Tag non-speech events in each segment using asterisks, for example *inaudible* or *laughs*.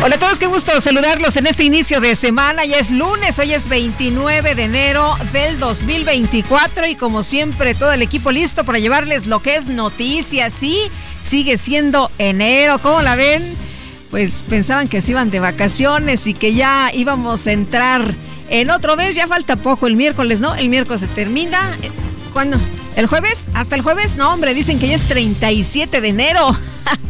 Hola a todos, qué gusto saludarlos en este inicio de semana. Ya es lunes, hoy es 29 de enero del 2024 y como siempre todo el equipo listo para llevarles lo que es noticias. Sí, sigue siendo enero, ¿cómo la ven? Pues pensaban que se iban de vacaciones y que ya íbamos a entrar en otro mes, ya falta poco el miércoles, ¿no? El miércoles se termina. ¿Cuándo? ¿El jueves? ¿Hasta el jueves? No, hombre, dicen que ya es 37 de enero.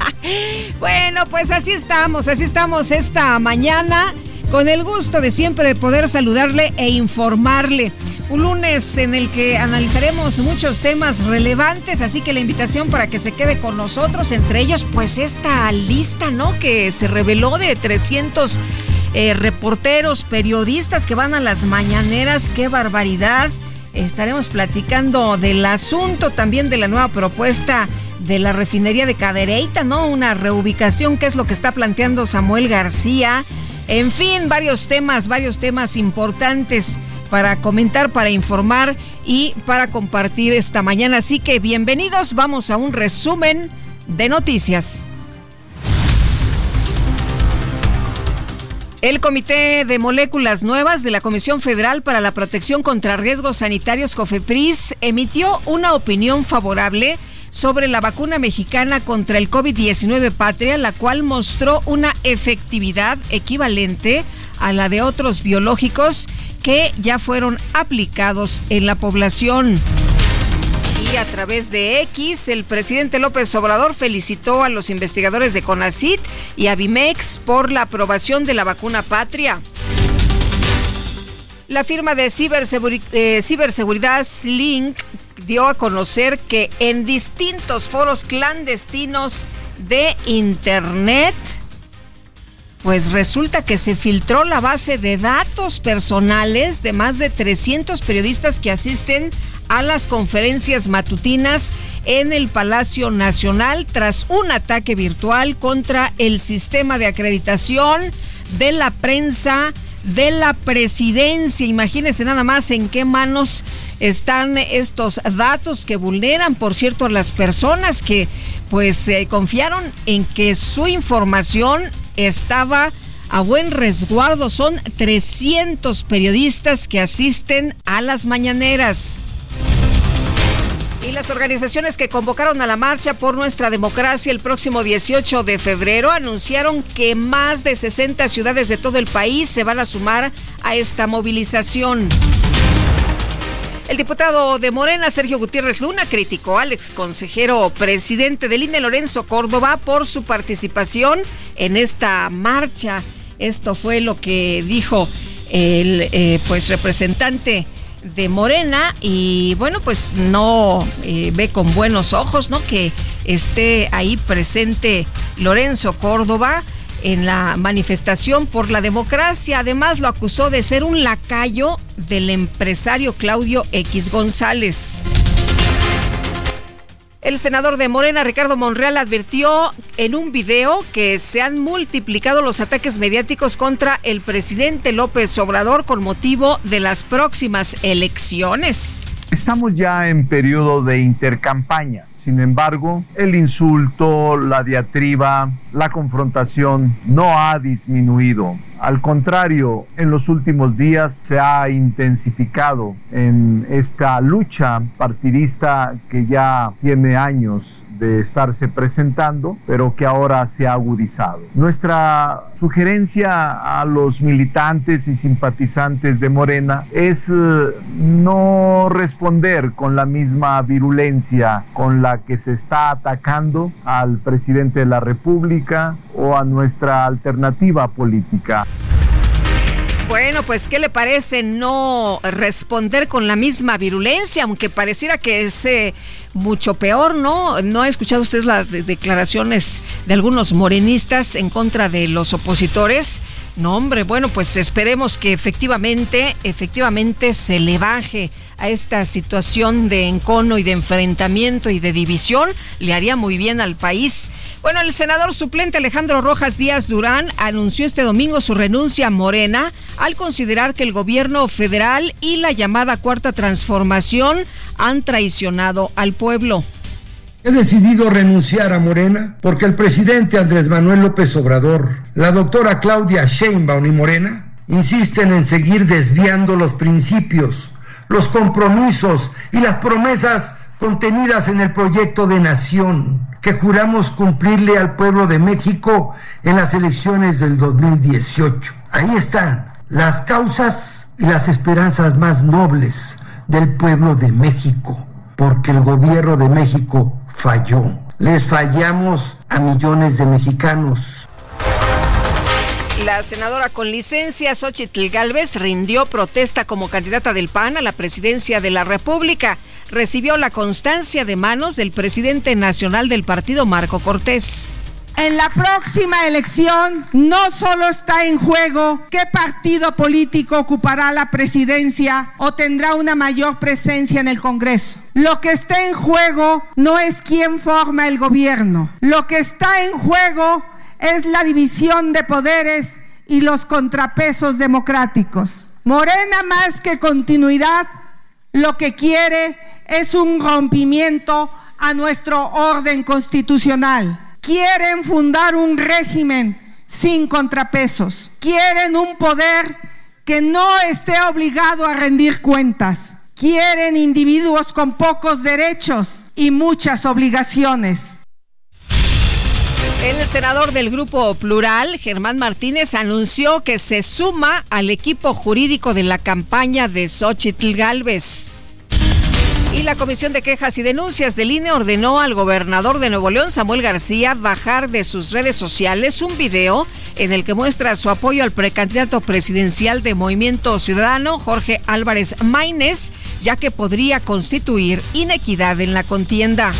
*laughs* bueno, pues así estamos, así estamos esta mañana. Con el gusto de siempre de poder saludarle e informarle. Un lunes en el que analizaremos muchos temas relevantes, así que la invitación para que se quede con nosotros, entre ellos pues esta lista, ¿no? Que se reveló de 300 eh, reporteros, periodistas que van a las mañaneras, qué barbaridad. Estaremos platicando del asunto también de la nueva propuesta de la refinería de Cadereyta, ¿no? Una reubicación, que es lo que está planteando Samuel García. En fin, varios temas, varios temas importantes para comentar, para informar y para compartir esta mañana. Así que bienvenidos, vamos a un resumen de noticias. El Comité de Moléculas Nuevas de la Comisión Federal para la Protección contra Riesgos Sanitarios COFEPRIS emitió una opinión favorable sobre la vacuna mexicana contra el COVID-19 Patria, la cual mostró una efectividad equivalente a la de otros biológicos que ya fueron aplicados en la población. A través de X, el presidente López Obrador felicitó a los investigadores de CONACIT y a Bimex por la aprobación de la vacuna patria. La firma de eh, ciberseguridad Slink dio a conocer que en distintos foros clandestinos de Internet, pues resulta que se filtró la base de datos personales de más de 300 periodistas que asisten a las conferencias matutinas en el Palacio Nacional tras un ataque virtual contra el sistema de acreditación de la prensa de la presidencia. Imagínense nada más en qué manos están estos datos que vulneran, por cierto, a las personas que pues confiaron en que su información estaba a buen resguardo. Son 300 periodistas que asisten a las mañaneras. Y las organizaciones que convocaron a la marcha por nuestra democracia el próximo 18 de febrero anunciaron que más de 60 ciudades de todo el país se van a sumar a esta movilización. El diputado de Morena, Sergio Gutiérrez Luna, criticó al ex consejero presidente del INE, Lorenzo Córdoba, por su participación en esta marcha. Esto fue lo que dijo el eh, pues representante de Morena y bueno, pues no eh, ve con buenos ojos, ¿no? Que esté ahí presente Lorenzo Córdoba en la manifestación por la democracia. Además, lo acusó de ser un lacayo del empresario Claudio X González. El senador de Morena, Ricardo Monreal, advirtió en un video que se han multiplicado los ataques mediáticos contra el presidente López Obrador con motivo de las próximas elecciones. Estamos ya en periodo de intercampañas. Sin embargo, el insulto, la diatriba, la confrontación no ha disminuido. Al contrario, en los últimos días se ha intensificado en esta lucha partidista que ya tiene años de estarse presentando, pero que ahora se ha agudizado. Nuestra sugerencia a los militantes y simpatizantes de Morena es eh, no responder con la misma virulencia con la que se está atacando al presidente de la República o a nuestra alternativa política. Bueno, pues ¿qué le parece no responder con la misma virulencia, aunque pareciera que es eh, mucho peor, ¿no? ¿No ha escuchado usted las declaraciones de algunos morenistas en contra de los opositores? No, hombre, bueno, pues esperemos que efectivamente, efectivamente se le baje a esta situación de encono y de enfrentamiento y de división, le haría muy bien al país. Bueno, el senador suplente Alejandro Rojas Díaz Durán anunció este domingo su renuncia a Morena al considerar que el gobierno federal y la llamada cuarta transformación han traicionado al pueblo. He decidido renunciar a Morena porque el presidente Andrés Manuel López Obrador, la doctora Claudia Sheinbaum y Morena insisten en seguir desviando los principios, los compromisos y las promesas contenidas en el proyecto de nación que juramos cumplirle al pueblo de México en las elecciones del 2018. Ahí están las causas y las esperanzas más nobles del pueblo de México, porque el gobierno de México falló. Les fallamos a millones de mexicanos. La senadora con licencia, Xochitl Galvez, rindió protesta como candidata del PAN a la presidencia de la República. Recibió la constancia de manos del presidente nacional del partido, Marco Cortés. En la próxima elección no solo está en juego qué partido político ocupará la presidencia o tendrá una mayor presencia en el Congreso. Lo que está en juego no es quién forma el gobierno. Lo que está en juego es la división de poderes y los contrapesos democráticos. Morena más que continuidad, lo que quiere es un rompimiento a nuestro orden constitucional quieren fundar un régimen sin contrapesos, quieren un poder que no esté obligado a rendir cuentas, quieren individuos con pocos derechos y muchas obligaciones. El senador del Grupo Plural, Germán Martínez, anunció que se suma al equipo jurídico de la campaña de Xochitl Galvez. Y la Comisión de Quejas y Denuncias del INE ordenó al gobernador de Nuevo León, Samuel García, bajar de sus redes sociales un video en el que muestra su apoyo al precandidato presidencial de Movimiento Ciudadano, Jorge Álvarez Maínez, ya que podría constituir inequidad en la contienda.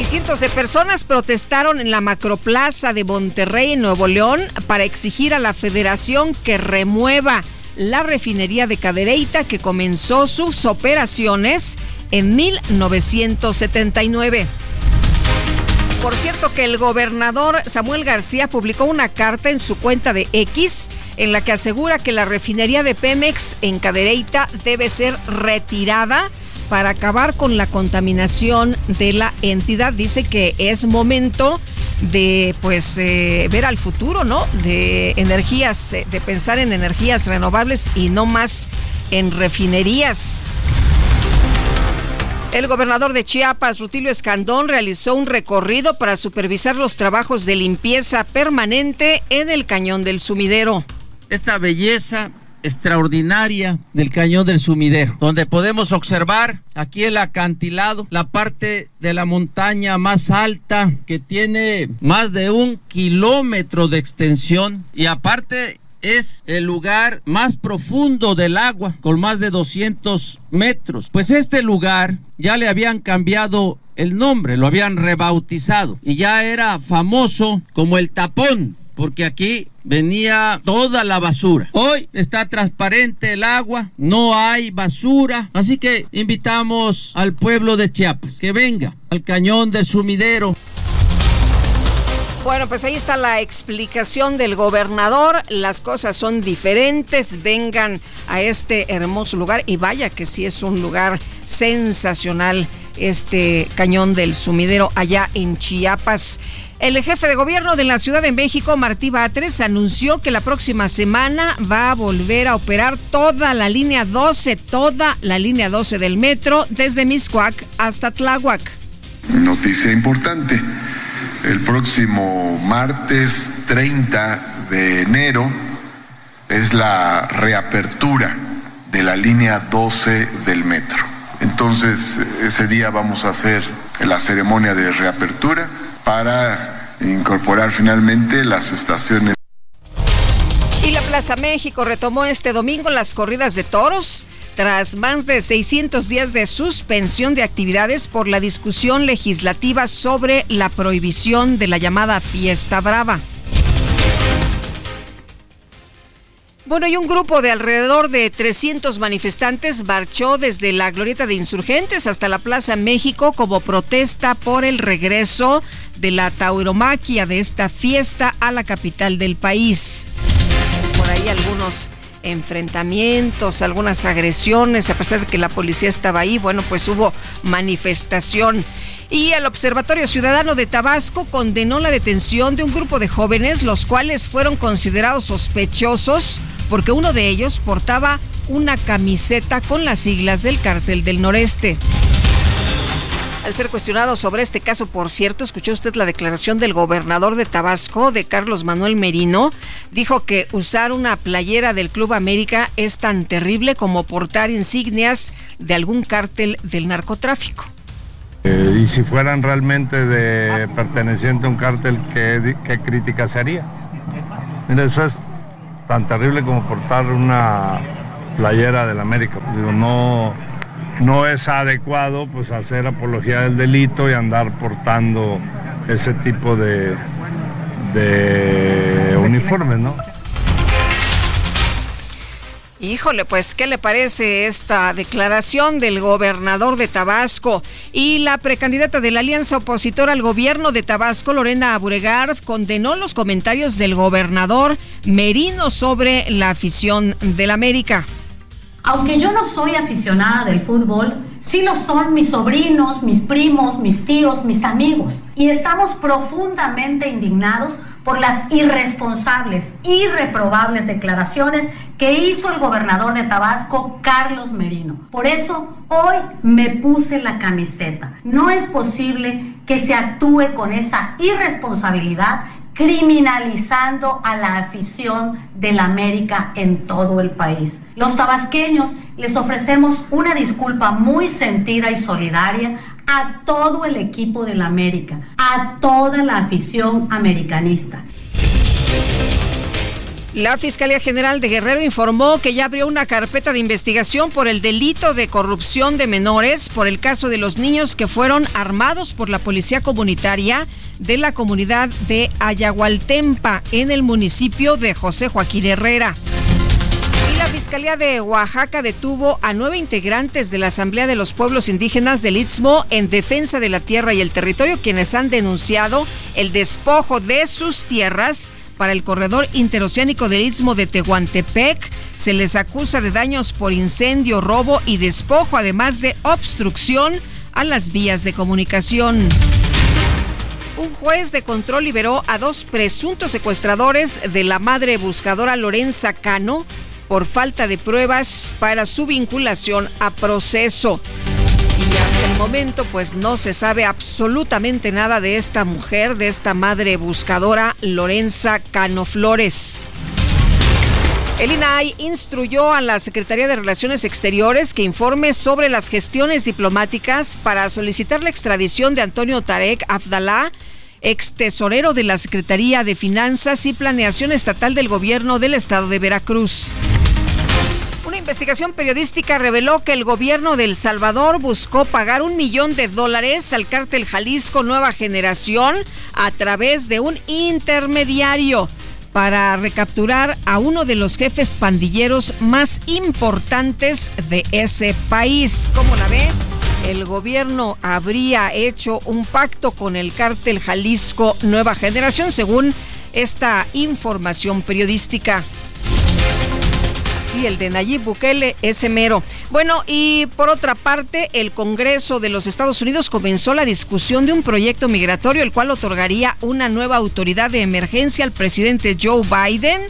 Y cientos de personas protestaron en la macroplaza de Monterrey, Nuevo León, para exigir a la federación que remueva la refinería de Cadereyta que comenzó sus operaciones en 1979. Por cierto que el gobernador Samuel García publicó una carta en su cuenta de X en la que asegura que la refinería de Pemex en Cadereyta debe ser retirada para acabar con la contaminación de la entidad. Dice que es momento pues eh, ver al futuro, ¿no? De energías, eh, de pensar en energías renovables y no más en refinerías. El gobernador de Chiapas, Rutilio Escandón, realizó un recorrido para supervisar los trabajos de limpieza permanente en el cañón del sumidero. Esta belleza extraordinaria del cañón del sumidero, donde podemos observar aquí el acantilado, la parte de la montaña más alta que tiene más de un kilómetro de extensión y aparte es el lugar más profundo del agua, con más de 200 metros. Pues este lugar ya le habían cambiado el nombre, lo habían rebautizado y ya era famoso como el tapón porque aquí venía toda la basura. Hoy está transparente el agua, no hay basura, así que invitamos al pueblo de Chiapas que venga al cañón del sumidero. Bueno, pues ahí está la explicación del gobernador. Las cosas son diferentes. Vengan a este hermoso lugar y vaya que sí es un lugar sensacional este cañón del sumidero allá en Chiapas. El jefe de gobierno de la Ciudad de México, Martí Batres, anunció que la próxima semana va a volver a operar toda la línea 12, toda la línea 12 del metro, desde Miscuac hasta Tláhuac. Noticia importante. El próximo martes 30 de enero es la reapertura de la línea 12 del metro. Entonces, ese día vamos a hacer la ceremonia de reapertura para incorporar finalmente las estaciones. Y la Plaza México retomó este domingo las corridas de toros tras más de 600 días de suspensión de actividades por la discusión legislativa sobre la prohibición de la llamada fiesta brava. Bueno, y un grupo de alrededor de 300 manifestantes marchó desde la Glorieta de Insurgentes hasta la Plaza México como protesta por el regreso de la tauromaquia de esta fiesta a la capital del país. Por ahí algunos enfrentamientos, algunas agresiones, a pesar de que la policía estaba ahí, bueno, pues hubo manifestación. Y el Observatorio Ciudadano de Tabasco condenó la detención de un grupo de jóvenes, los cuales fueron considerados sospechosos porque uno de ellos portaba una camiseta con las siglas del Cártel del Noreste. Al ser cuestionado sobre este caso, por cierto, escuchó usted la declaración del gobernador de Tabasco, de Carlos Manuel Merino. Dijo que usar una playera del Club América es tan terrible como portar insignias de algún cártel del narcotráfico. Eh, y si fueran realmente de perteneciente a un cártel, ¿qué, qué crítica sería? Mira, eso es tan terrible como portar una playera del América. Digo, no, no es adecuado pues hacer apología del delito y andar portando ese tipo de, de uniformes, ¿no? Híjole, pues, ¿qué le parece esta declaración del gobernador de Tabasco? Y la precandidata de la alianza opositora al gobierno de Tabasco, Lorena Aburegard, condenó los comentarios del gobernador Merino sobre la afición del América. Aunque yo no soy aficionada del fútbol, sí lo son mis sobrinos, mis primos, mis tíos, mis amigos. Y estamos profundamente indignados por las irresponsables, irreprobables declaraciones que hizo el gobernador de Tabasco, Carlos Merino. Por eso hoy me puse la camiseta. No es posible que se actúe con esa irresponsabilidad criminalizando a la afición del América en todo el país. Los tabasqueños les ofrecemos una disculpa muy sentida y solidaria a todo el equipo del América, a toda la afición americanista. La Fiscalía General de Guerrero informó que ya abrió una carpeta de investigación por el delito de corrupción de menores por el caso de los niños que fueron armados por la Policía Comunitaria de la comunidad de Ayagualtempa en el municipio de José Joaquín Herrera. Y la Fiscalía de Oaxaca detuvo a nueve integrantes de la Asamblea de los Pueblos Indígenas del Istmo en defensa de la tierra y el territorio, quienes han denunciado el despojo de sus tierras para el corredor interoceánico del Istmo de Tehuantepec. Se les acusa de daños por incendio, robo y despojo, además de obstrucción a las vías de comunicación. Un juez de control liberó a dos presuntos secuestradores de la madre buscadora Lorenza Cano por falta de pruebas para su vinculación a proceso. Hasta el momento pues no se sabe absolutamente nada de esta mujer, de esta madre buscadora Lorenza Cano Flores. El INAI instruyó a la Secretaría de Relaciones Exteriores que informe sobre las gestiones diplomáticas para solicitar la extradición de Antonio Tarek Afdalá, ex tesorero de la Secretaría de Finanzas y Planeación Estatal del Gobierno del Estado de Veracruz. Una investigación periodística reveló que el gobierno de El Salvador buscó pagar un millón de dólares al cártel Jalisco Nueva Generación a través de un intermediario para recapturar a uno de los jefes pandilleros más importantes de ese país. ¿Cómo la ve? El gobierno habría hecho un pacto con el cártel Jalisco Nueva Generación, según esta información periodística. Sí, el de Nayib Bukele, ese mero. Bueno, y por otra parte, el Congreso de los Estados Unidos comenzó la discusión de un proyecto migratorio, el cual otorgaría una nueva autoridad de emergencia al presidente Joe Biden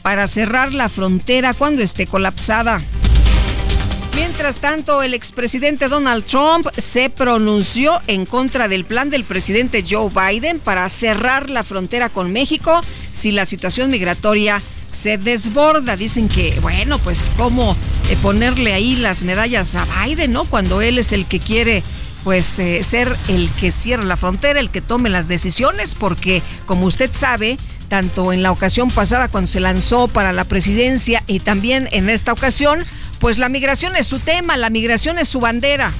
para cerrar la frontera cuando esté colapsada. Mientras tanto, el expresidente Donald Trump se pronunció en contra del plan del presidente Joe Biden para cerrar la frontera con México si la situación migratoria se desborda. Dicen que, bueno, pues cómo eh, ponerle ahí las medallas a Biden, ¿no? Cuando él es el que quiere pues eh, ser el que cierre la frontera, el que tome las decisiones, porque como usted sabe, tanto en la ocasión pasada cuando se lanzó para la presidencia y también en esta ocasión, pues la migración es su tema, la migración es su bandera.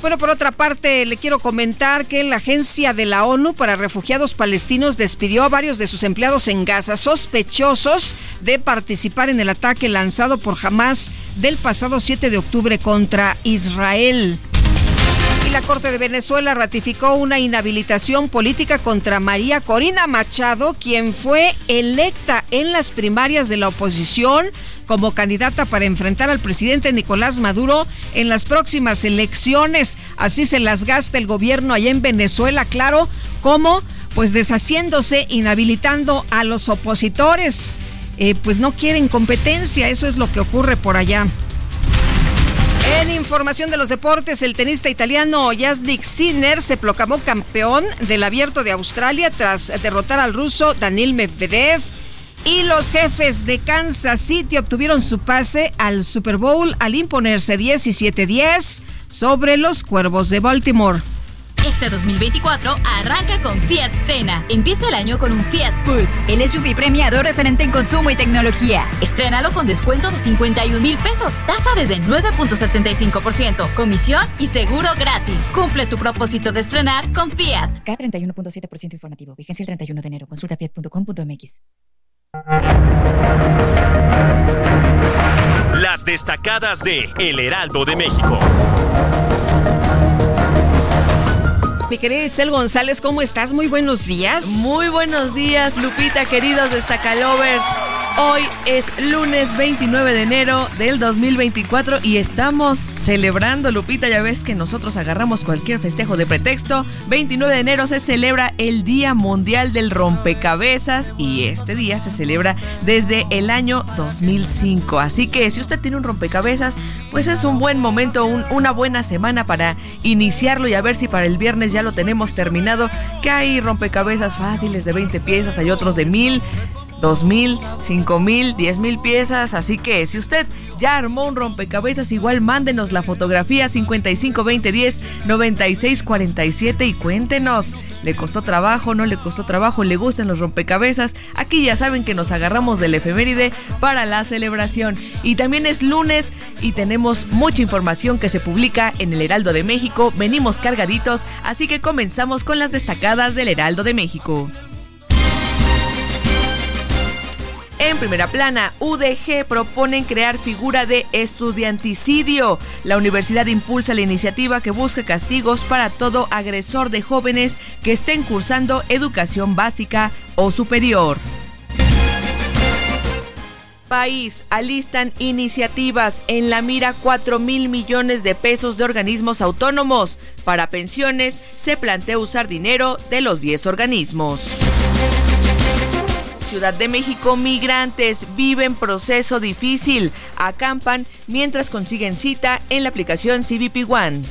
Bueno, por otra parte, le quiero comentar que la Agencia de la ONU para Refugiados Palestinos despidió a varios de sus empleados en Gaza sospechosos de participar en el ataque lanzado por Hamas del pasado 7 de octubre contra Israel. La Corte de Venezuela ratificó una inhabilitación política contra María Corina Machado, quien fue electa en las primarias de la oposición como candidata para enfrentar al presidente Nicolás Maduro en las próximas elecciones. Así se las gasta el gobierno allá en Venezuela, claro, como pues deshaciéndose, inhabilitando a los opositores. Eh, pues no quieren competencia, eso es lo que ocurre por allá. En información de los deportes, el tenista italiano Jasnik Sinner se proclamó campeón del Abierto de Australia tras derrotar al ruso Danil Medvedev y los jefes de Kansas City obtuvieron su pase al Super Bowl al imponerse 17-10 sobre los Cuervos de Baltimore. Este 2024 arranca con Fiat Strena. Empieza el año con un Fiat Pulse, el SUV premiado referente en consumo y tecnología. Estrénalo con descuento de 51 mil pesos, tasa desde 9.75%, comisión y seguro gratis. Cumple tu propósito de estrenar con Fiat. K31.7% informativo. Vigencia el 31 de enero. Consulta fiat.com.mx. Las destacadas de El Heraldo de México. Mi querida Itzel González, ¿cómo estás? Muy buenos días. Muy buenos días, Lupita, queridos destacalovers. Hoy es lunes 29 de enero del 2024 y estamos celebrando, Lupita, ya ves que nosotros agarramos cualquier festejo de pretexto. 29 de enero se celebra el Día Mundial del Rompecabezas y este día se celebra desde el año 2005. Así que si usted tiene un rompecabezas, pues es un buen momento, una buena semana para iniciarlo y a ver si para el viernes ya lo tenemos terminado. Que hay rompecabezas fáciles de 20 piezas, hay otros de 1000 dos mil, cinco mil, diez mil piezas. Así que si usted ya armó un rompecabezas, igual mándenos la fotografía 55 20 10 96 47 y cuéntenos. ¿Le costó trabajo? ¿No le costó trabajo? ¿Le gustan los rompecabezas? Aquí ya saben que nos agarramos del efeméride para la celebración. Y también es lunes y tenemos mucha información que se publica en el Heraldo de México. Venimos cargaditos, así que comenzamos con las destacadas del Heraldo de México. En primera plana, UDG proponen crear figura de estudianticidio. La universidad impulsa la iniciativa que busca castigos para todo agresor de jóvenes que estén cursando educación básica o superior país alistan iniciativas en la mira 4 mil millones de pesos de organismos autónomos. Para pensiones se plantea usar dinero de los 10 organismos. Ciudad de México, migrantes viven proceso difícil. Acampan mientras consiguen cita en la aplicación CBP One.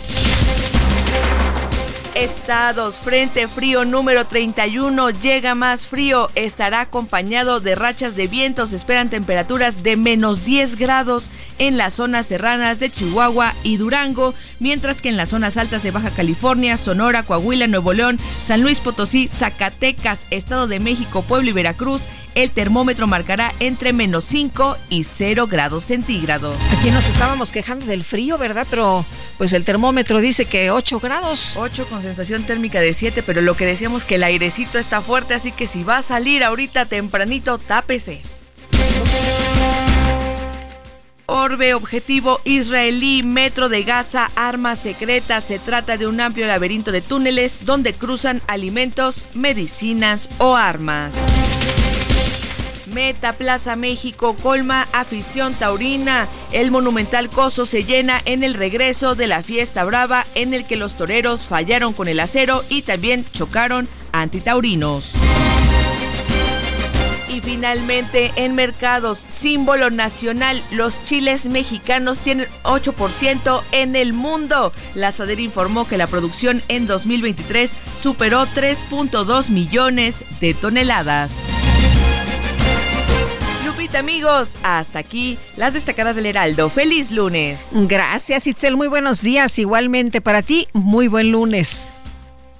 Estados, Frente Frío número 31 llega más frío, estará acompañado de rachas de vientos, esperan temperaturas de menos 10 grados en las zonas serranas de Chihuahua y Durango, mientras que en las zonas altas de Baja California, Sonora, Coahuila, Nuevo León, San Luis Potosí, Zacatecas, Estado de México, Pueblo y Veracruz, el termómetro marcará entre menos 5 y 0 grados centígrados. Aquí nos estábamos quejando del frío, ¿verdad? Pero pues el termómetro dice que 8 grados. 8 con sensación térmica de 7, pero lo que decíamos que el airecito está fuerte, así que si va a salir ahorita tempranito, tápese. Orbe, objetivo israelí, metro de Gaza, armas secretas. Se trata de un amplio laberinto de túneles donde cruzan alimentos, medicinas o armas. Meta, Plaza México, colma afición taurina. El monumental Coso se llena en el regreso de la fiesta brava en el que los toreros fallaron con el acero y también chocaron antitaurinos. Y finalmente, en mercados, símbolo nacional, los chiles mexicanos tienen 8% en el mundo. La SADER informó que la producción en 2023 superó 3.2 millones de toneladas. Amigos, hasta aquí las destacadas del Heraldo. Feliz lunes. Gracias, Itzel. Muy buenos días. Igualmente para ti, muy buen lunes.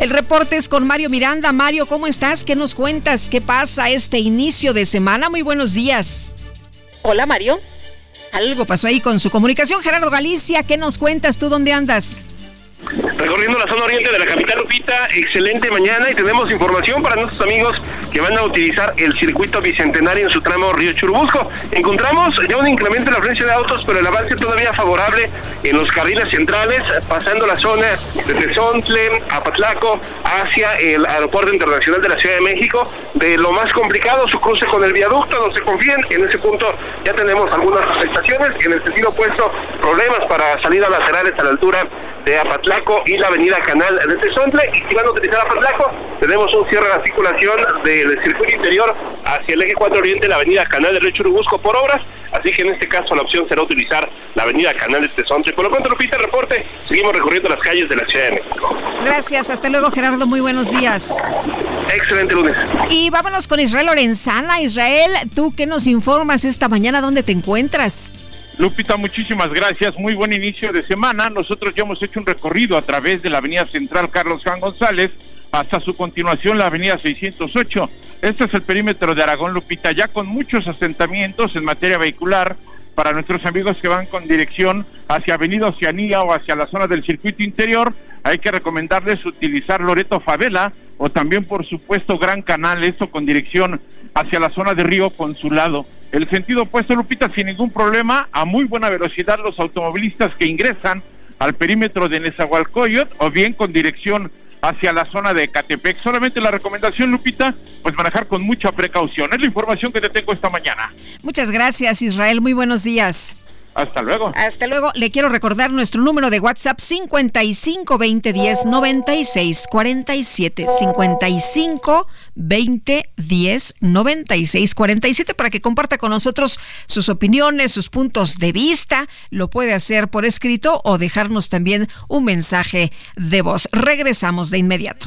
El reporte es con Mario Miranda. Mario, ¿cómo estás? ¿Qué nos cuentas? ¿Qué pasa este inicio de semana? Muy buenos días. Hola, Mario. Algo pasó ahí con su comunicación. Gerardo Galicia, ¿qué nos cuentas? ¿Tú dónde andas? Recorriendo la zona oriente de la capital Lupita, excelente mañana y tenemos información para nuestros amigos que van a utilizar el circuito bicentenario en su tramo Río Churubusco. Encontramos ya un incremento en la frecuencia de autos, pero el avance todavía favorable en los carriles centrales, pasando la zona de Tezontle, Apatlaco, hacia el Aeropuerto Internacional de la Ciudad de México. De lo más complicado, su cruce con el viaducto, no se confíen, en ese punto ya tenemos algunas afectaciones, en el sentido opuesto, problemas para salidas laterales a la altura de Apatlaco y la avenida Canal de Tezontle. Y si van a utilizar Apatlaco, tenemos un cierre de articulación del circuito interior hacia el eje 4 Oriente, la avenida Canal de Churubusco por obras. Así que en este caso la opción será utilizar la avenida Canal de Tezontle. Por lo pronto, Lupita, reporte, seguimos recorriendo las calles de la Ciudad de México. Gracias, hasta luego Gerardo, muy buenos días. Excelente lunes. Y vámonos con Israel Lorenzana. Israel, ¿tú qué nos informas esta mañana? ¿Dónde te encuentras? Lupita, muchísimas gracias. Muy buen inicio de semana. Nosotros ya hemos hecho un recorrido a través de la Avenida Central Carlos Juan González hasta su continuación la Avenida 608. Este es el perímetro de Aragón Lupita, ya con muchos asentamientos en materia vehicular para nuestros amigos que van con dirección hacia Avenida Oceanía o hacia la zona del circuito interior. Hay que recomendarles utilizar Loreto Favela o también, por supuesto, Gran Canal, esto con dirección hacia la zona de Río Consulado. El sentido opuesto, Lupita, sin ningún problema, a muy buena velocidad los automovilistas que ingresan al perímetro de Nezahualcóyotl o bien con dirección hacia la zona de Catepec. Solamente la recomendación, Lupita, pues manejar con mucha precaución. Es la información que te tengo esta mañana. Muchas gracias, Israel. Muy buenos días. Hasta luego. Hasta luego. Le quiero recordar nuestro número de WhatsApp 55 20 10 96 47 55 20 10 96 47 para que comparta con nosotros sus opiniones, sus puntos de vista. Lo puede hacer por escrito o dejarnos también un mensaje de voz. Regresamos de inmediato.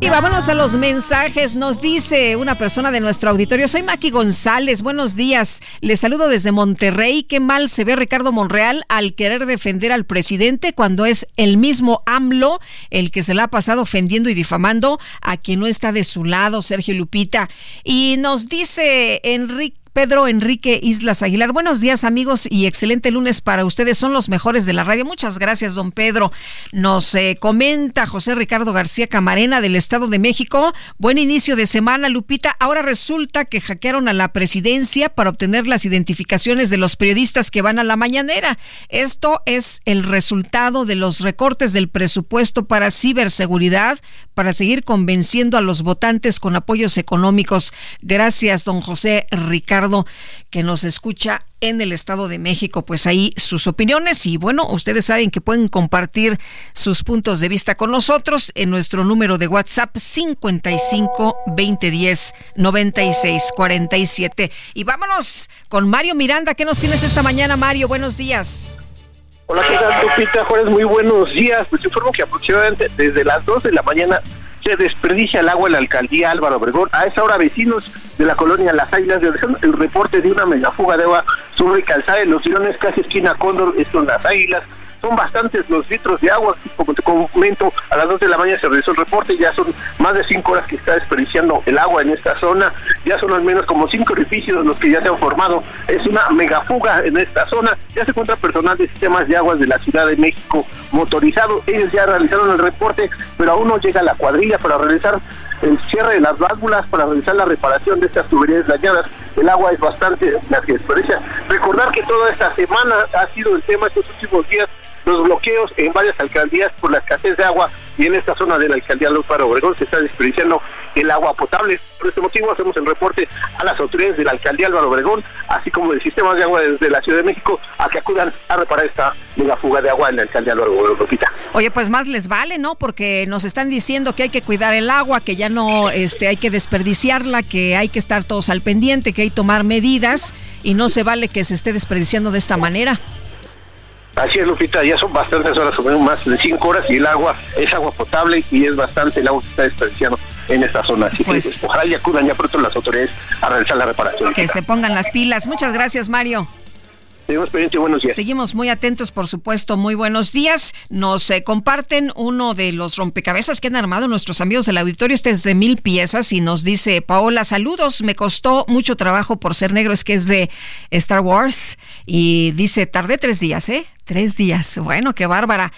Y vámonos a los mensajes. Nos dice una persona de nuestro auditorio. Soy Maki González. Buenos días. Les saludo desde Monterrey. Qué mal se ve Ricardo Monreal al querer defender al presidente cuando es el mismo AMLO el que se la ha pasado ofendiendo y difamando a quien no está de su lado, Sergio Lupita. Y nos dice Enrique. Pedro Enrique Islas Aguilar. Buenos días amigos y excelente lunes para ustedes. Son los mejores de la radio. Muchas gracias, don Pedro. Nos eh, comenta José Ricardo García Camarena del Estado de México. Buen inicio de semana, Lupita. Ahora resulta que hackearon a la presidencia para obtener las identificaciones de los periodistas que van a la mañanera. Esto es el resultado de los recortes del presupuesto para ciberseguridad para seguir convenciendo a los votantes con apoyos económicos. Gracias, don José Ricardo que nos escucha en el Estado de México. Pues ahí sus opiniones y bueno, ustedes saben que pueden compartir sus puntos de vista con nosotros en nuestro número de WhatsApp 55 2010 96 47. Y vámonos con Mario Miranda. ¿Qué nos tienes esta mañana, Mario? Buenos días. Hola, ¿qué tal, Lupita Juárez? Muy buenos días. Pues informo que aproximadamente desde las 2 de la mañana se desperdicia el agua en la alcaldía Álvaro Obregón. A esa hora, vecinos de la colonia Las Águilas de el reporte de una megafuga de agua sobre calzada de los Girones, casi esquina Cóndor, esto en Las Águilas son bastantes los litros de agua, como te comento, a las 2 de la mañana se realizó el reporte, ya son más de 5 horas que está desperdiciando el agua en esta zona, ya son al menos como 5 edificios los que ya se han formado, es una megafuga en esta zona, ya se encuentra personal de sistemas de aguas de la Ciudad de México motorizado, ellos ya realizaron el reporte, pero aún no llega la cuadrilla para realizar el cierre de las válvulas para realizar la reparación de estas tuberías dañadas. El agua es bastante la que desperdicia. Recordar que toda esta semana ha sido el tema estos últimos días los bloqueos en varias alcaldías por la escasez de agua y en esta zona de la alcaldía López Obregón se está desperdiciando el agua potable. Por este motivo hacemos el reporte a las autoridades de la alcaldía Álvaro Obregón, así como del sistema de agua desde la Ciudad de México, a que acudan a reparar esta mega fuga de agua en la alcaldía Álvaro Obregón. Oye, pues más les vale, ¿no? Porque nos están diciendo que hay que cuidar el agua, que ya no este, hay que desperdiciarla, que hay que estar todos al pendiente, que hay que tomar medidas y no se vale que se esté desperdiciando de esta manera. Así es, Lupita, ya son bastantes horas, más de cinco horas, y el agua es agua potable y es bastante el agua que está desperdiciando en esta zona. Así que pues, pues, ojalá y acudan ya pronto las autoridades a realizar la reparación. Que se pongan las pilas. Muchas gracias, Mario. Seguimos buenos días. Seguimos muy atentos, por supuesto. Muy buenos días. Nos eh, comparten uno de los rompecabezas que han armado nuestros amigos del auditorio. Este es de mil piezas y nos dice Paola, saludos. Me costó mucho trabajo por ser negro. Es que es de Star Wars. Y dice, tardé tres días, ¿eh? Tres días. Bueno, qué bárbara.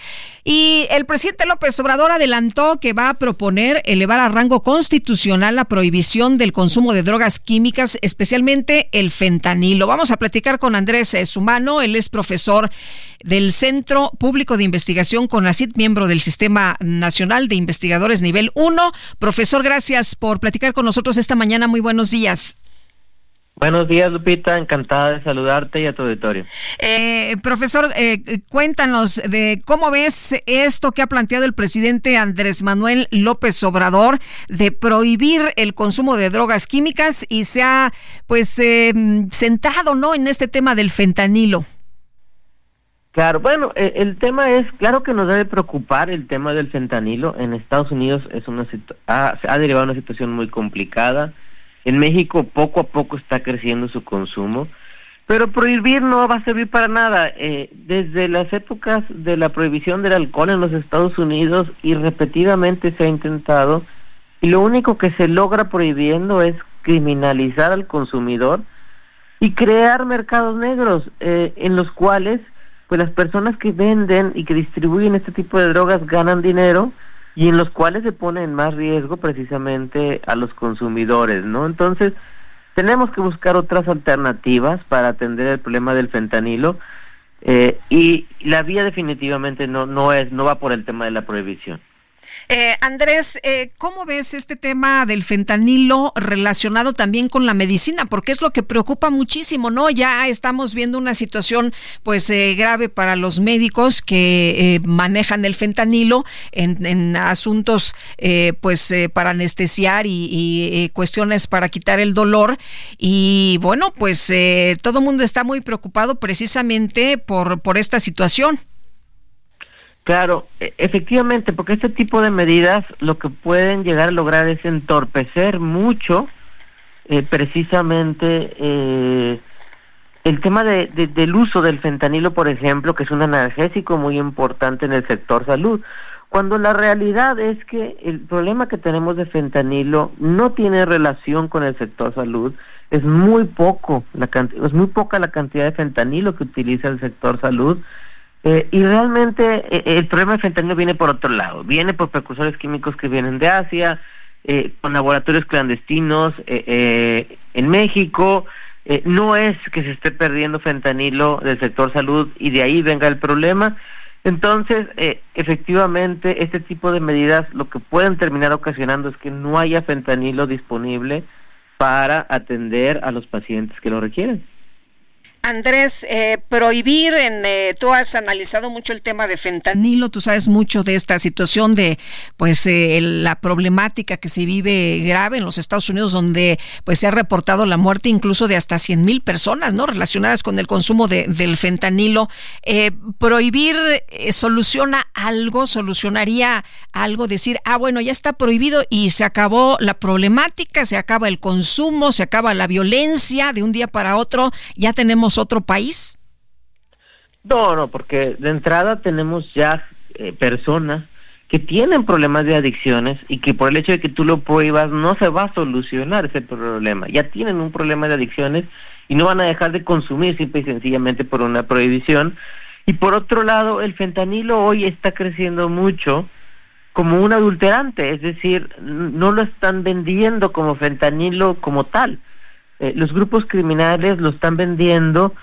Y el presidente López Obrador adelantó que va a proponer elevar a rango constitucional la prohibición del consumo de drogas químicas, especialmente el fentanilo. Vamos a platicar con Andrés Sumano. Él es profesor del Centro Público de Investigación CONACIT, miembro del Sistema Nacional de Investigadores Nivel 1. Profesor, gracias por platicar con nosotros esta mañana. Muy buenos días. Buenos días, Lupita. Encantada de saludarte y a tu auditorio. Eh, profesor, eh, cuéntanos de cómo ves esto que ha planteado el presidente Andrés Manuel López Obrador de prohibir el consumo de drogas químicas y se ha, pues, eh, centrado, ¿no?, en este tema del fentanilo. Claro, bueno, el tema es, claro que nos debe preocupar el tema del fentanilo. En Estados Unidos es una ha, ha derivado una situación muy complicada en México poco a poco está creciendo su consumo, pero prohibir no va a servir para nada. Eh, desde las épocas de la prohibición del alcohol en los Estados Unidos y repetidamente se ha intentado, y lo único que se logra prohibiendo es criminalizar al consumidor y crear mercados negros eh, en los cuales pues las personas que venden y que distribuyen este tipo de drogas ganan dinero y en los cuales se pone en más riesgo precisamente a los consumidores, ¿no? Entonces, tenemos que buscar otras alternativas para atender el problema del fentanilo eh, y la vía definitivamente no no es no va por el tema de la prohibición. Eh, Andrés, eh, ¿cómo ves este tema del fentanilo relacionado también con la medicina? Porque es lo que preocupa muchísimo, ¿no? Ya estamos viendo una situación pues eh, grave para los médicos que eh, manejan el fentanilo en, asuntos pues para anestesiar y, cuestiones para quitar el dolor. Y bueno, pues todo el mundo está muy preocupado precisamente por esta situación. Claro, e, efectivamente, porque este tipo de medidas lo que pueden llegar a lograr es entorpecer mucho eh, precisamente eh, el tema de, del uso del fentanilo, por ejemplo, que es un analgésico muy importante en el sector salud, cuando la realidad es que el problema que tenemos de fentanilo no tiene relación con el sector salud, es muy poco la es muy poca la cantidad de fentanilo que utiliza el sector salud eh, y realmente eh, el problema del fentanilo viene por otro lado, viene por precursores químicos que vienen de Asia, eh, con laboratorios clandestinos en México. no es que se esté perdiendo fentanilo del sector salud y de ahí venga el problema. Entonces, efectivamente, este tipo de medidas lo que pueden terminar ocasionando es que no haya fentanilo disponible para atender a los pacientes que lo requieren. Andrés, eh, prohibir, en, eh, tú has analizado mucho el tema de fentanilo, tú sabes mucho de esta situación de, pues, eh, la problemática que se vive grave en los Estados Unidos, donde, pues, se ha reportado la muerte incluso de hasta 100 mil personas, ¿no? Relacionadas con el consumo de, del fentanilo. prohibir soluciona algo, solucionaría algo, decir, ah, bueno, ya está prohibido y se acabó la problemática, se acaba el consumo, se acaba la violencia de un día para otro, ya tenemos otro país? No, no, porque de entrada tenemos ya eh, personas que tienen problemas de adicciones y que por el hecho de que tú lo prohíbas no se va a solucionar ese problema. Ya tienen un problema de adicciones y no van a dejar de consumir simple y sencillamente por una prohibición. Y por otro lado, el fentanilo hoy está creciendo mucho como un adulterante, es decir, no lo están vendiendo como fentanilo como tal, eh, los grupos criminales lo están vendiendo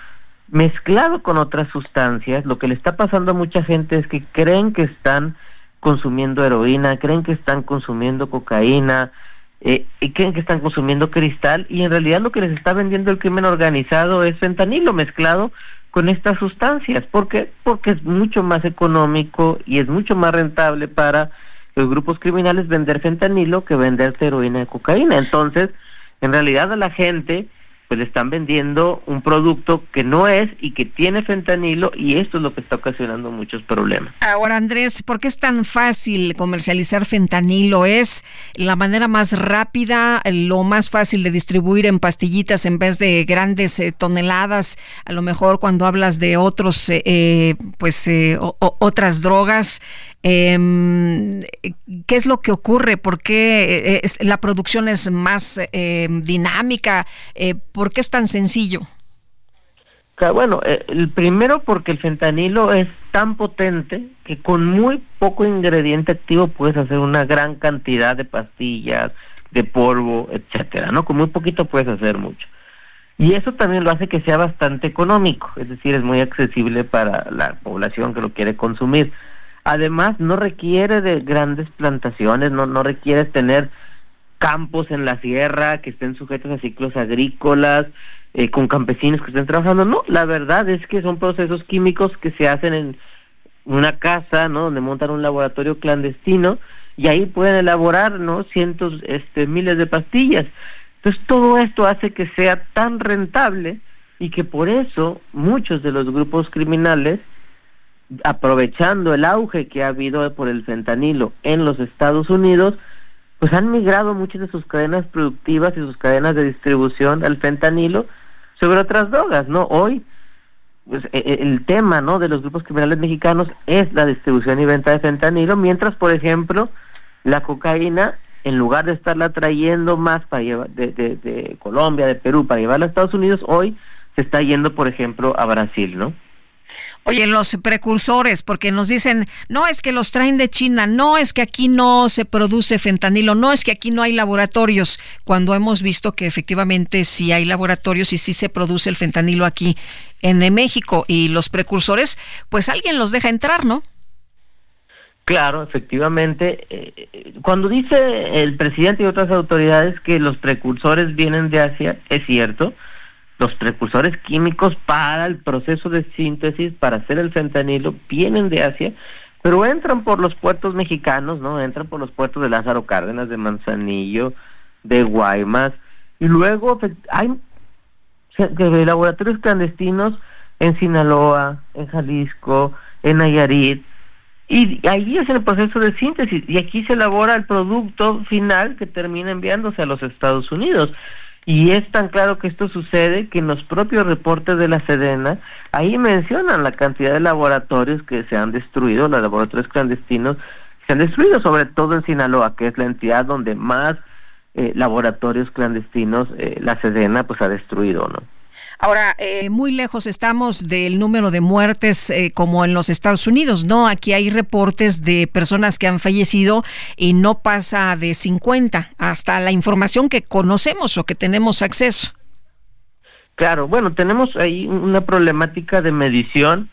mezclado con otras sustancias. Lo que le está pasando a mucha gente es que creen que están consumiendo heroína, creen que están consumiendo cocaína, eh, y creen que están consumiendo cristal, y en realidad lo que les está vendiendo el crimen organizado es fentanilo mezclado con estas sustancias. ¿Por qué? Porque es mucho más económico y es mucho más rentable para los grupos criminales vender fentanilo que vender heroína y cocaína. Entonces, en realidad a la gente pues le están vendiendo un producto que no es y que tiene fentanilo y esto es lo que está ocasionando muchos problemas. Ahora Andrés, ¿por qué es tan fácil comercializar fentanilo? ¿Es la manera más rápida, lo más fácil de distribuir en pastillitas en vez de grandes eh, toneladas? A lo mejor cuando hablas de otros, eh, eh, pues otras drogas, eh, ¿Qué es lo que ocurre? ¿Por qué eh, la producción es más em, dinámica? Eh, ¿Por qué es tan sencillo? Bueno, eh, el primero porque el fentanilo es tan potente que con muy poco ingrediente activo puedes hacer una gran cantidad de pastillas, de polvo, etcétera, ¿no? Con muy poquito puedes hacer mucho. Y eso también lo hace que sea bastante económico, es decir, es muy accesible para la población que lo quiere consumir. Además, no requiere de grandes plantaciones, no, no requiere tener campos en la sierra que estén sujetos a ciclos agrícolas, eh, con campesinos que estén trabajando. No, la verdad es que son procesos químicos que se hacen en una casa, ¿no? Donde montan un laboratorio clandestino y ahí pueden elaborar, ¿no? Cientos, este, miles de pastillas. Entonces todo esto hace que sea tan rentable y que por eso muchos de los grupos criminales aprovechando el auge que ha habido por el fentanilo en los Estados Unidos, pues han migrado muchas de sus cadenas productivas y sus cadenas de distribución al fentanilo sobre otras drogas, ¿no? Hoy pues, e, e, el tema, ¿no? de los grupos criminales mexicanos es la distribución y venta de fentanilo, mientras, por ejemplo, la cocaína en lugar de estarla trayendo más para llevar de, de, de Colombia, de Perú, para llevarla a Estados Unidos, hoy se está yendo, por ejemplo, a Brasil, ¿no? Oye, los precursores, porque nos dicen, no es que los traen de China, no es que aquí no se produce fentanilo, no es que aquí no hay laboratorios, cuando hemos visto que efectivamente sí hay laboratorios y sí se produce el fentanilo aquí en México y los precursores, pues alguien los deja entrar, ¿no? Claro, efectivamente. Eh, cuando dice el presidente y otras autoridades que los precursores vienen de Asia, es cierto, los precursores químicos para el proceso de síntesis, para hacer el fentanilo, vienen de Asia, pero entran por los puertos mexicanos, ¿no? Entran por los puertos de Lázaro Cárdenas, de Manzanillo, de Guaymas, y luego hay laboratorios clandestinos en Sinaloa, en Jalisco, en Nayarit, y ahí es el proceso de síntesis, y aquí se elabora el producto final que termina enviándose a los Estados Unidos. Y es tan claro que esto sucede que en los propios reportes de la Sedena, ahí mencionan la cantidad de laboratorios que se han destruido, los laboratorios clandestinos se han destruido, sobre todo en Sinaloa, que es la entidad donde más eh, laboratorios clandestinos eh, la Sedena pues ha destruido, ¿no? Ahora, eh, muy lejos estamos del número de muertes eh, como en los Estados Unidos, ¿no? Aquí hay reportes de personas que han fallecido y no pasa de 50 hasta la información que conocemos o que tenemos acceso. Claro, bueno, tenemos ahí una problemática de medición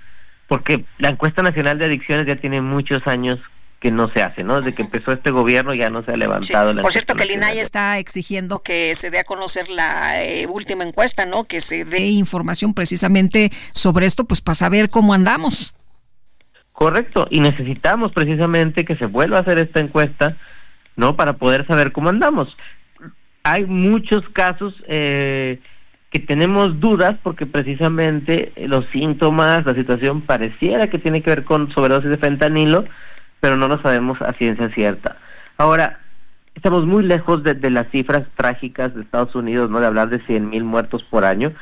porque la encuesta nacional de adicciones ya tiene muchos años que no se hace, ¿no? Desde que empezó este gobierno ya no se ha levantado la Por cierto que el INAI está exigiendo que se dé a conocer la eh, última encuesta, ¿no? Que se dé información precisamente sobre esto, pues para saber cómo andamos. Correcto, y necesitamos precisamente que se vuelva a hacer esta encuesta, ¿no? Para poder saber cómo andamos. Hay muchos casos eh, que tenemos dudas porque precisamente los síntomas, la situación pareciera que tiene que ver con sobredosis de fentanilo, pero no lo sabemos a ciencia cierta. Ahora, estamos muy lejos de, las cifras trágicas de Estados Unidos, ¿no? De hablar de 100 mil muertos por año,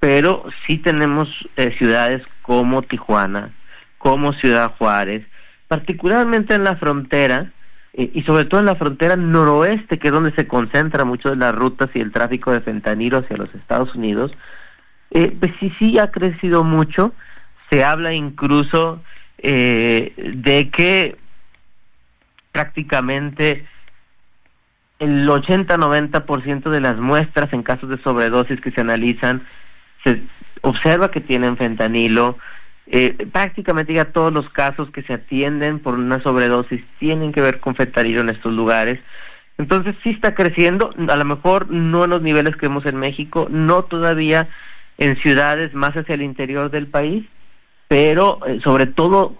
pero sí tenemos eh, ciudades como Tijuana, como Ciudad Juárez, particularmente en la frontera eh, y sobre todo en la frontera noroeste, que es donde se concentra mucho de las rutas y el tráfico de fentanilo hacia los Estados Unidos, eh, pues sí, sí ha crecido mucho. Se habla incluso eh, de que prácticamente el 80-90% de las muestras en casos de sobredosis que se analizan se observa que tienen fentanilo, eh, prácticamente ya todos los casos que se atienden por una sobredosis tienen que ver con fentanilo en estos lugares. Entonces sí está creciendo, a lo mejor no en los niveles que vemos en México, no todavía en ciudades más hacia el interior del país, pero eh, sobre todo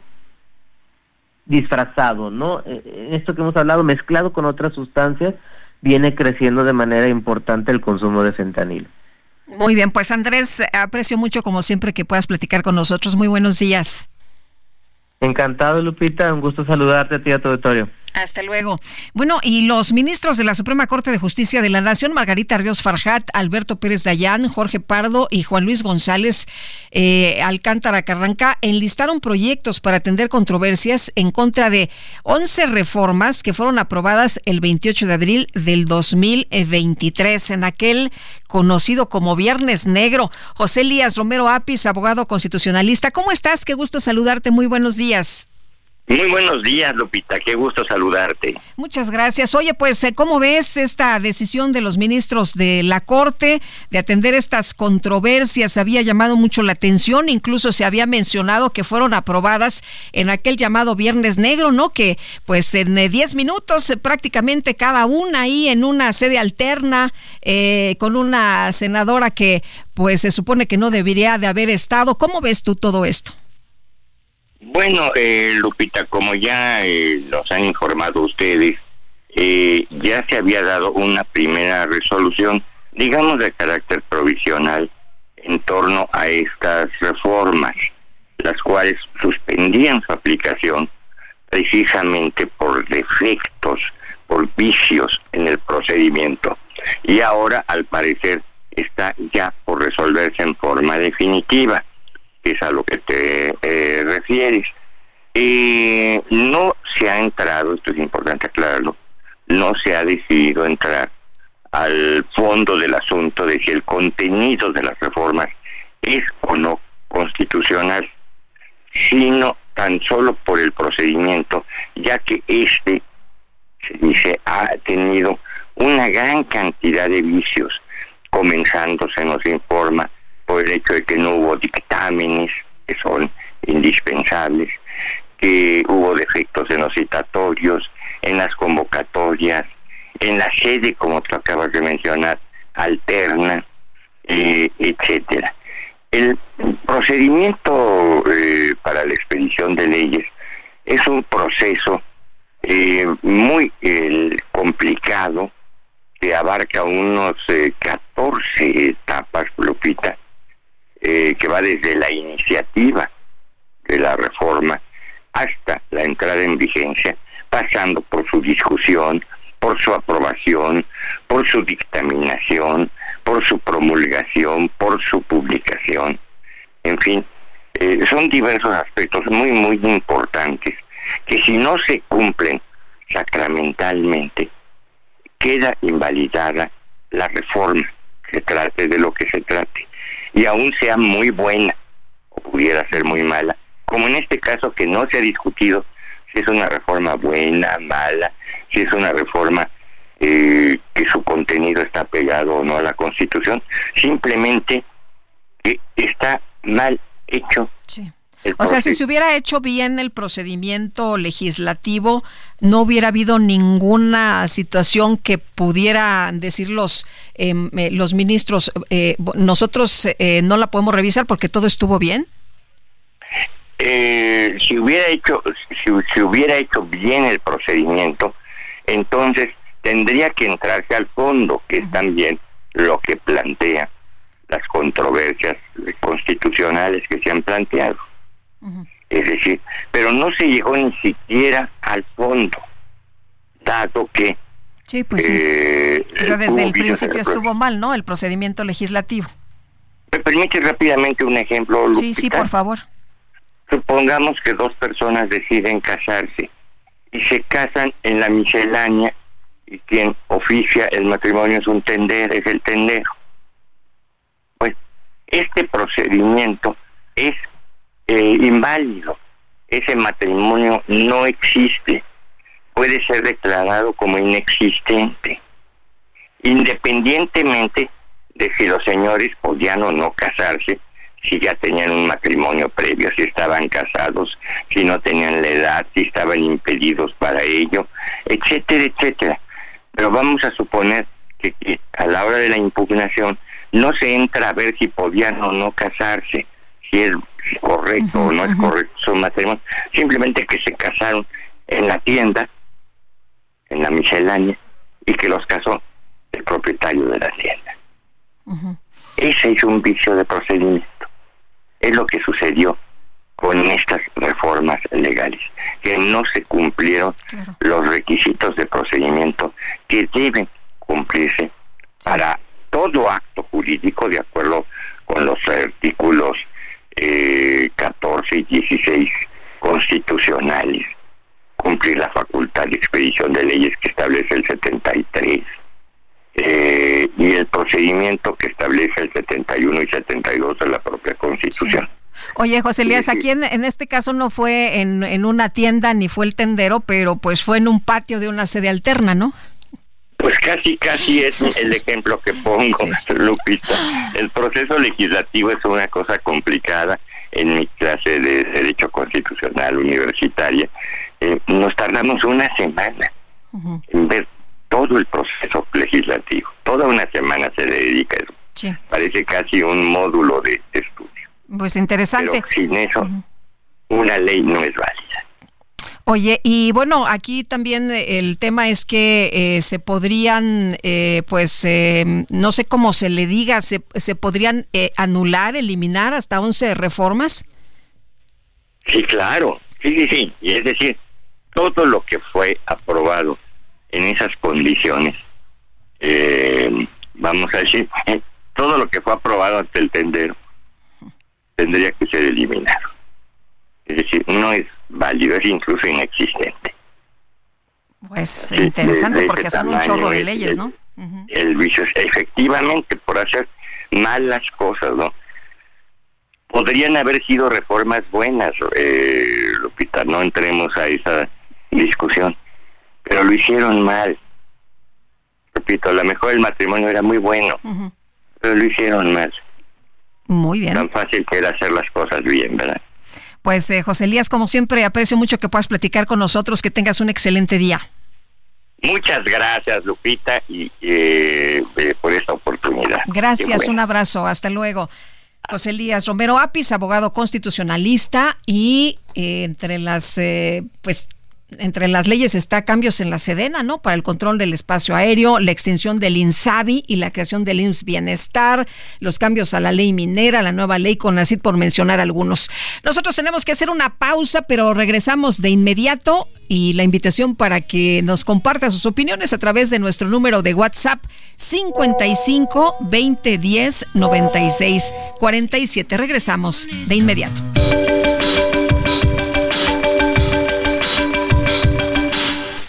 disfrazado, ¿no? Eh, esto que hemos hablado, mezclado con otras sustancias, viene creciendo de manera importante el consumo de fentanilo. Muy bien, pues Andrés, aprecio mucho como siempre que puedas platicar con nosotros. Muy buenos días. Encantado, Lupita. Un gusto saludarte a ti y a tu auditorio. Hasta luego. Bueno, y los ministros de la Suprema Corte de Justicia de la Nación, Margarita Ríos Farjat, Alberto Pérez Dayán, Jorge Pardo y Juan Luis González eh, Alcántara Carranca, enlistaron proyectos para atender controversias en contra de 11 reformas que fueron aprobadas el 28 de abril del 2023 en aquel conocido como Viernes Negro. José Elías Romero Apis, abogado constitucionalista. ¿Cómo estás? Qué gusto saludarte. Muy buenos días. Muy buenos días, Lupita. Qué gusto saludarte. Muchas gracias. Oye, pues, eh, ¿cómo ves esta decisión de los ministros de la Corte de atender estas controversias? Había llamado mucho la atención, incluso se había mencionado que fueron aprobadas en aquel llamado Viernes Negro, ¿no? Que, pues, en 10 minutos eh, prácticamente cada una ahí en una sede alterna eh, con una senadora que, pues, se supone que no debería de haber estado. ¿Cómo ves tú todo esto? Bueno, eh, Lupita, como ya eh, nos han informado ustedes, eh, ya se había dado una primera resolución, digamos de carácter provisional, en torno a estas reformas, las cuales suspendían su aplicación precisamente por defectos, por vicios en el procedimiento. Y ahora, al parecer, está ya por resolverse en forma definitiva que es a lo que te eh, refieres. Eh, no se ha entrado, esto es importante aclararlo, no se ha decidido entrar al fondo del asunto de si el contenido de las reformas es o no constitucional, sino tan solo por el procedimiento, ya que este, se dice, ha tenido una gran cantidad de vicios, comenzando, se nos informa, el hecho de que no hubo dictámenes que son indispensables, que hubo defectos en los citatorios, en las convocatorias, en la sede, como tú acabas de mencionar, alterna, eh, etcétera. El procedimiento eh, para la expedición de leyes es un proceso eh, muy complicado que abarca unos 14 etapas, Lupita, eh, que va desde la iniciativa de la reforma hasta la entrada en vigencia, pasando por su discusión, por su aprobación, por su dictaminación, por su promulgación, por su publicación. En fin, eh, son diversos aspectos muy, muy importantes que si no se cumplen sacramentalmente, queda invalidada la reforma, se trate de lo que se trate y aún sea muy buena o pudiera ser muy mala, como en este caso que no se ha discutido si es una reforma buena, mala, si es una reforma eh, que su contenido está pegado o no a la Constitución, simplemente que está mal hecho O sea, si se hubiera hecho bien el procedimiento legislativo, no hubiera habido ninguna situación que pudieran decir los, em, eh, los ministros, eh, nosotros eh, no la podemos revisar porque todo estuvo bien. si hubiera hecho, si, si hubiera hecho bien el procedimiento, entonces tendría que entrarse al fondo, que es también lo que plantea las controversias constitucionales que se han planteado. Es decir, pero no se llegó ni siquiera al fondo, dado que... Sí, pues sí. Eh, desde el principio estuvo mal, ¿no? El procedimiento legislativo. ¿Me permite rápidamente un ejemplo? Sí, sí, por favor. Supongamos que dos personas deciden casarse y se casan en la miscelánea y quien oficia el matrimonio es un tender, es el tendero. Pues este procedimiento es eh, inválido. Ese matrimonio no existe. Puede ser declarado como inexistente. Independientemente de si los señores podían o no casarse, si ya tenían un matrimonio previo, si estaban casados, si no tenían la edad, si estaban impedidos para ello, etcétera, etcétera. Pero vamos a suponer que, a la hora de la impugnación no se entra a ver si podían o no casarse, si es correcto o no es correcto su matrimonio, simplemente que se casaron en la tienda, en la miscelánea, y que los casó el propietario de la tienda. Ese es un vicio de procedimiento. Es lo que sucedió con estas reformas legales, que no se cumplieron los requisitos de procedimiento que deben cumplirse para todo acto jurídico de acuerdo con los artículos eh, 14 y 16 constitucionales, cumplir la facultad de expedición de leyes que establece el 73 eh, y el procedimiento que establece el 71 y 72 de la propia Constitución. Oye, José Elías, aquí en, en, este caso no fue en, en una tienda ni fue el tendero, pero pues fue en un patio de una sede alterna, ¿no? Pues casi, casi es *laughs* el ejemplo que pongo, Lupita. El proceso legislativo es una cosa complicada. En mi clase de Derecho Constitucional Universitaria eh, nos tardamos una semana en ver todo el proceso legislativo. Toda una semana se dedica a eso. Parece casi un módulo de estudio. Pues interesante. Pero sin eso, una ley no es válida. Oye, y bueno, aquí también el tema es que eh, se podrían, eh, pues, eh, no sé cómo se le diga, se, se podrían anular, eliminar hasta 11 reformas. Sí, claro, sí, sí, sí. Y es decir, todo lo que fue aprobado en esas condiciones, vamos a decir, *laughs* todo lo que fue aprobado ante el tendero, tendría que ser eliminado. Es decir, no es válido, es incluso inexistente. Pues interesante porque son un chorro de leyes, ¿no? El vicio es efectivamente por hacer malas cosas, ¿no? Podrían haber sido reformas buenas, eh, Lupita, no entremos a esa discusión, pero lo hicieron mal. Repito, a lo mejor el matrimonio era muy bueno, pero lo hicieron mal. Muy bien. Tan fácil que era hacer las cosas bien, ¿verdad? Pues eh, José Elías, como siempre, aprecio mucho que puedas platicar con nosotros, que tengas un excelente día. Muchas gracias, Lupita, y eh, eh, por esta oportunidad. Gracias, un abrazo, hasta luego. José Elías Romero Apis, abogado constitucionalista y entre las pues entre las leyes está cambios en la Sedena, ¿no? Para el control del espacio aéreo, la extinción del INSABI y la creación del INS Bienestar, los cambios a la ley minera, la nueva ley CONACID, por mencionar algunos. Nosotros tenemos que hacer una pausa, pero regresamos de inmediato y la invitación para que nos comparta sus opiniones a través de nuestro número de WhatsApp 55 20 10 96 47. Regresamos de inmediato.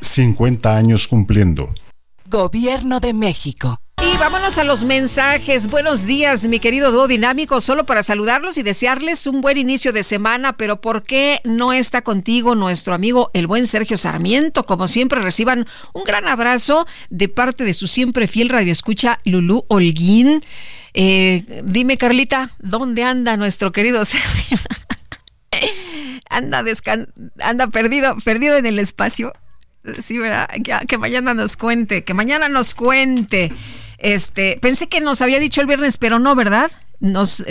50 años cumpliendo. Gobierno de México. Y vámonos a los mensajes. Buenos días, mi querido dúo dinámico. Solo para saludarlos y desearles un buen inicio de semana. Pero ¿por qué no está contigo nuestro amigo, el buen Sergio Sarmiento? Como siempre, reciban un gran abrazo de parte de su siempre fiel radioescucha, Lulú Holguín. Eh, dime, Carlita, ¿dónde anda nuestro querido *laughs* Sergio? anda, anda perdido, perdido en el espacio. Sí, ¿verdad? Que, que, mañana nos cuente, que mañana nos cuente. Este, pensé que nos había dicho el viernes, pero no, ¿verdad? Nos,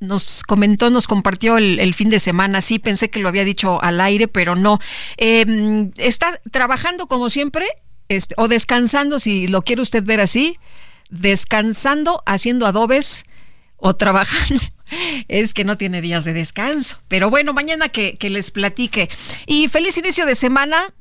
nos comentó, nos compartió el, fin de semana. Sí, pensé que lo había dicho al aire, pero no. Eh, ¿Está trabajando como siempre? Este, o descansando, si lo quiere usted ver así. Descansando, haciendo adobes o trabajando. *laughs* Es que no tiene días de descanso. Pero bueno, mañana que les platique. Y feliz inicio de semana.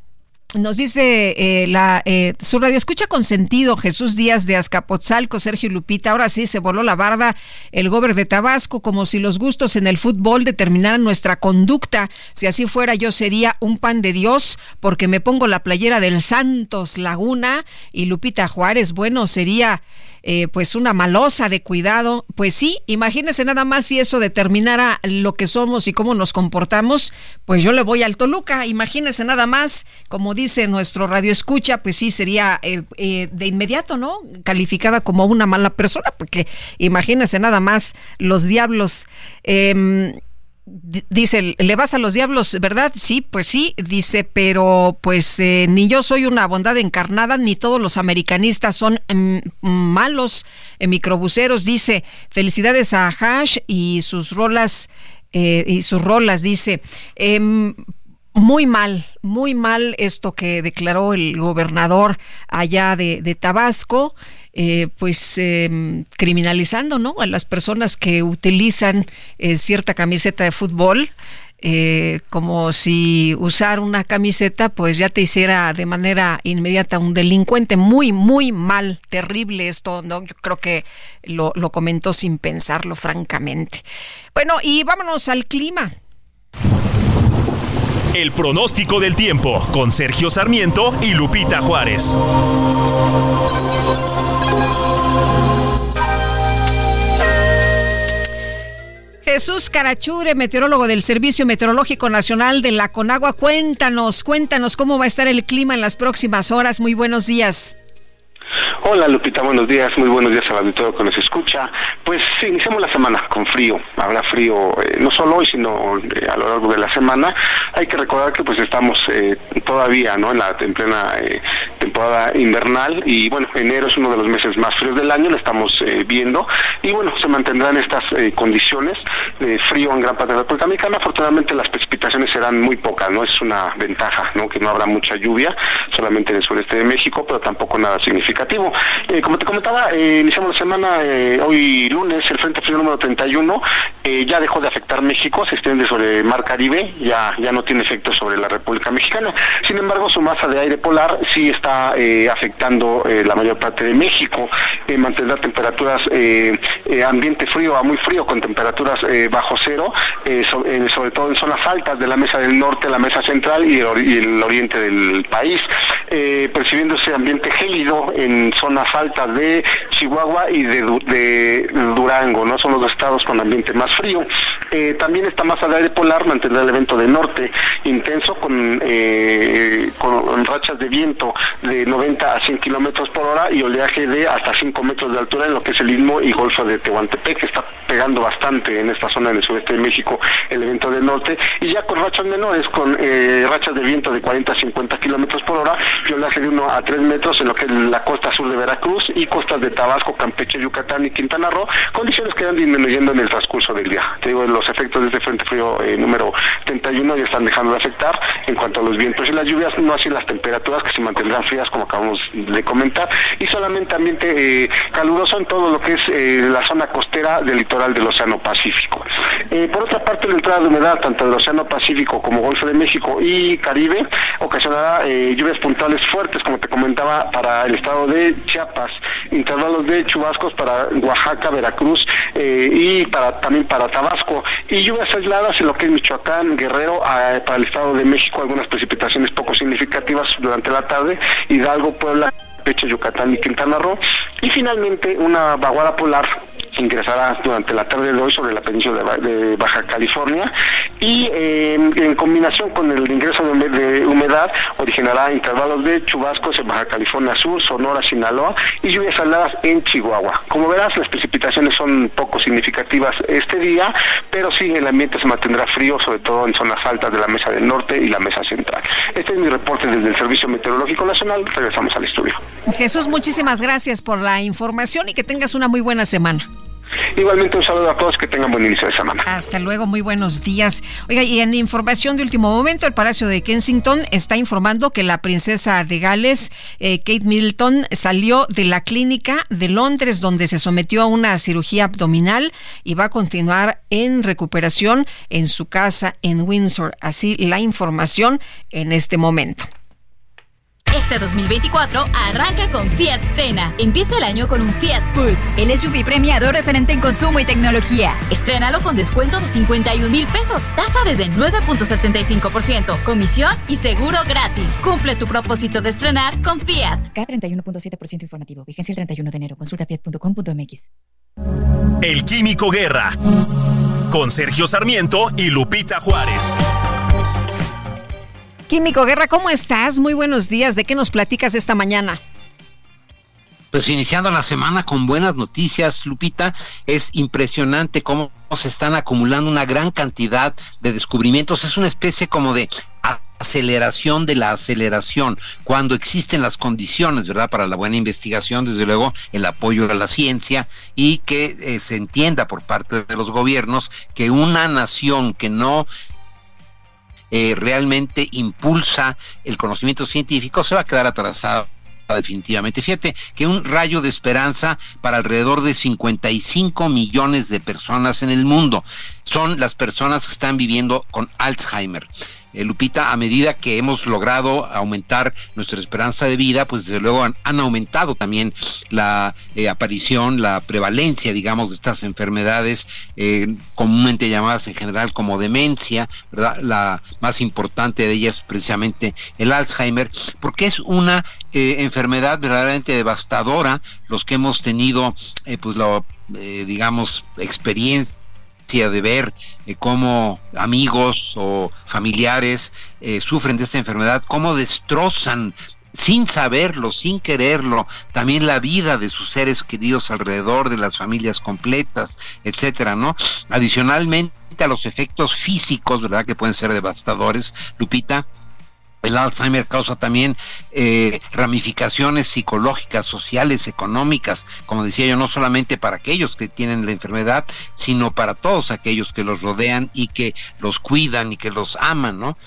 Nos dice eh, la, eh, su radio escucha con sentido Jesús Díaz de Azcapotzalco, Sergio Lupita. Ahora sí se voló la barda el gober de Tabasco, como si los gustos en el fútbol determinaran nuestra conducta. Si así fuera, yo sería un pan de Dios, porque me pongo la playera del Santos Laguna y Lupita Juárez. Bueno, sería eh, pues una malosa de cuidado. Pues sí, imagínese nada más si eso determinara lo que somos y cómo nos comportamos, pues yo le voy al Toluca, imagínese nada más, como dice nuestro radio escucha, pues sí sería eh, eh, de inmediato, ¿no? Calificada como una mala persona, porque imagínese nada más los diablos. Dice, le vas a los diablos, ¿verdad? Sí, pues sí, dice, pero pues eh, ni yo soy una bondad encarnada, ni todos los americanistas son mm, malos eh, microbuseros, dice, felicidades a Hash y sus rolas, eh, y sus rolas, dice, em, muy mal, muy mal esto que declaró el gobernador allá de, de Tabasco. Eh, pues eh, criminalizando ¿no? a las personas que utilizan eh, cierta camiseta de fútbol. como si usar una camiseta pues ya te hiciera de manera inmediata un delincuente muy muy mal terrible esto no yo creo que lo, lo comentó sin pensarlo francamente bueno y vámonos al clima el pronóstico del tiempo con Sergio Sarmiento y Lupita Juárez. Jesús Carachure, meteorólogo del Servicio Meteorológico Nacional de la Conagua, cuéntanos, cuéntanos cómo va a estar el clima en las próximas horas. Muy buenos días. Hola Lupita, buenos días, muy buenos días al auditorio que nos escucha. Pues iniciamos la semana con frío, habrá frío eh, no solo hoy, sino eh, a lo largo de la semana. Hay que recordar que pues estamos eh, todavía no en la en plena temporada invernal y bueno, enero es uno de los meses más fríos del año, lo estamos viendo y bueno, se mantendrán estas condiciones de frío en gran parte de la República Mexicana. Afortunadamente las precipitaciones serán muy pocas, no es una ventaja, ¿no? Que no habrá mucha lluvia, solamente en el sureste de México, pero tampoco nada significativo eh, como te comentaba, eh, iniciamos la semana, eh, hoy lunes, el Frente Frío número 31 ya dejó de afectar México, se extiende sobre el Mar Caribe, ya, ya no tiene efecto sobre la República Mexicana. Sin embargo, su masa de aire polar sí está afectando la mayor parte de México, mantendrá temperaturas, ambiente frío a muy frío, con temperaturas bajo cero, sobre, todo en zonas altas de la mesa del norte, la mesa central y el, oriente del país, percibiendo ese ambiente gélido en zonas altas de Chihuahua y de, Durango, ¿no? Son los estados con ambiente más frío. Eh, también esta masa de aire polar mantendrá el evento de norte intenso con, eh, con rachas de viento de 90 a 100 kilómetros por hora y oleaje de hasta 5 metros de altura en lo que es el Istmo y Golfo de Tehuantepec, que está pegando bastante en esta zona del sudeste de México el evento del norte, y ya con rachas menores, con eh, rachas de viento de 40 a 50 kilómetros por hora y oleaje de 1 a 3 metros en lo que es la costa costa sur de Veracruz y costas de Tabasco, Campeche, Yucatán y Quintana Roo, condiciones que van disminuyendo en el transcurso del día. Te digo, los efectos de este frente frío eh, número 31 ya están dejando de afectar en cuanto a los vientos y las lluvias, no así las temperaturas que se mantendrán frías como acabamos de comentar y solamente ambiente eh, caluroso en todo lo que es eh, la zona costera del litoral del Océano Pacífico. por otra parte, la entrada de humedad tanto del Océano Pacífico como Golfo de México y Caribe ocasionará lluvias puntuales fuertes, como te comentaba, para el estado de Chiapas, intervalos de chubascos para Oaxaca, Veracruz y para también para Tabasco y lluvias aisladas en lo que es Michoacán, Guerrero, para el Estado de México, algunas precipitaciones poco significativas durante la tarde, Hidalgo, Puebla, Peche, Yucatán y Quintana Roo. Y finalmente una vaguada polar ingresará durante la tarde de hoy sobre la península de, Baja California y eh, en combinación con el ingreso de, humedad originará intervalos de chubascos en Baja California Sur, Sonora, Sinaloa y lluvias saladas en Chihuahua. Como verás, las precipitaciones son poco significativas este día, pero sí el ambiente se mantendrá frío, sobre todo en zonas altas de la Mesa del Norte y la Mesa Central. Este es mi reporte desde el Servicio Meteorológico Nacional. Regresamos al estudio. Jesús, muchísimas gracias por la información y que tengas una muy buena semana. Igualmente un saludo a todos, que tengan buen inicio de semana. Hasta luego, muy buenos días. Oiga, y en información de último momento, el Palacio de Kensington está informando que la princesa de Gales, eh, Kate Middleton, salió de la clínica de Londres donde se sometió a una cirugía abdominal y va a continuar en recuperación en su casa en Windsor. Así la información en este momento. Este 2024 arranca con Fiat Strena. Empieza el año con un Fiat Pulse, el SUV premiado referente en consumo y tecnología. Estrénalo con descuento de 51 mil pesos, tasa desde 9.75%, comisión y seguro gratis. Cumple tu propósito de estrenar con Fiat. K31.7% informativo. Vigencia el 31 de enero. Consulta fiat.com.mx. El Químico Guerra. Con Sergio Sarmiento y Lupita Juárez. Químico Guerra, ¿cómo estás? Muy buenos días. ¿De qué nos platicas esta mañana? Pues iniciando la semana con buenas noticias, Lupita, es impresionante cómo se están acumulando una gran cantidad de descubrimientos. Es una especie como de aceleración de la aceleración, cuando existen las condiciones, ¿verdad?, para la buena investigación, desde luego el apoyo a la ciencia y que eh, se entienda por parte de los gobiernos que una nación que no eh, realmente impulsa el conocimiento científico, se va a quedar atrasado definitivamente. Fíjate que un rayo de esperanza para alrededor de 55 millones de personas en el mundo son las personas que están viviendo con Alzheimer. Eh, Lupita, a medida que hemos logrado aumentar nuestra esperanza de vida, pues desde luego han, aumentado también la eh, aparición, la prevalencia, digamos, de estas enfermedades eh, comúnmente llamadas en general como demencia, ¿verdad? La más importante de ellas precisamente el Alzheimer, porque es una enfermedad verdaderamente devastadora, los que hemos tenido, pues, lo, digamos, experiencia de ver eh, cómo amigos o familiares eh, sufren de esta enfermedad, cómo destrozan sin saberlo, sin quererlo, también la vida de sus seres queridos alrededor, de las familias completas, etcétera, ¿no? Adicionalmente a los efectos físicos, ¿verdad? Que pueden ser devastadores, Lupita, el Alzheimer causa también eh, ramificaciones psicológicas, sociales, económicas, como decía yo, no solamente para aquellos que tienen la enfermedad, sino para todos aquellos que los rodean y que los cuidan y que los aman, ¿no?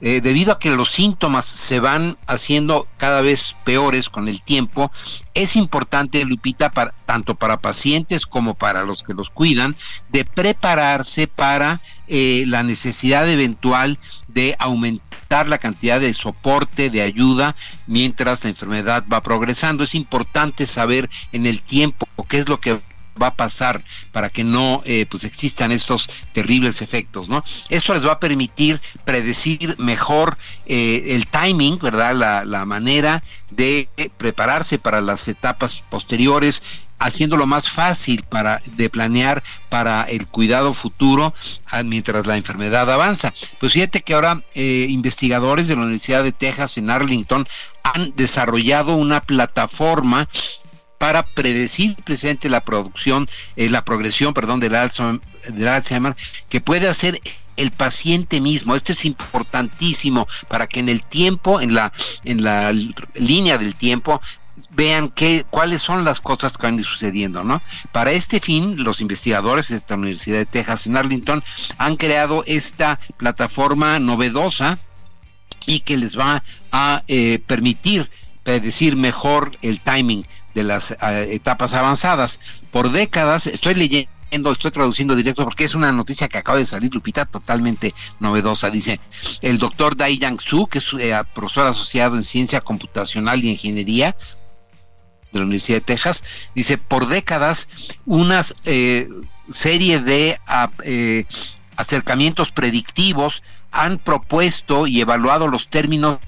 Eh, debido a que los síntomas se van haciendo cada vez peores con el tiempo, es importante, Lupita, para, tanto para pacientes como para los que los cuidan, de prepararse para eh, la necesidad eventual de aumentar la cantidad de soporte, de ayuda, mientras la enfermedad va progresando. Es importante saber en el tiempo qué es lo que va a pasar para que no eh, pues existan estos terribles efectos, ¿no? Esto les va a permitir predecir mejor eh, el timing, ¿verdad? La, manera de prepararse para las etapas posteriores haciéndolo más fácil para de planear para el cuidado futuro ah, mientras la enfermedad avanza. Pues fíjate que ahora eh, investigadores de la Universidad de Texas en Arlington han desarrollado una plataforma para predecir precisamente la producción, eh, la progresión, perdón, del Alzheimer, del Alzheimer, que puede hacer el paciente mismo. Esto es importantísimo para que en el tiempo, en la, en la línea del tiempo, vean qué, cuáles son las cosas que van sucediendo, ¿no? Para este fin, los investigadores de esta Universidad de Texas en Arlington han creado esta plataforma novedosa y que les va a eh, permitir predecir mejor el timing de las eh, etapas avanzadas. Por décadas, estoy leyendo estoy traduciendo directo porque es una noticia que acaba de salir, Lupita, totalmente novedosa. Dice, el doctor Dai Yang Su, que es eh, profesor asociado en ciencia computacional y ingeniería de la Universidad de Texas, dice, por décadas, una eh, serie de ah, acercamientos predictivos han propuesto y evaluado los términos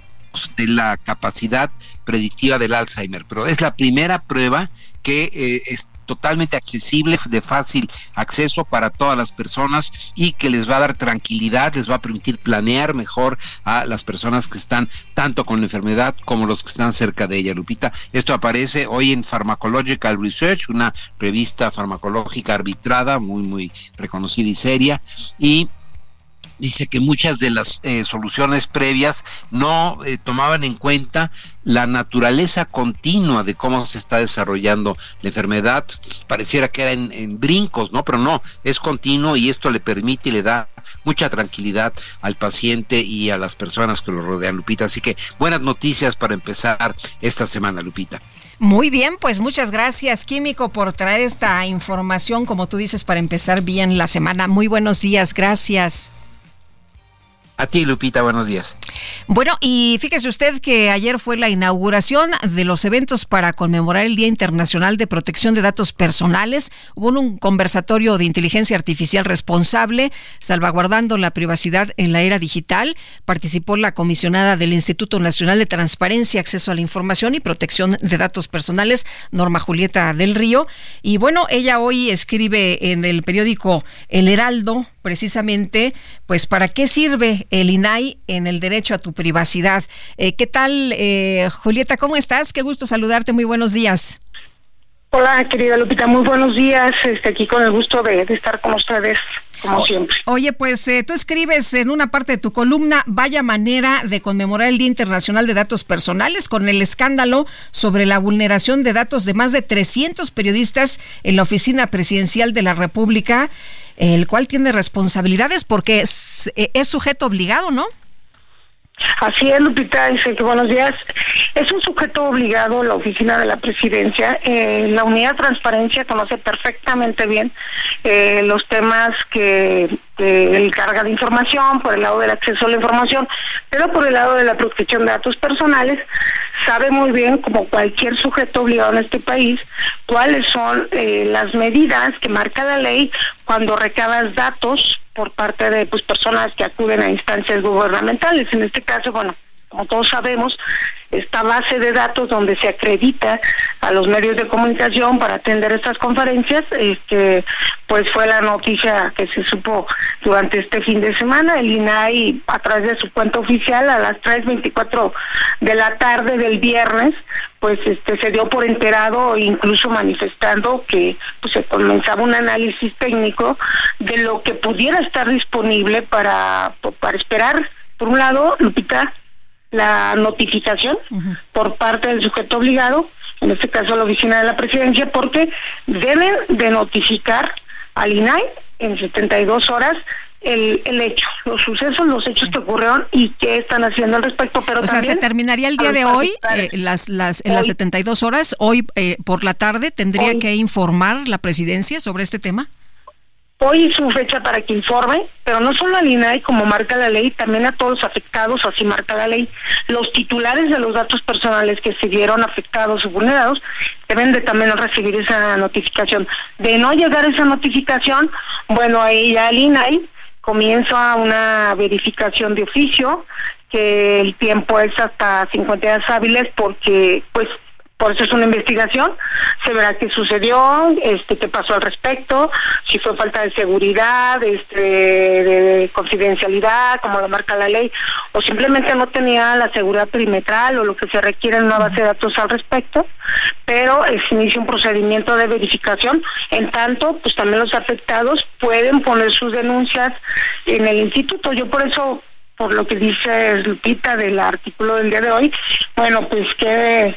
de la capacidad predictiva del Alzheimer, pero es la primera prueba que eh, es totalmente accesible, de fácil acceso para todas las personas y que les va a dar tranquilidad, les va a permitir planear mejor a las personas que están tanto con la enfermedad como los que están cerca de ella. Lupita, esto aparece hoy en Pharmacological Research, una revista farmacológica arbitrada, muy, muy reconocida y seria, y dice que muchas de las eh, soluciones previas no eh, tomaban en cuenta la naturaleza continua de cómo se está desarrollando la enfermedad. Pareciera que era en, brincos, ¿no? Pero no, es continuo y esto le permite y le da mucha tranquilidad al paciente y a las personas que lo rodean, Lupita. Así que buenas noticias para empezar esta semana, Lupita. Muy bien, pues muchas gracias, Químico, por traer esta información, como tú dices, para empezar bien la semana. Muy buenos días, gracias. A ti, Lupita, buenos días. Bueno, y fíjese usted que ayer fue la inauguración de los eventos para conmemorar el Día Internacional de Protección de Datos Personales. Hubo un conversatorio de inteligencia artificial responsable, salvaguardando la privacidad en la era digital. Participó la comisionada del Instituto Nacional de Transparencia, Acceso a la Información y Protección de Datos Personales, Norma Julieta del Río. Y bueno, ella hoy escribe en el periódico El Heraldo, precisamente, pues, ¿para qué sirve el INAI en el derecho a tu privacidad. Eh, ¿Qué tal, eh, Julieta? ¿Cómo estás? Qué gusto saludarte. Muy buenos días. Hola, querida Lupita, muy buenos días. Este, aquí con el gusto de, estar con ustedes, como siempre. Oye, pues eh, tú escribes en una parte de tu columna, vaya manera de conmemorar el Día Internacional de Datos Personales con el escándalo sobre la vulneración de datos de más de 300 periodistas en la Oficina Presidencial de la República el cual tiene responsabilidades porque es, eh, es sujeto obligado, ¿no? Así es, Lupita, dice que buenos días. Es un sujeto obligado la oficina de la presidencia. Eh, la unidad de transparencia conoce perfectamente bien eh, los temas que el carga de información, por el lado del acceso a la información, pero por el lado de la protección de datos personales, sabe muy bien, como cualquier sujeto obligado en este país, cuáles son eh, las medidas que marca la ley cuando recabas datos por parte de pues, personas que acuden a instancias gubernamentales. En este caso, bueno, como todos sabemos, esta base de datos donde se acredita a los medios de comunicación para atender estas conferencias, este, pues fue la noticia que se supo durante este fin de semana. El INAI, a través de su cuenta oficial, a las 3.24 de la tarde del viernes, pues este se dio por enterado, incluso manifestando que pues, se comenzaba un análisis técnico de lo que pudiera estar disponible para, para esperar, por un lado, Lupita, la notificación por parte del sujeto obligado, en este caso la oficina de la presidencia, porque deben de notificar al INAI en 72 horas el, el hecho, los sucesos, los hechos que ocurrieron y qué están haciendo al respecto. Pero o sea, se terminaría el día de hoy, eh, las, las, en las 72 horas, hoy eh, por la tarde, ¿tendría que informar la presidencia sobre este tema? Hoy es su fecha para que informe, pero no solo al INAI como marca la ley, también a todos los afectados, así marca la ley. Los titulares de los datos personales que se vieron afectados o vulnerados deben de también recibir esa notificación. De no llegar esa notificación, bueno, ahí ya el INAI comienza una verificación de oficio, que el tiempo es hasta 50 días hábiles porque pues por eso es una investigación, se verá qué sucedió, este, qué pasó al respecto, si fue falta de seguridad, este, de, confidencialidad, como lo marca la ley, o simplemente no tenía la seguridad perimetral o lo que se requiere en una base de datos al respecto, pero se inicia un procedimiento de verificación. En tanto, pues también los afectados pueden poner sus denuncias en el instituto. Yo por eso por lo que dice Lupita del artículo del día de hoy, bueno, pues que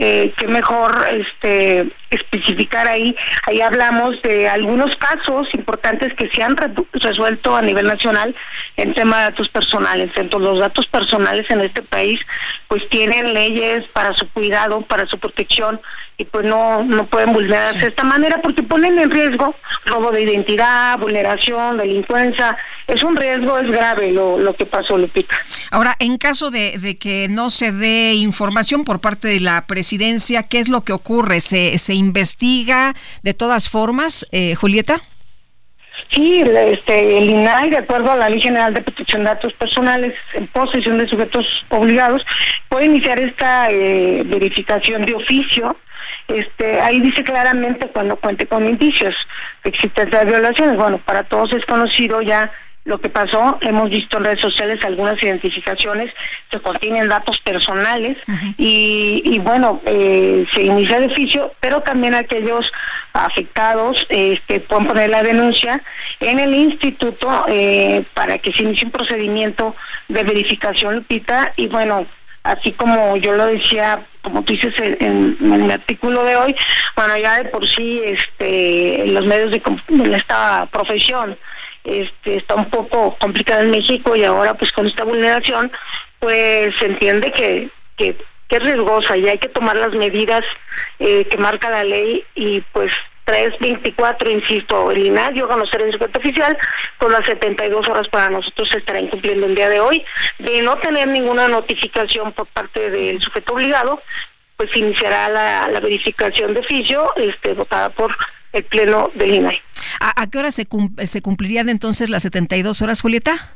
eh, que mejor este especificar ahí. Ahí hablamos de algunos casos importantes que se han resuelto a nivel nacional en tema de datos personales. Entonces, los datos personales en este país pues tienen leyes para su cuidado, para su protección y pues no no pueden vulnerarse de esta manera porque ponen en riesgo robo de identidad, vulneración, delincuencia. Es un riesgo, es grave lo, lo que pasó, Lupita. Ahora, en caso de, de que no se dé información por parte de la presidencia, ¿qué es lo que ocurre? ¿Se, se investiga de todas formas, eh, Julieta? Sí, este, el INAI, de acuerdo a la Ley General de Protección de Datos Personales en posesión de sujetos obligados, puede iniciar esta eh, verificación de oficio. Este, ahí dice claramente cuando cuente con indicios de existencia de violaciones. Bueno, para todos es conocido ya lo que pasó. Hemos visto en redes sociales algunas identificaciones que contienen datos personales y, y, bueno, eh, se inicia el oficio, pero también aquellos afectados este, pueden poner la denuncia en el instituto eh, para que se inicie un procedimiento de verificación, Lupita, y bueno, así como yo lo decía, como tú dices en, el artículo de hoy, bueno, ya de por sí este, los medios de, de esta profesión este, está un poco complicada en México y ahora pues con esta vulneración pues se entiende que, que, es riesgosa y hay que tomar las medidas eh, que marca la ley y pues 324, insisto, el INAD dio a conocer en oficial, con las 72 horas para nosotros se estará incumpliendo el día de hoy, de no tener ninguna notificación por parte del sujeto obligado, pues iniciará la, la verificación de oficio, este, votada por el pleno del INAI. ¿A, qué hora se, se cumplirían entonces las 72 horas, Julieta?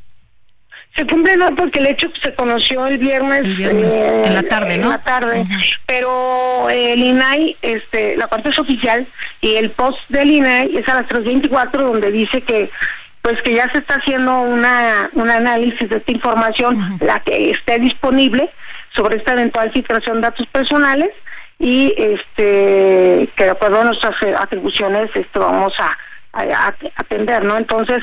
Se cumple no porque el hecho se conoció el viernes, eh, en la tarde, ¿no? En la tarde, pero el INAI, este, la parte es oficial y el post del INAI es a las 3.24 donde dice que pues que ya se está haciendo una un análisis de esta información, la que esté disponible sobre esta eventual filtración de datos personales y este que de acuerdo a nuestras atribuciones esto vamos a, atender, ¿no? Entonces,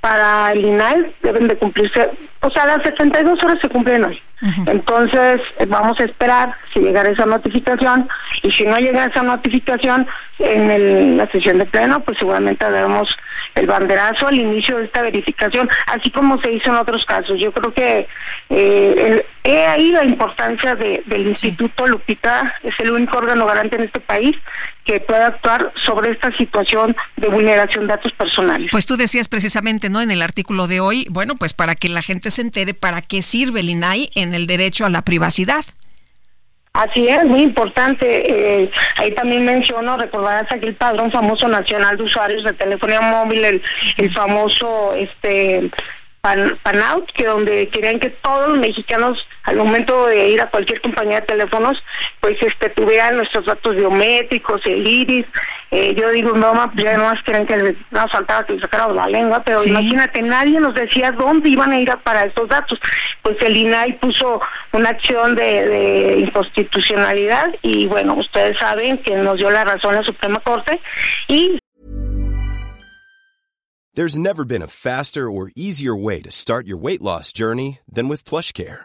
para el INAI deben de cumplirse, o sea, las 72 horas se cumplen hoy. Entonces, vamos a esperar si llegara esa notificación y si no llega esa notificación en la sesión de pleno, pues seguramente daremos el banderazo al inicio de esta verificación, así como se hizo en otros casos. Yo creo que eh, he ahí la importancia del Instituto Lupita, es el único órgano garante en este país que puede actuar sobre esta situación de vulneración de datos personales. Pues tú decías precisamente, ¿no? En el artículo de hoy, bueno, pues para que la gente se entere para qué sirve el INAI en el derecho a la privacidad. Así es, muy importante. Eh, ahí también menciono, recordarás aquí el padrón famoso nacional de usuarios de telefonía móvil, el, el famoso este Panout, que donde querían que todos los mexicanos al momento de ir a cualquier compañía de teléfonos, pues este tuvieran nuestros datos biométricos, el iris. Eh, yo digo, no, pues ya más quieren que nos faltaba que sacáramos la lengua, pero imagínate, nadie nos decía dónde iban a ir para estos datos. Pues el INAI puso una acción de, de inconstitucionalidad y bueno, ustedes saben que nos dio la razón la Suprema Corte y There's never been a faster or easier way to start your weight loss journey than with PlushCare.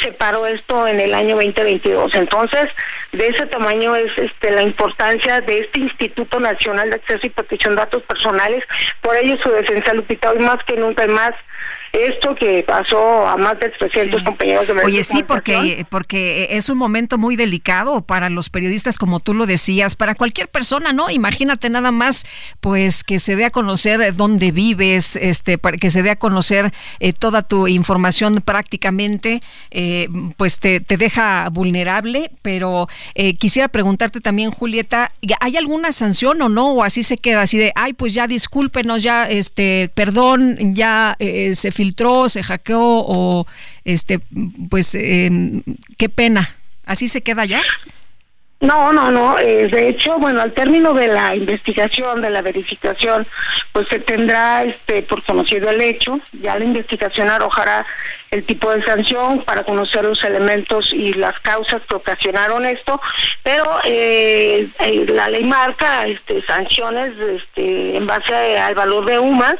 Se paró esto en el año 2022. Entonces, de ese tamaño es este, la importancia de este Instituto Nacional de Acceso y Protección de Datos Personales. Por ello, su defensa, Lupita, hoy más que nunca, y más esto que pasó a más de 300 compañeros de Oye, sí, porque, porque es un momento muy delicado para los periodistas, como tú lo decías, para cualquier persona, ¿no? Imagínate nada más, pues, que se dé a conocer dónde vives, este, para que se dé a conocer eh, toda tu información prácticamente, eh, pues te, te, deja vulnerable, pero eh, quisiera preguntarte también, Julieta, ¿hay alguna sanción o no? O así se queda, así de, ay, pues ya discúlpenos, ya, este, perdón, ya se filtró, se hackeó o este pues em, qué pena. ¿Así se queda ya? No, no, no. Eh, de hecho, bueno, al término de la investigación, de la verificación, pues se tendrá este por conocido el hecho. Ya la investigación arrojará el tipo de sanción para conocer los elementos y las causas que ocasionaron esto. Pero eh, eh, la ley marca este, sanciones este, en base al valor de UMAS,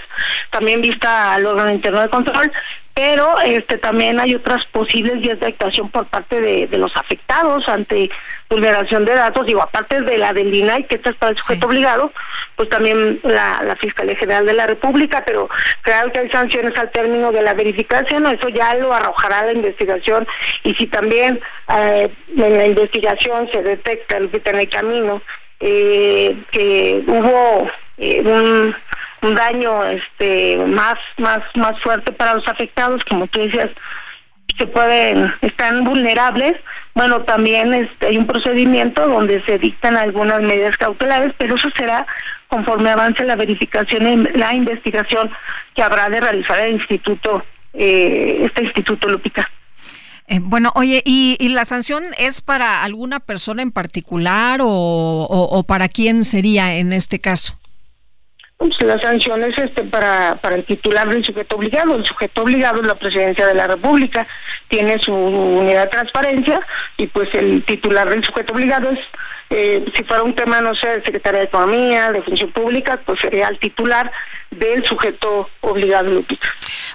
también vista al órgano interno de control pero este también hay otras posibles vías de actuación por parte de, de los afectados ante vulneración de datos, digo, aparte de la del INAI, que está para el sujeto obligado, pues también la, la, Fiscalía General de la República, pero claro que hay sanciones al término de la verificación, eso ya lo arrojará la investigación, y si también eh, en la investigación se detecta en el camino eh, que hubo eh, un, un daño este más más más fuerte para los afectados como tú decías que pueden están vulnerables bueno también este, hay un procedimiento donde se dictan algunas medidas cautelares pero eso será conforme avance la verificación y la investigación que habrá de realizar el instituto eh, este instituto Lupita eh, bueno, oye, ¿y, ¿y, la sanción es para alguna persona en particular o, o, o para quién sería en este caso? Pues la sanción es este para, para el titular del sujeto obligado. El sujeto obligado es la presidencia de la República, tiene su unidad de transparencia y pues el titular del sujeto obligado es, eh, si fuera un tema, no sé, de Secretaría de Economía, de Función Pública, pues sería el titular del sujeto obligado.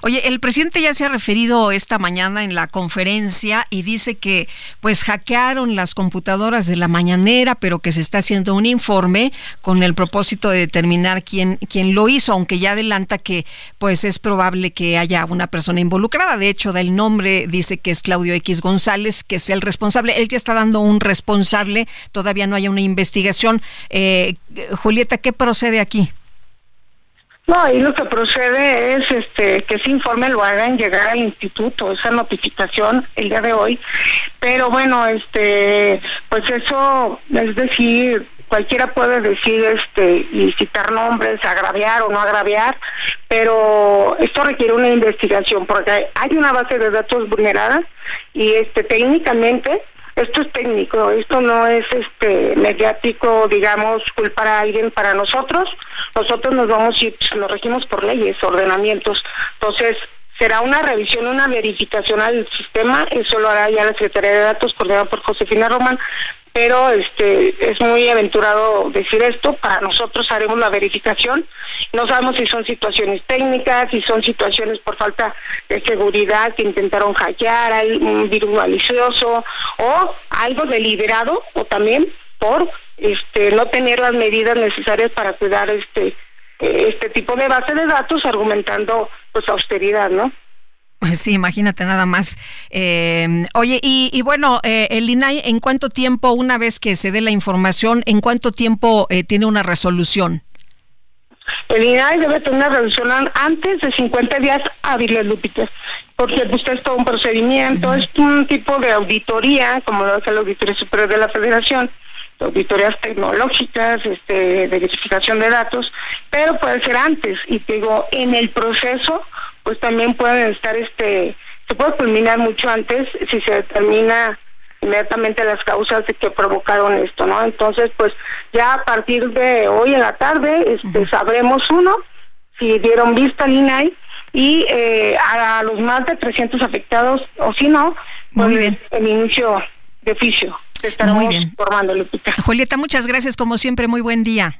Oye, el presidente ya se ha referido esta mañana en la conferencia y dice que pues hackearon las computadoras de la mañanera, pero que se está haciendo un informe con el propósito de determinar quién, quién lo hizo, aunque ya adelanta que pues es probable que haya una persona involucrada. De hecho, da el nombre, dice que es Claudio X González, que es el responsable. Él ya está dando un responsable, todavía no hay una investigación. Eh, Julieta, ¿qué procede aquí? No, ahí lo que procede es este que ese informe lo hagan llegar al instituto, esa notificación el día de hoy. Pero bueno, este, pues eso, es decir, cualquiera puede decir este y citar nombres, agraviar o no agraviar, pero esto requiere una investigación porque hay una base de datos vulnerada y este técnicamente esto es técnico, esto no es este mediático, digamos, culpar a alguien para nosotros. Nosotros nos vamos y pues, lo regimos por leyes, ordenamientos. Entonces, será una revisión, una verificación al sistema, eso lo hará ya la Secretaría de Datos coordinada por Josefina Román, pero este es muy aventurado decir esto, para nosotros haremos la verificación, no sabemos si son situaciones técnicas, si son situaciones por falta de seguridad que intentaron hackear, hay un virus malicioso o algo deliberado o también por este no tener las medidas necesarias para cuidar este este tipo de base de datos argumentando pues austeridad, ¿no? Pues sí, imagínate nada más. Eh, oye, y, y bueno, eh, el INAI, ¿en cuánto tiempo, una vez que se dé la información, en cuánto tiempo eh, tiene una resolución? El INAI debe tener una resolución antes de 50 días hábiles, Lupita, porque usted pues, es todo un procedimiento, es un tipo de auditoría, como lo hace la Auditoría Superior de la Federación, auditorías tecnológicas, este, de verificación de datos, pero puede ser antes, y te digo, en el proceso pues también pueden estar, este, se puede culminar mucho antes si se determina inmediatamente las causas de que provocaron esto, ¿no? Entonces, pues ya a partir de hoy en la tarde este, sabremos uno, si dieron vista al INAI y eh, a, los más de 300 afectados, o si no, pues Muy bien. el inicio de oficio. Estaremos Muy bien. formando, Lupita. Julieta, muchas gracias, como siempre, muy buen día.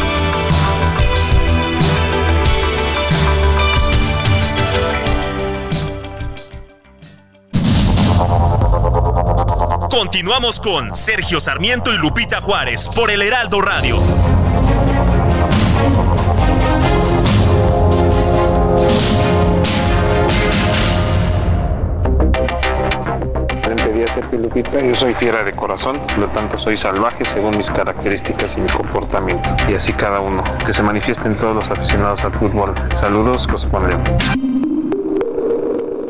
Continuamos con Sergio Sarmiento y Lupita Juárez por el Heraldo Radio. Lupita, yo soy fiera de corazón, por lo tanto soy salvaje según mis características y mi comportamiento. Y así cada uno, que se manifieste en todos los aficionados al fútbol. Saludos, León.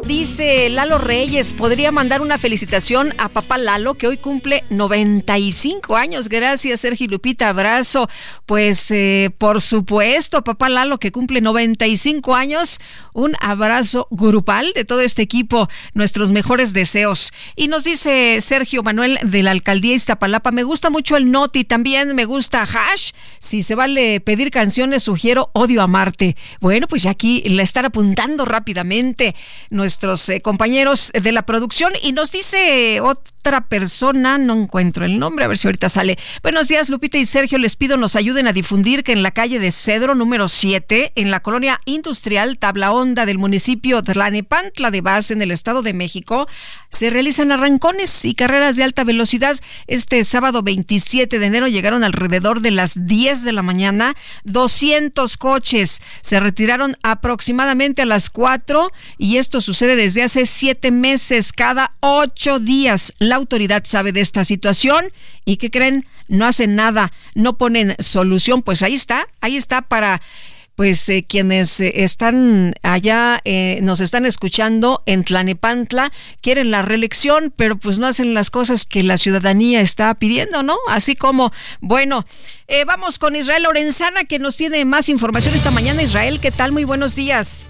Dice Lalo Reyes, podría mandar una felicitación a papá Lalo, que hoy cumple 95 años. Gracias, Sergio Lupita, abrazo. Pues eh, por supuesto, papá Lalo, que cumple 95 años, un abrazo grupal de todo este equipo, nuestros mejores deseos. Y nos dice Sergio Manuel de la alcaldía Iztapalapa, me gusta mucho el Noti, también me gusta Hash. Si se vale pedir canciones, sugiero Odio a Marte. Bueno, pues ya aquí la estar apuntando rápidamente nuestros eh, compañeros de la producción y nos dice otra persona, no encuentro el nombre, a ver si ahorita sale. Buenos días, Lupita y Sergio, les pido nos ayuden a difundir que en la calle de Cedro número 7, en la colonia industrial Tabla Honda del municipio Tlanepantla de Base en el Estado de México, se realizan arrancones y carreras de alta velocidad. Este sábado 27 de enero llegaron alrededor de las 10 de la mañana 200 coches. Se retiraron aproximadamente a las 4 y esto desde hace siete meses, cada ocho días. La autoridad sabe de esta situación y que creen, no hacen nada, no ponen solución. Pues ahí está, ahí está para pues eh, quienes eh, están allá, eh, nos están escuchando en Tlanepantla, quieren la reelección, pero pues no hacen las cosas que la ciudadanía está pidiendo, ¿no? Así como, bueno, vamos con Israel Lorenzana, que nos tiene más información esta mañana. Israel, ¿qué tal? Muy buenos días.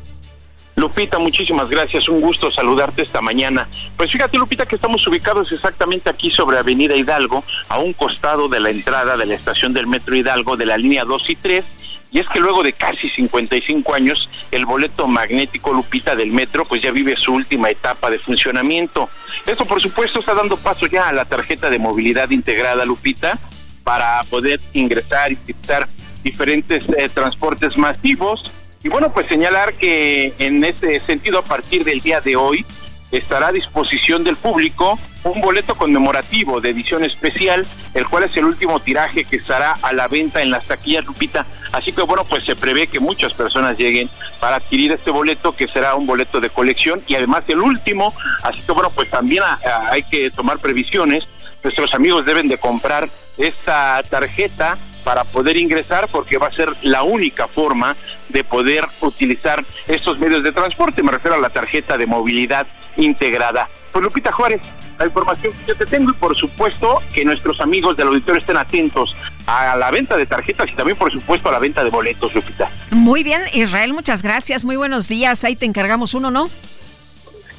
Lupita, muchísimas gracias. Un gusto saludarte esta mañana. Pues fíjate, Lupita, que estamos ubicados exactamente aquí sobre Avenida Hidalgo, a un costado de la entrada de la estación del Metro Hidalgo de la línea 2 y 3. Y es que luego de casi 55 años, el boleto magnético Lupita del metro pues ya vive su última etapa de funcionamiento. Esto por supuesto está dando paso ya a la tarjeta de movilidad integrada Lupita para poder ingresar y utilizar diferentes eh, transportes masivos y bueno, pues señalar que en ese sentido, a partir del día de hoy, estará a disposición del público un boleto conmemorativo de edición especial, el cual es el último tiraje que estará a la venta en las taquillas Lupita. Así que bueno, pues se prevé que muchas personas lleguen para adquirir este boleto, que será un boleto de colección y además el último. Así que bueno, pues también hay que tomar previsiones. Nuestros amigos deben de comprar esta tarjeta para poder ingresar porque va a ser la única forma de poder utilizar estos medios de transporte. Me refiero a la tarjeta de movilidad integrada. Pues Lupita Juárez, la información que yo te tengo y por supuesto que nuestros amigos del auditorio estén atentos a la venta de tarjetas y también por supuesto a la venta de boletos, Lupita. Muy bien, Israel, muchas gracias, muy buenos días. Ahí te encargamos uno, ¿no?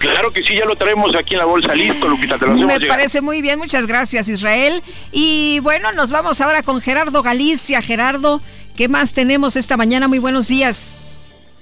Claro que sí, ya lo traemos aquí en la bolsa listo, Lupita, te lo Me parece muy bien, muchas gracias Israel. Y bueno, nos vamos ahora con Gerardo Galicia. Gerardo, ¿qué más tenemos esta mañana? Muy buenos días.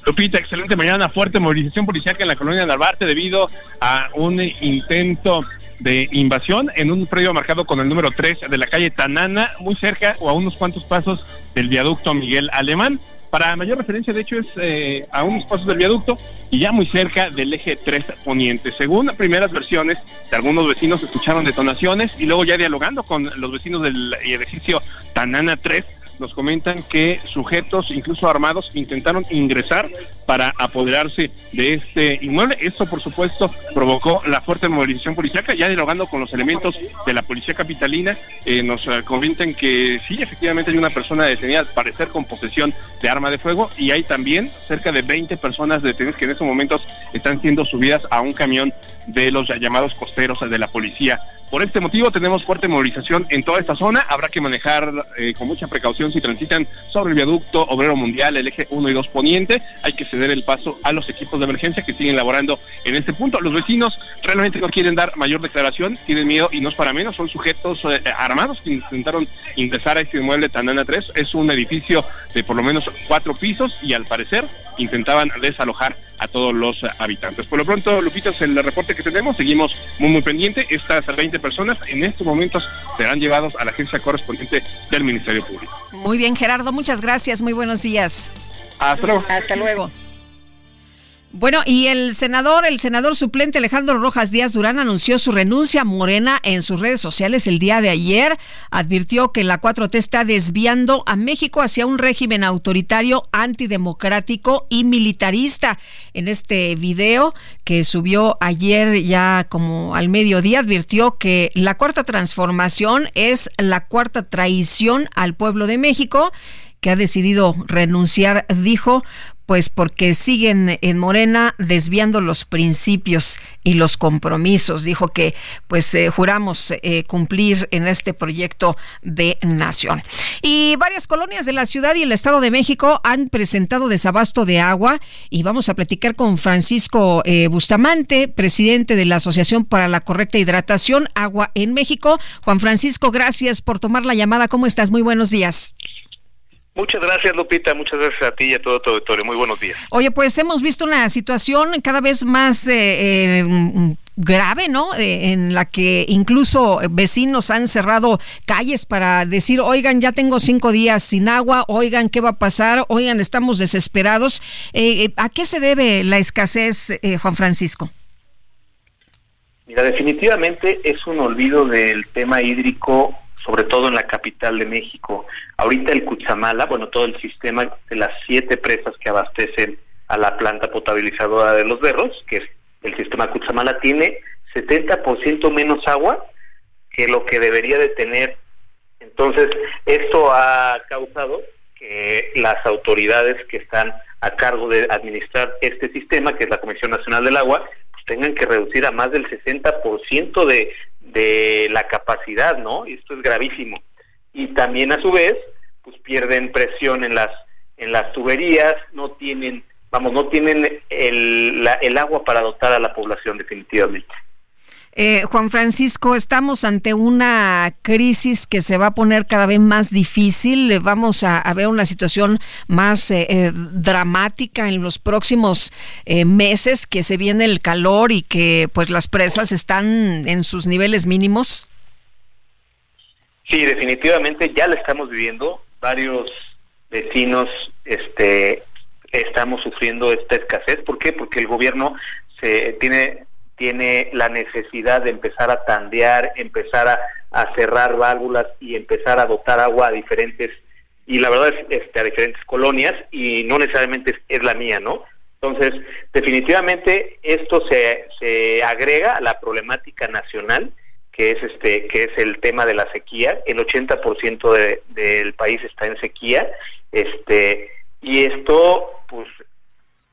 Lupita, excelente mañana, fuerte movilización policial en la colonia Narvarte debido a un intento de invasión en un predio marcado con el número 3 de la calle Tanana, muy cerca o a unos cuantos pasos del viaducto Miguel Alemán. Para mayor referencia, de hecho, es eh, a unos pasos del viaducto y ya muy cerca del eje 3 poniente. Según primeras versiones, de algunos vecinos escucharon detonaciones y luego ya dialogando con los vecinos del edificio Tanana 3, nos comentan que sujetos, incluso armados, intentaron ingresar para apoderarse de este inmueble. Esto, por supuesto, provocó la fuerte movilización policiaca. Ya dialogando con los elementos de la policía capitalina, eh, nos eh, comentan que sí, efectivamente hay una persona detenida, al parecer con posesión de arma de fuego, y hay también cerca de 20 personas detenidas que en estos momentos están siendo subidas a un camión de los llamados costeros de la policía. Por este motivo tenemos fuerte movilización en toda esta zona. Habrá que manejar eh, con mucha precaución si transitan sobre el viaducto Obrero Mundial, el eje 1 y 2 poniente. Hay que ceder el paso a los equipos de emergencia que siguen laborando en este punto. Los vecinos realmente no quieren dar mayor declaración, tienen miedo y no es para menos. Son sujetos eh, armados que intentaron ingresar a este inmueble Tanana 3. Es un edificio de por lo menos cuatro pisos y al parecer intentaban desalojar a todos los habitantes. Por lo pronto, Lupita, es el reporte que tenemos. Seguimos muy, muy pendiente. Estas 20 personas en estos momentos serán llevados a la agencia correspondiente del Ministerio Público. Muy bien, Gerardo. Muchas gracias. Muy buenos días. Hasta luego. Hasta luego. Bueno, y el senador, el senador suplente Alejandro Rojas Díaz Durán anunció su renuncia a Morena en sus redes sociales el día de ayer. Advirtió que la 4T está desviando a México hacia un régimen autoritario, antidemocrático y militarista. En este video que subió ayer ya como al mediodía, advirtió que la cuarta transformación es la cuarta traición al pueblo de México que ha decidido renunciar, dijo, pues porque siguen en Morena desviando los principios y los compromisos. Dijo que pues eh, juramos eh, cumplir en este proyecto de nación. Y varias colonias de la ciudad y el Estado de México han presentado desabasto de agua y vamos a platicar con Francisco eh, Bustamante, presidente de la Asociación para la Correcta Hidratación Agua en México. Juan Francisco, gracias por tomar la llamada. ¿Cómo estás? Muy buenos días. Muchas gracias, Lupita. Muchas gracias a ti y a todo tu auditorio. Muy buenos días. Oye, pues hemos visto una situación cada vez más eh, eh, grave, ¿no? Eh, en la que incluso vecinos han cerrado calles para decir, oigan, ya tengo cinco días sin agua, oigan, ¿qué va a pasar? Oigan, estamos desesperados. ¿A qué se debe la escasez, Juan Francisco? Mira, definitivamente es un olvido del tema hídrico sobre todo en la capital de México. Ahorita el Cuchamala, bueno, todo el sistema de las siete presas que abastecen a la planta potabilizadora de los berros, que es el sistema Cuchamala, tiene 70% menos agua que lo que debería de tener. Entonces, esto ha causado que las autoridades que están a cargo de administrar este sistema, que es la Comisión Nacional del Agua, pues tengan que reducir a más del 60% de, de la capacidad, ¿no? Y esto es gravísimo. Y también a su vez, pues pierden presión en las en las tuberías, no tienen, vamos, no tienen el, el agua para dotar a la población definitivamente. Eh, Juan Francisco, estamos ante una crisis que se va a poner cada vez más difícil. Vamos a, ver una situación más eh, eh, dramática en los próximos meses, que se viene el calor y que pues las presas están en sus niveles mínimos. Sí, definitivamente ya la estamos viviendo. Varios vecinos, este, estamos sufriendo esta escasez. ¿Por qué? Porque el gobierno se tiene tiene la necesidad de empezar a tandear, empezar a, cerrar válvulas y empezar a dotar agua a diferentes, y la verdad es este, a diferentes colonias, y no necesariamente es, la mía, ¿no? Entonces, definitivamente esto se, se agrega a la problemática nacional, que es este que es el tema de la sequía. El 80% de, del país está en sequía, este y esto pues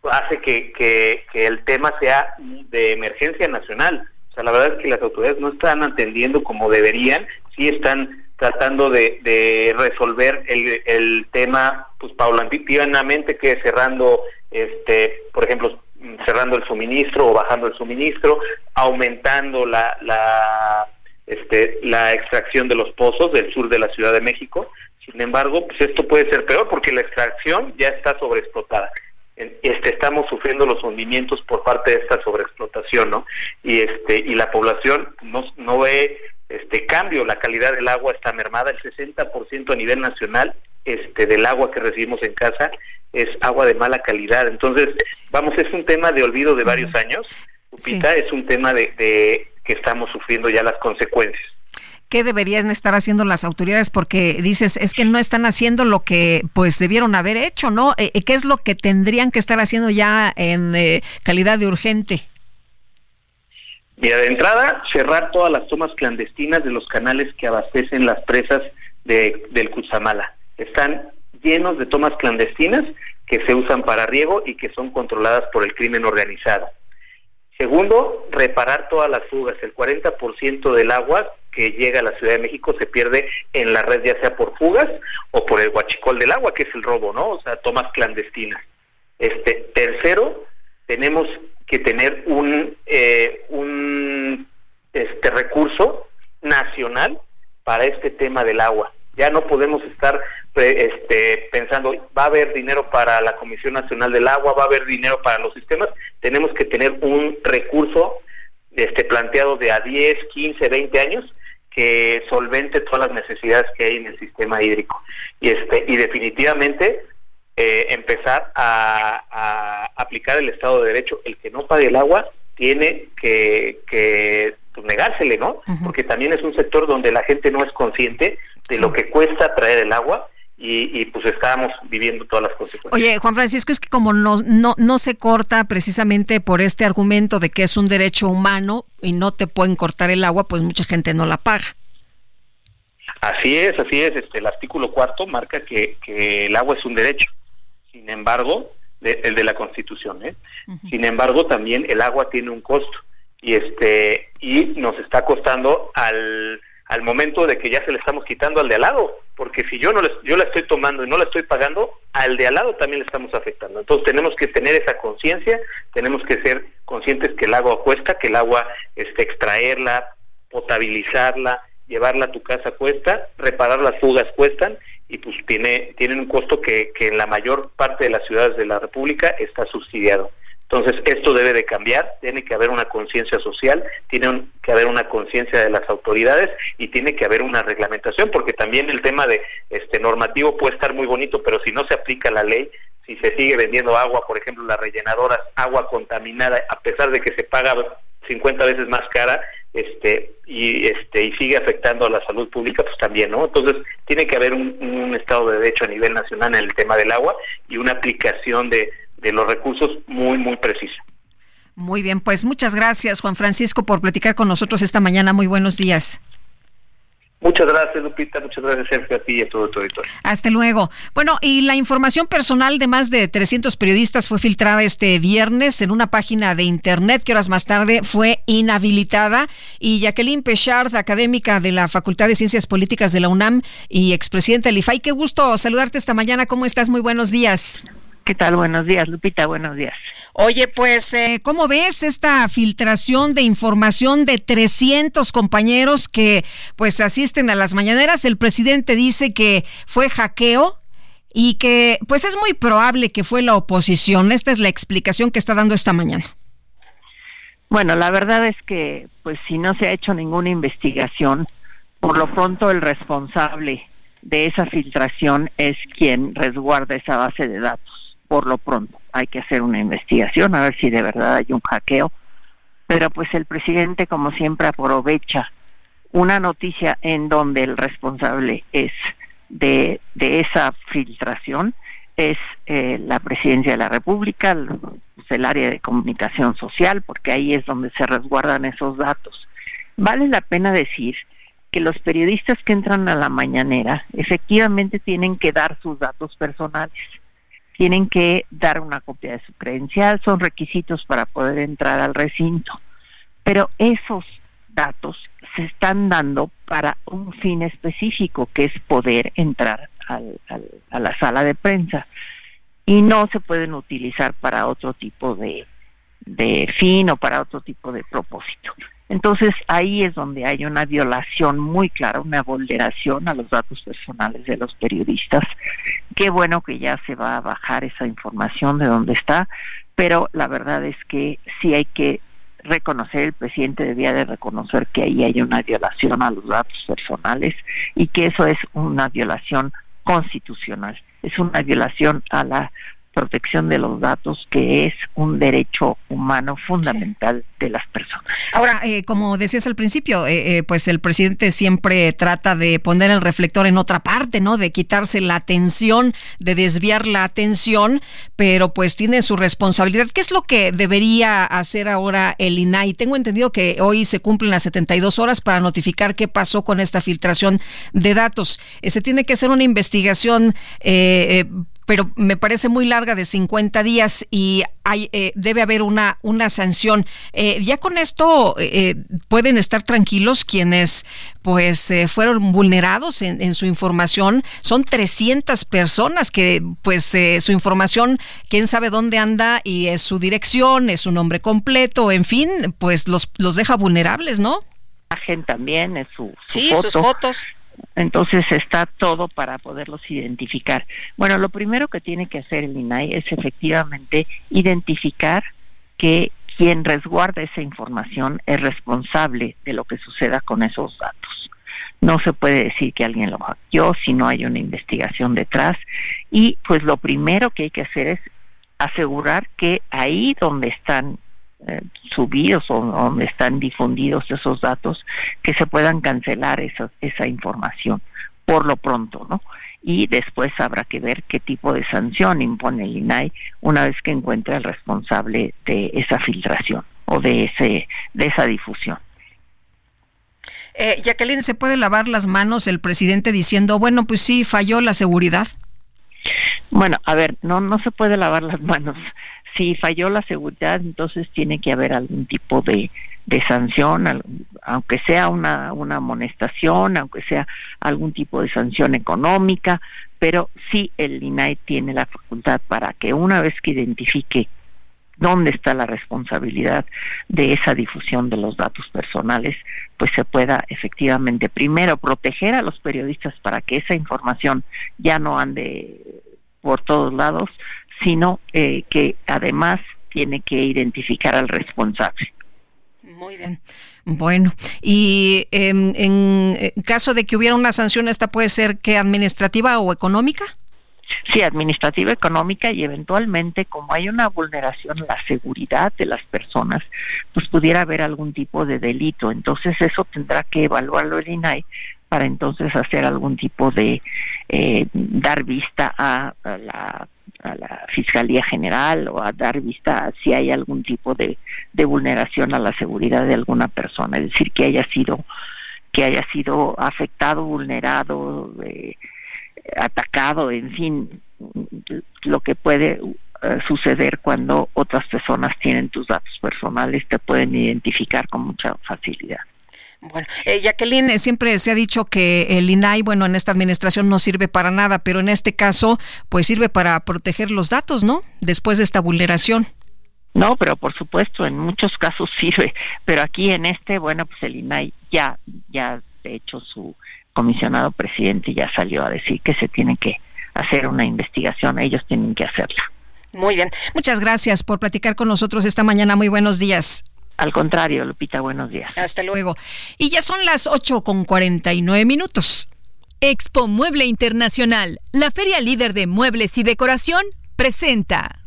hace que, que, el tema sea de emergencia nacional. O sea, la verdad es que las autoridades no están atendiendo como deberían, sí están tratando de, de resolver el, el tema pues paulatinamente que cerrando este por ejemplo cerrando el suministro o bajando el suministro aumentando la, la este la extracción de los pozos del sur de la Ciudad de México sin embargo pues esto puede ser peor porque la extracción ya está sobreexplotada este, estamos sufriendo los hundimientos por parte de esta sobreexplotación, ¿no? Y este y la población no, no ve este cambio, la calidad del agua está mermada, el 60% a nivel nacional este del agua que recibimos en casa es agua de mala calidad. Entonces, vamos, es un tema de olvido de varios años. Upita, es un tema de, de que estamos sufriendo ya las consecuencias qué deberían estar haciendo las autoridades porque dices es que no están haciendo lo que pues debieron haber hecho, ¿no? Eh, eh, ¿Qué es lo que tendrían que estar haciendo ya en eh, calidad de urgente? Mira, de entrada, cerrar todas las tomas clandestinas de los canales que abastecen las presas de, del Cutzamala. Están llenos de tomas clandestinas que se usan para riego y que son controladas por el crimen organizado. Segundo, reparar todas las fugas. El 40% del agua que llega a la Ciudad de México se pierde en la red, ya sea por fugas o por el guachicol del agua, que es el robo, ¿no? O sea, tomas clandestinas. Este, tercero, tenemos que tener un, eh, un este recurso nacional para este tema del agua. Ya no podemos estar este, pensando, va a haber dinero para la Comisión Nacional del Agua, va a haber dinero para los sistemas. Tenemos que tener un recurso este, planteado de a 10, 15, 20 años que solvente todas las necesidades que hay en el sistema hídrico. Y, este, y definitivamente eh, empezar a, aplicar el Estado de Derecho. El que no pague el agua tiene que, que pues, negársele, ¿no? Porque también es un sector donde la gente no es consciente de lo que cuesta traer el agua y, pues estábamos viviendo todas las consecuencias. Oye, Juan Francisco, es que como no, no, no se corta precisamente por este argumento de que es un derecho humano y no te pueden cortar el agua, pues mucha gente no la paga. Así es, así es. Este, el artículo cuarto marca que, que el agua es un derecho. Sin embargo, el de la Constitución. ¿eh? Sin embargo, también el agua tiene un costo y este y nos está costando al, al momento de que ya se le estamos quitando al de al lado, porque si yo no yo la estoy tomando y no la estoy pagando, al de al lado también le estamos afectando. Entonces tenemos que tener esa conciencia, tenemos que ser conscientes que el agua cuesta, que el agua este extraerla, potabilizarla, llevarla a tu casa cuesta, reparar las fugas cuestan y pues tiene tienen un costo que, que en la mayor parte de las ciudades de la República está subsidiado. Entonces, esto debe de cambiar, tiene que haber una conciencia social, tiene que haber una conciencia de las autoridades y tiene que haber una reglamentación, porque también el tema de este normativo puede estar muy bonito, pero si no se aplica la ley, si se sigue vendiendo agua, por ejemplo, las rellenadoras, agua contaminada, a pesar de que se paga 50 veces más cara, este y este y sigue afectando a la salud pública pues también no entonces tiene que haber un, un, estado de derecho a nivel nacional en el tema del agua y una aplicación de, de los recursos muy muy precisa muy bien pues muchas gracias Juan Francisco por platicar con nosotros esta mañana muy buenos días Muchas gracias, Lupita. Muchas gracias, Sergio, a ti y a todo tu auditorio. Hasta luego. Bueno, y la información personal de más de 300 periodistas fue filtrada este viernes en una página de internet que horas más tarde fue inhabilitada. Y Jacqueline Pechard, académica de la Facultad de Ciencias Políticas de la UNAM y expresidenta del IFAI, qué gusto saludarte esta mañana. ¿Cómo estás? Muy buenos días. ¿Qué tal? Buenos días, Lupita. Buenos días. Oye, pues, eh, ¿cómo ves esta filtración de información de 300 compañeros que, pues, asisten a las mañaneras? El presidente dice que fue hackeo y que, pues, es muy probable que fue la oposición. Esta es la explicación que está dando esta mañana. Bueno, la verdad es que, pues, si no se ha hecho ninguna investigación, por lo pronto el responsable de esa filtración es quien resguarda esa base de datos por lo pronto. Hay que hacer una investigación a ver si de verdad hay un hackeo. Pero pues el presidente, como siempre, aprovecha una noticia en donde el responsable es de, de esa filtración es eh, la presidencia de la República, el, pues, el área de comunicación social, porque ahí es donde se resguardan esos datos. Vale la pena decir que los periodistas que entran a la mañanera efectivamente tienen que dar sus datos personales tienen que dar una copia de su credencial, son requisitos para poder entrar al recinto. Pero esos datos se están dando para un fin específico, que es poder entrar al, a la sala de prensa. Y no se pueden utilizar para otro tipo de, de fin o para otro tipo de propósito. Entonces ahí es donde hay una violación muy clara, una vulneración a los datos personales de los periodistas. Qué bueno que ya se va a bajar esa información de dónde está, pero la verdad es que sí hay que reconocer, el presidente debía de reconocer que ahí hay una violación a los datos personales y que eso es una violación constitucional, es una violación a la protección de los datos, que es un derecho humano fundamental de las personas. Ahora, eh, como decías al principio, eh, eh, pues el presidente siempre trata de poner el reflector en otra parte, ¿no? De quitarse la atención, de desviar la atención, pero pues tiene su responsabilidad. ¿Qué es lo que debería hacer ahora el INAI? Tengo entendido que hoy se cumplen las 72 horas para notificar qué pasó con esta filtración de datos. se tiene que hacer una investigación pero me parece muy larga de 50 días y hay, eh, debe haber una, una sanción. Eh, ya con esto eh, pueden estar tranquilos quienes pues fueron vulnerados en, en, su información. Son 300 personas que pues su información, quién sabe dónde anda y es su dirección, es su nombre completo, en fin, pues los, los deja vulnerables, ¿no? también es su, sí, sus fotos. Entonces está todo para poderlos identificar. Bueno, lo primero que tiene que hacer el INAI es efectivamente identificar que quien resguarda esa información es responsable de lo que suceda con esos datos. No se puede decir que alguien lo hackeó si no hay una investigación detrás. Y pues lo primero que hay que hacer es asegurar que ahí donde están eh, subidos o donde están difundidos esos datos, que se puedan cancelar esa, esa información por lo pronto, ¿no? Y después habrá que ver qué tipo de sanción impone el INAI una vez que encuentre al responsable de esa filtración o de ese de esa difusión. Eh, Jacqueline, ¿se puede lavar las manos el presidente diciendo, bueno, pues sí, falló la seguridad? Bueno, a ver, no, no se puede lavar las manos. Si falló la seguridad, entonces tiene que haber algún tipo de, sanción, aunque sea una, una amonestación, aunque sea algún tipo de sanción económica, pero sí el INAI tiene la facultad para que una vez que identifique dónde está la responsabilidad de esa difusión de los datos personales, pues se pueda efectivamente primero proteger a los periodistas para que esa información ya no ande por todos lados, sino eh, que además tiene que identificar al responsable. Muy bien. Bueno, y em, en caso de que hubiera una sanción, ¿esta puede ser que administrativa o económica? Sí, administrativa, económica y eventualmente, como hay una vulneración a la seguridad de las personas, pues pudiera haber algún tipo de delito. Entonces eso tendrá que evaluarlo el INAI para entonces hacer algún tipo de eh, dar vista a, la, a, la, Fiscalía General o a dar vista si hay algún tipo de, de vulneración a la seguridad de alguna persona, es decir, que haya sido que haya sido afectado, vulnerado, eh, atacado, en fin, lo que puede eh, suceder cuando otras personas tienen tus datos personales, te pueden identificar con mucha facilidad. Bueno, eh, Jacqueline, eh, siempre se ha dicho que el INAI, bueno, en esta administración no sirve para nada, pero en este caso, pues sirve para proteger los datos, ¿no? Después de esta vulneración. No, pero por supuesto, en muchos *laughs* casos sirve, pero aquí en este, bueno, pues el INAI ya, ya de hecho su comisionado presidente ya salió a decir que se tiene que hacer una investigación, ellos tienen que hacerla. Muy bien, muchas gracias por platicar con nosotros esta mañana, muy buenos días. Al contrario, Lupita, buenos días. Hasta luego. Y ya son las 8 con 49 minutos. Expo Mueble Internacional, la feria líder de muebles y decoración, presenta.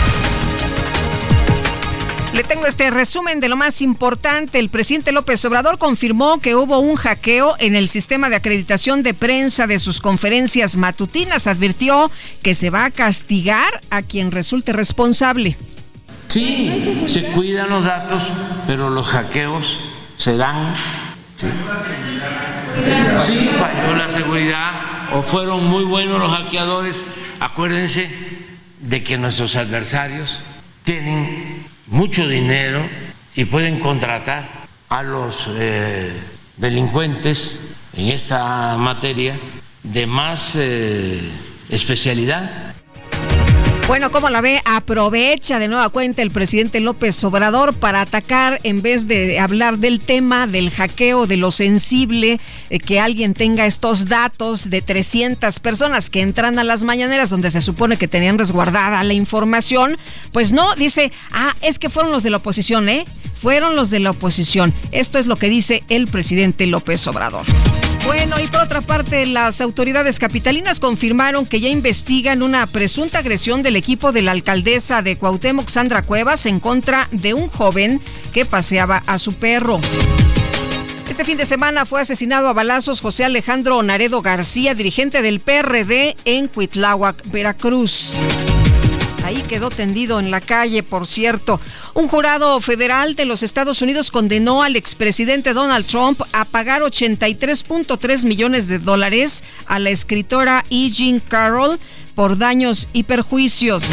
Tengo este resumen de lo más importante. El presidente López Obrador confirmó que hubo un hackeo en el sistema de acreditación de prensa de sus conferencias matutinas. Advirtió que se va a castigar a quien resulte responsable. Sí, se cuidan los datos, pero los hackeos se dan. Sí, sí falló la seguridad o fueron muy buenos los hackeadores. Acuérdense de que nuestros adversarios tienen mucho dinero y pueden contratar a los eh, delincuentes en esta materia de más eh, especialidad bueno, ¿cómo la ve? Aprovecha de nueva cuenta el presidente López Obrador para atacar en vez de hablar del tema del hackeo, de lo sensible, eh, que alguien tenga estos datos de 300 personas que entran a las mañaneras donde se supone que tenían resguardada la información. Pues no, dice, ah, es que fueron los de la oposición, ¿eh? Fueron los de la oposición. Esto es lo que dice el presidente López Obrador. Bueno, y por otra parte, las autoridades capitalinas confirmaron que ya investigan una presunta agresión del equipo de la alcaldesa de Cuauhtémoc, Sandra Cuevas, en contra de un joven que paseaba a su perro. Este fin de semana fue asesinado a balazos José Alejandro Naredo García, dirigente del PRD en Cuitláhuac, Veracruz. Ahí quedó tendido en la calle, por cierto. Un jurado federal de los Estados Unidos condenó al expresidente Donald Trump a pagar 83.3 millones de dólares a la escritora E. Jean Carroll por daños y perjuicios.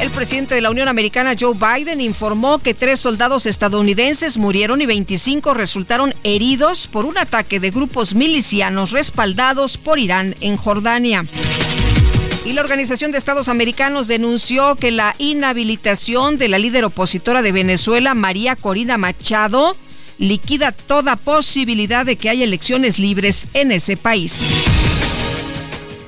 El presidente de la Unión Americana, Joe Biden, informó que tres soldados estadounidenses murieron y 25 resultaron heridos por un ataque de grupos milicianos respaldados por Irán en Jordania. Y la Organización de Estados Americanos denunció que la inhabilitación de la líder opositora de Venezuela, María Corina Machado, liquida toda posibilidad de que haya elecciones libres en ese país.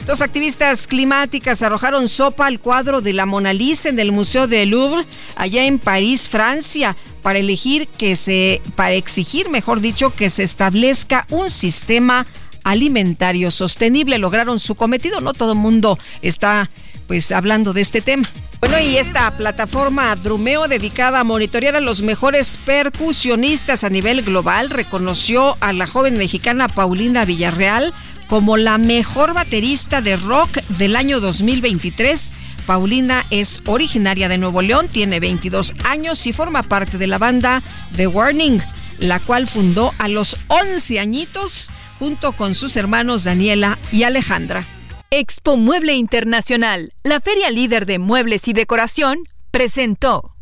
Dos activistas climáticas arrojaron sopa al cuadro de la Mona Lisa en el Museo del Louvre, allá en París, Francia, para elegir que se, para exigir, mejor dicho, que se establezca un sistema alimentario sostenible. Lograron su cometido. No todo el mundo está pues hablando de este tema. Bueno, y esta plataforma Drumeo dedicada a monitorear a los mejores percusionistas a nivel global reconoció a la joven mexicana Paulina Villarreal como la mejor baterista de rock del año 2023. Paulina es originaria de Nuevo León, tiene 22 años y forma parte de la banda The Warning, la cual fundó a los 11 añitos junto con sus hermanos Daniela y Alejandra. Expo Mueble Internacional, la feria líder de muebles y decoración, presentó.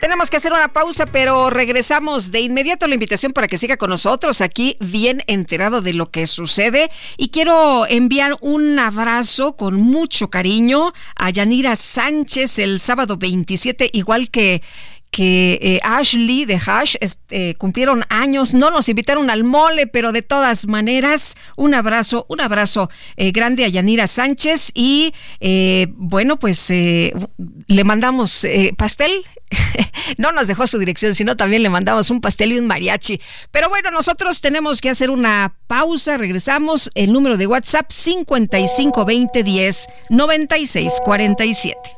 Tenemos que hacer una pausa, pero regresamos de inmediato a la invitación para que siga con nosotros aquí, bien enterado de lo que sucede. Y quiero enviar un abrazo con mucho cariño a Yanira Sánchez el sábado 27, igual que que eh, Ashley de Hash este, cumplieron años, no nos invitaron al mole, pero de todas maneras, un abrazo, un abrazo eh, grande a Yanira Sánchez y eh, bueno, pues le mandamos pastel. *laughs* no nos dejó su dirección, sino también le mandamos un pastel y un mariachi. Pero bueno, nosotros tenemos que hacer una pausa. Regresamos. El número de WhatsApp 552010 9647.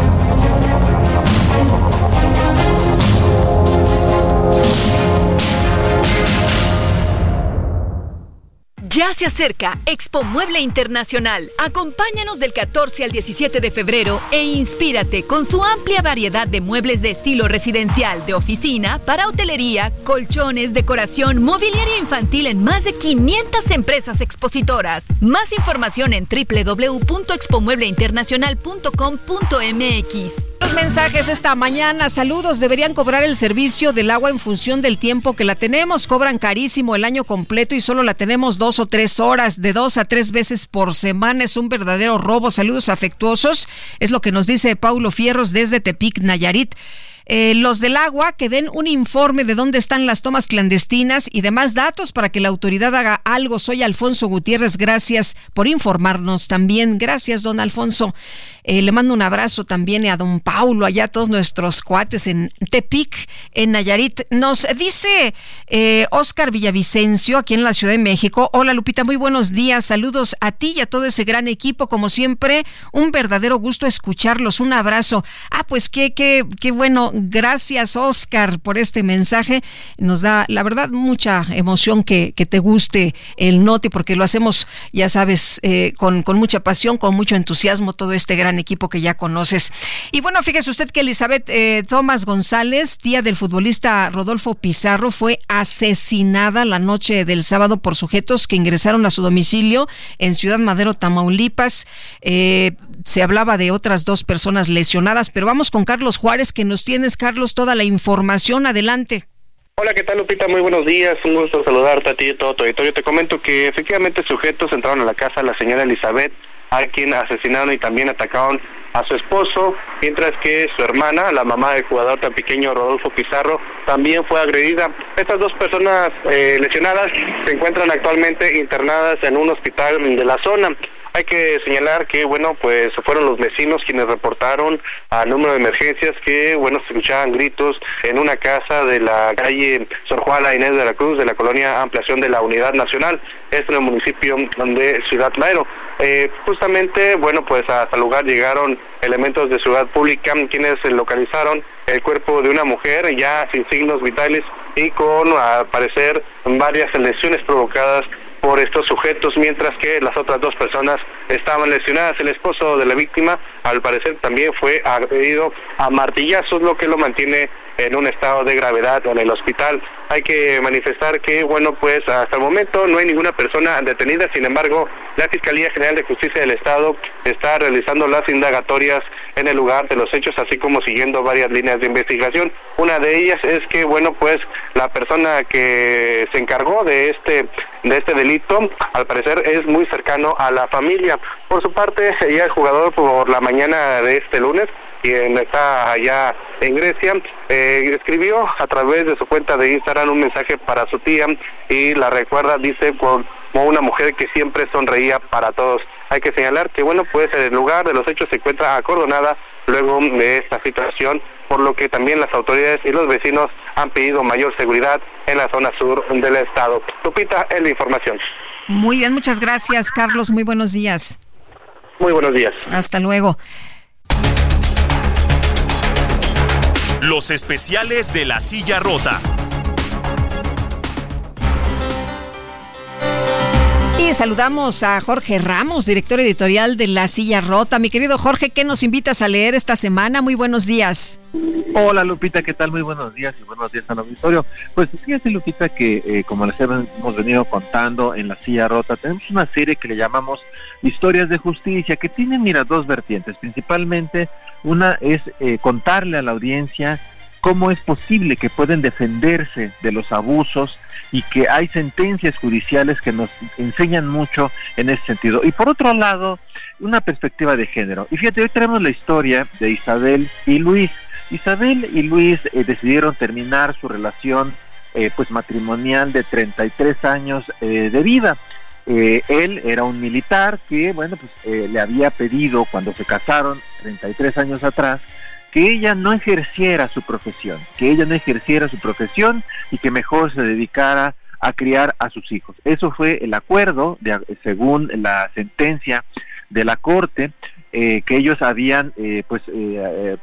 Ya se acerca Expo Mueble Internacional. Acompáñanos del 14 al 17 de febrero e inspírate con su amplia variedad de muebles de estilo residencial, de oficina, para hotelería, colchones, decoración, mobiliario infantil en más de 500 empresas expositoras. Más información en www.expomuebleinternacional.com.mx. Los mensajes esta mañana. Saludos. Deberían cobrar el servicio del agua en función del tiempo que la tenemos. Cobran carísimo el año completo y solo la tenemos dos tres horas, de dos a tres veces por semana. Es un verdadero robo. Saludos afectuosos. Es lo que nos dice Paulo Fierros desde Tepic, Nayarit. Eh, los del agua que den un informe de dónde están las tomas clandestinas y demás datos para que la autoridad haga algo. Soy Alfonso Gutiérrez, gracias por informarnos también. Gracias, don Alfonso. Eh, le mando un abrazo también a don Paulo, allá a todos nuestros cuates en Tepic, en Nayarit. Nos dice eh, Oscar Villavicencio, aquí en la Ciudad de México. Hola Lupita, muy buenos días. Saludos a ti y a todo ese gran equipo. Como siempre, un verdadero gusto escucharlos. Un abrazo. Ah, pues qué, qué, qué bueno. Gracias, Oscar, por este mensaje. Nos da, la verdad, mucha emoción que, que te guste el Noti, porque lo hacemos, ya sabes, eh, con, con mucha pasión, con mucho entusiasmo, todo este gran equipo que ya conoces. Y bueno, fíjese usted que Elizabeth eh, Tomás González, tía del futbolista Rodolfo Pizarro, fue asesinada la noche del sábado por sujetos que ingresaron a su domicilio en Ciudad Madero, Tamaulipas. Eh, se hablaba de otras dos personas lesionadas, pero vamos con Carlos Juárez, que nos tienes, Carlos, toda la información. Adelante. Hola, ¿qué tal Lupita? Muy buenos días, un gusto saludarte a ti y todo tu. Te comento que efectivamente sujetos entraron a la casa de la señora Elizabeth a quien asesinaron y también atacaron a su esposo, mientras que su hermana, la mamá del jugador tan pequeño Rodolfo Pizarro, también fue agredida. Estas dos personas eh, lesionadas se encuentran actualmente internadas en un hospital de la zona. Hay que señalar que, bueno, pues fueron los vecinos quienes reportaron al número de emergencias que, bueno, se escuchaban gritos en una casa de la calle Sor Juana Inés de la Cruz de la colonia Ampliación de la Unidad Nacional, es en el municipio de Ciudad Madero. Eh, justamente, bueno, pues hasta el lugar llegaron elementos de Ciudad Pública quienes localizaron el cuerpo de una mujer ya sin signos vitales y con, al parecer, varias lesiones provocadas por estos sujetos, mientras que las otras dos personas estaban lesionadas. El esposo de la víctima, al parecer, también fue agredido a martillazos, lo que lo mantiene en un estado de gravedad en el hospital. Hay que manifestar que, bueno, pues hasta el momento no hay ninguna persona detenida, sin embargo, la Fiscalía General de Justicia del Estado está realizando las indagatorias en el lugar de los hechos, así como siguiendo varias líneas de investigación. Una de ellas es que, bueno, pues la persona que se encargó de este de este delito, al parecer es muy cercano a la familia. Por su parte, ya el jugador por la mañana de este lunes quien está allá en Grecia, eh, escribió a través de su cuenta de Instagram un mensaje para su tía y la recuerda, dice, como una mujer que siempre sonreía para todos. Hay que señalar que, bueno, pues el lugar de los hechos se encuentra acordonada luego de esta situación, por lo que también las autoridades y los vecinos han pedido mayor seguridad en la zona sur del estado. Lupita, es la información. Muy bien, muchas gracias, Carlos. Muy buenos días. Muy buenos días. Hasta luego. Los especiales de la silla rota. Saludamos a Jorge Ramos, director editorial de La Silla Rota. Mi querido Jorge, ¿qué nos invitas a leer esta semana? Muy buenos días. Hola Lupita, ¿qué tal? Muy buenos días y buenos días al auditorio. Pues fíjate Lupita que eh, como les hemos venido contando en La Silla Rota, tenemos una serie que le llamamos Historias de Justicia, que tiene, mira, dos vertientes. Principalmente una es eh, contarle a la audiencia cómo es posible que pueden defenderse de los abusos y que hay sentencias judiciales que nos enseñan mucho en ese sentido. Y por otro lado, una perspectiva de género. Y fíjate, hoy tenemos la historia de Isabel y Luis. Isabel y Luis eh, decidieron terminar su relación eh, pues matrimonial de 33 años de vida. él era un militar que, bueno, pues le había pedido cuando se casaron 33 años atrás, que ella no ejerciera su profesión, que ella no ejerciera su profesión y que mejor se dedicara a criar a sus hijos. Eso fue el acuerdo, de, según la sentencia de la Corte, eh, que ellos habían eh, pues eh,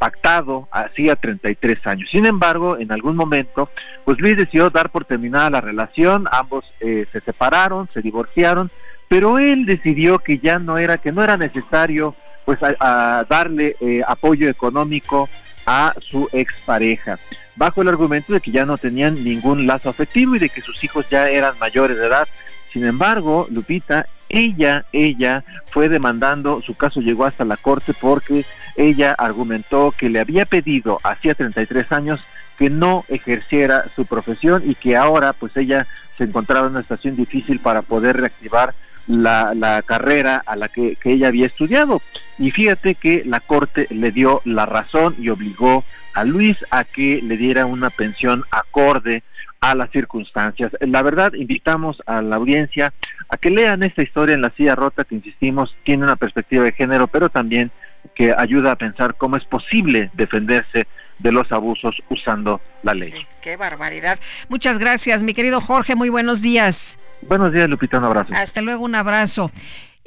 pactado hacía 33 años. Sin embargo, en algún momento, pues Luis decidió dar por terminada la relación, ambos se separaron, se divorciaron, pero él decidió que ya no era, que no era necesario pues a, darle eh, apoyo económico a su expareja, bajo el argumento de que ya no tenían ningún lazo afectivo y de que sus hijos ya eran mayores de edad. Sin embargo, Lupita, ella, ella fue demandando, su caso llegó hasta la corte porque ella argumentó que le había pedido hacía 33 años que no ejerciera su profesión y que ahora pues ella se encontraba en una situación difícil para poder reactivar la, la carrera a la que, ella había estudiado. Y fíjate que la Corte le dio la razón y obligó a Luis a que le diera una pensión acorde a las circunstancias. La verdad, invitamos a la audiencia a que lean esta historia en la silla rota que, insistimos, tiene una perspectiva de género, pero también que ayuda a pensar cómo es posible defenderse de los abusos usando la ley. Qué barbaridad. Muchas gracias, mi querido Jorge. Muy buenos días. Buenos días, Lupita, un abrazo. Hasta luego, un abrazo.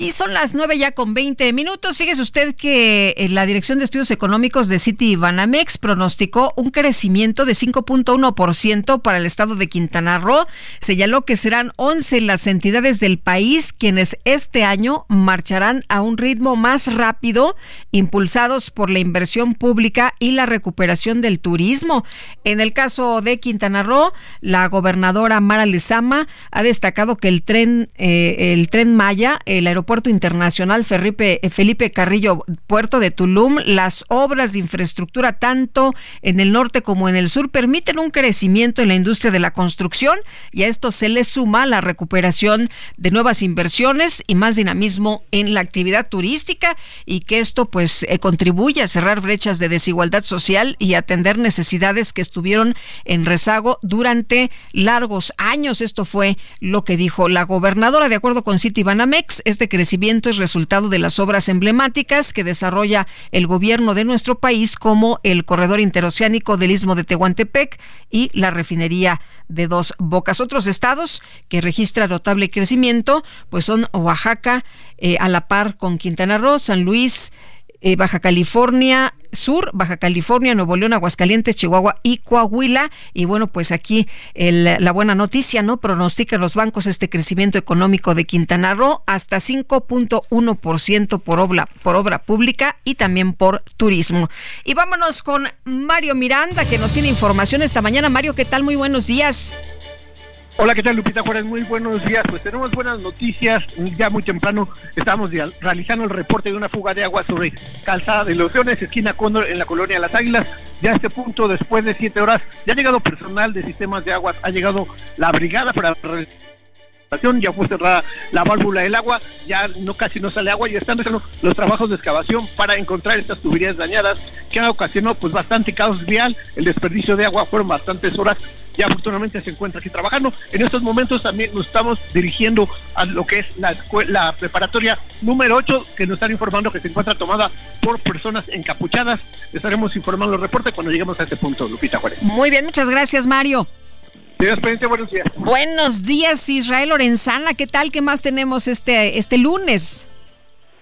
Y son las nueve ya con 20 minutos. Fíjese usted que eh, la Dirección de Estudios Económicos de City Banamex pronosticó un crecimiento de 5.1% para el estado de Quintana Roo. Señaló que serán 11 las entidades del país quienes este año marcharán a un ritmo más rápido, impulsados por la inversión pública y la recuperación del turismo. En el caso de Quintana Roo, la gobernadora Mara Lezama ha destacado que el tren, eh, el tren Maya, el aeropuerto Puerto Internacional Felipe, Felipe Carrillo, Puerto de Tulum, las obras de infraestructura tanto en el norte como en el sur permiten un crecimiento en la industria de la construcción y a esto se le suma la recuperación de nuevas inversiones y más dinamismo en la actividad turística y que esto pues eh, contribuye a cerrar brechas de desigualdad social y atender necesidades que estuvieron en rezago durante largos años. Esto fue lo que dijo la gobernadora de acuerdo con City Banamex. Este crecimiento es resultado de las obras emblemáticas que desarrolla el gobierno de nuestro país, como el corredor interoceánico del Istmo de Tehuantepec y la refinería de Dos Bocas. Otros estados que registran notable crecimiento, pues son Oaxaca, eh, a la par con Quintana Roo, San Luis, eh, Baja California Sur, Baja California, Nuevo León, Aguascalientes, Chihuahua y Coahuila. Y bueno, pues aquí la buena noticia, ¿no? Pronostican los bancos este crecimiento económico de Quintana Roo hasta 5.1% por obra, por obra pública y también por turismo. Y vámonos con Mario Miranda, que nos tiene información esta mañana. Mario, ¿qué tal? Muy buenos días. Hola, ¿qué tal Lupita Juárez? Muy buenos días. Pues tenemos buenas noticias. Ya muy temprano estamos realizando el reporte de una fuga de agua sobre Calzada de los Leones, esquina Cóndor, en la colonia Las Águilas. Ya a este punto, después de siete horas, ya ha llegado personal de sistemas de aguas, ha llegado la brigada para ya fue cerrada la válvula del agua, ya no casi no sale agua y están haciendo los trabajos de excavación para encontrar estas tuberías dañadas que han ocasionado pues bastante caos vial, el desperdicio de agua fueron bastantes horas ya afortunadamente se encuentra aquí trabajando. En estos momentos también nos estamos dirigiendo a lo que es la, la preparatoria número 8, que nos están informando que se encuentra tomada por personas encapuchadas. Estaremos informando el reporte cuando lleguemos a este punto, Lupita Juárez. Muy bien, muchas gracias, Mario. Buenos días. Buenos días, Israel Lorenzana. ¿Qué tal? ¿Qué más tenemos este, este lunes?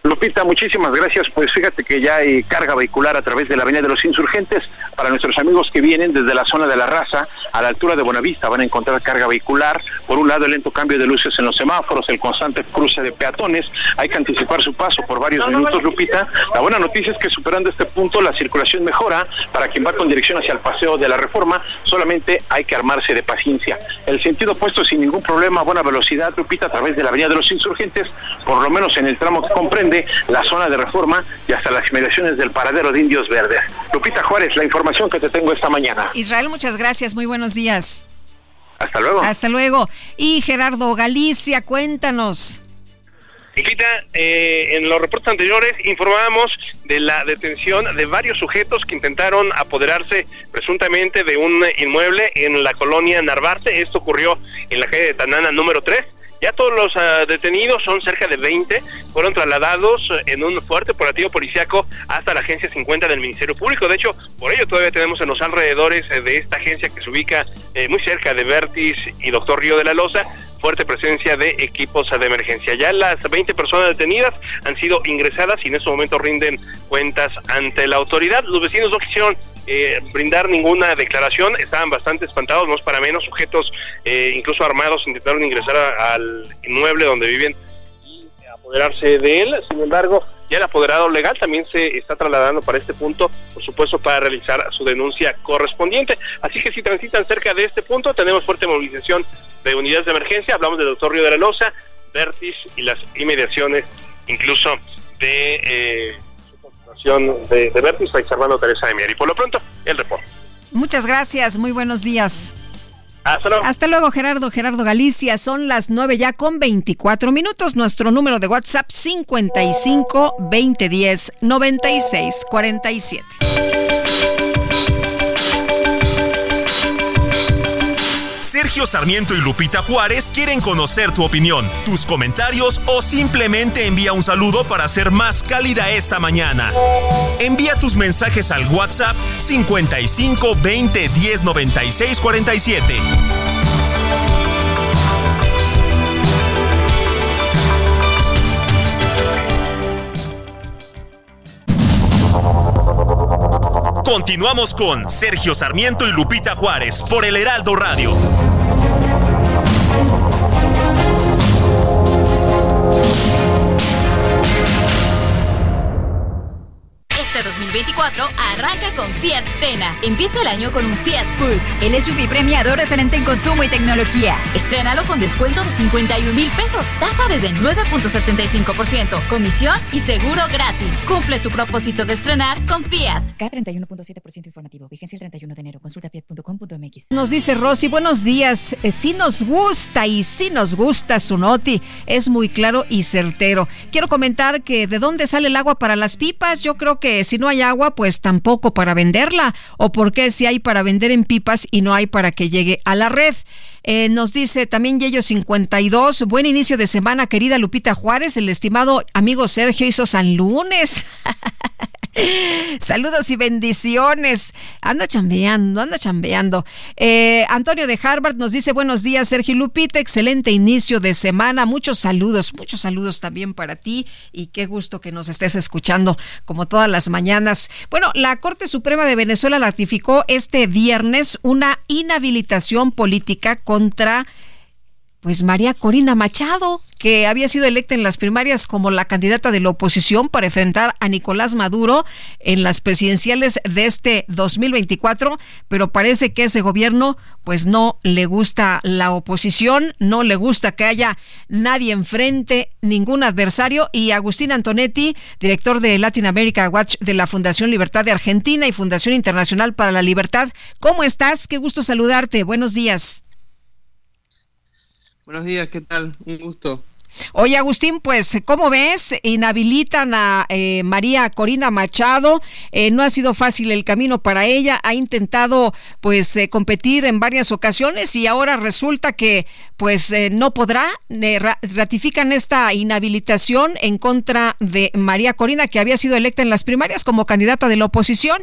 Lupita, muchísimas gracias. Pues fíjate que ya hay carga vehicular a través de la Avenida de los Insurgentes. Para nuestros amigos que vienen desde la zona de la raza, a la altura de Buenavista, van a encontrar carga vehicular. Por un lado, el lento cambio de luces en los semáforos, el constante cruce de peatones. Hay que anticipar su paso por varios minutos, Lupita. La buena noticia es que superando este punto, la circulación mejora. Para quien va con dirección hacia el paseo de la reforma, solamente hay que armarse de paciencia. El sentido opuesto sin ningún problema, buena velocidad, Lupita, a través de la Avenida de los Insurgentes, por lo menos en el tramo que comprende la zona de reforma y hasta las inmediaciones del paradero de Indios Verdes. Lupita Juárez, la información que te tengo esta mañana. Israel, muchas gracias, muy buenos días. Hasta luego. Hasta luego. Y Gerardo Galicia, cuéntanos. Lupita, eh, en los reportes anteriores informábamos de la detención de varios sujetos que intentaron apoderarse presuntamente de un inmueble en la colonia Narvarte. Esto ocurrió en la calle de Tanana número 3. Ya todos los ah, detenidos, son cerca de 20, fueron trasladados en un fuerte operativo policiaco hasta la agencia 50 del Ministerio Público. De hecho, por ello todavía tenemos en los alrededores eh, de esta agencia que se ubica eh, muy cerca de Vertis y Doctor Río de la Loza, fuerte presencia de equipos de emergencia. Ya las 20 personas detenidas han sido ingresadas y en este momento rinden cuentas ante la autoridad. Los vecinos no quisieron eh, brindar ninguna declaración, estaban bastante espantados, no es para menos, sujetos eh, incluso armados intentaron ingresar al inmueble donde viven y apoderarse de él, sin embargo, ya el apoderado legal también se está trasladando para este punto, por supuesto, para realizar su denuncia correspondiente. Así que si transitan cerca de este punto, tenemos fuerte movilización de unidades de emergencia, hablamos del doctor Río de la Loza, Vertis y las inmediaciones incluso de... Eh, de, de Vertis, Teresa de Mier. Y por lo pronto, el reporte. Muchas gracias, muy buenos días. Hasta luego. Hasta luego, Gerardo. Gerardo Galicia. Son las 9 ya con 24 minutos. Nuestro número de WhatsApp 55 2010 96 47. Sergio Sarmiento y Lupita Juárez quieren conocer tu opinión, tus comentarios o simplemente envía un saludo para ser más cálida esta mañana. Envía tus mensajes al WhatsApp 55 20 10 96 47. Continuamos con Sergio Sarmiento y Lupita Juárez por el Heraldo Radio. 2024 arranca con Fiat Strena. Empieza el año con un Fiat Pulse, el SUV premiado referente en consumo y tecnología. Estrénalo con descuento de 51 mil pesos, tasa desde 9.75%, comisión y seguro gratis. Cumple tu propósito de estrenar con Fiat. K31.7% informativo, vigencia el 31 de enero. Consulta fiat.com.mx. Nos dice Rosy, buenos días. Eh, si nos gusta y si nos gusta su noti, es muy claro y certero. Quiero comentar que de dónde sale el agua para las pipas, yo creo que si no hay agua, pues tampoco para venderla. O por qué si hay para vender en pipas y no hay para que llegue a la red. Eh, nos dice también Yello 52, buen inicio de semana, querida Lupita Juárez, el estimado amigo Sergio hizo San Lunes. *laughs* *laughs* Saludos y bendiciones. Anda chambeando, anda chambeando. Eh, Antonio de Harvard nos dice buenos días, Sergio Lupita, excelente inicio de semana. Muchos saludos, muchos saludos también para ti y qué gusto que nos estés escuchando como todas las mañanas. Bueno, la Corte Suprema de Venezuela ratificó este viernes una inhabilitación política contra pues María Corina Machado, que había sido electa en las primarias como la candidata de la oposición para enfrentar a Nicolás Maduro en las presidenciales de este 2024, pero parece que ese gobierno pues no le gusta la oposición, no le gusta que haya nadie enfrente, ningún adversario y Agustín Antonetti, director de Latin America Watch de la Fundación Libertad de Argentina y Fundación Internacional para la Libertad, ¿cómo estás? Qué gusto saludarte. Buenos días. Buenos días, ¿qué tal? Un gusto. Oye, Agustín, pues, ¿cómo ves? Inhabilitan a eh, María Corina Machado. Eh, no ha sido fácil el camino para ella. Ha intentado, pues, eh, competir en varias ocasiones y ahora resulta que, pues, no podrá. ratifican esta inhabilitación en contra de María Corina, que había sido electa en las primarias como candidata de la oposición.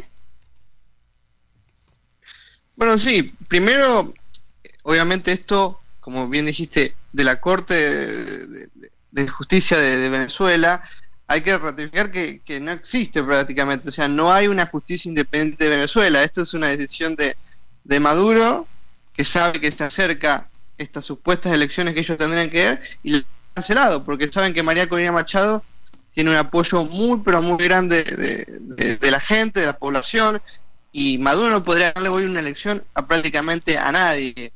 Bueno, sí. Primero, obviamente esto como bien dijiste, de la Corte de, Justicia de, Venezuela, hay que ratificar que, no existe prácticamente, o sea, no hay una justicia independiente de Venezuela. Esto es una decisión de, de Maduro, que sabe que se acerca estas supuestas elecciones que ellos tendrían que ver, y lo han cancelado, porque saben que María Corina Machado tiene un apoyo muy, pero muy grande de, la gente, de la población, y Maduro no podría darle hoy una elección a prácticamente a nadie.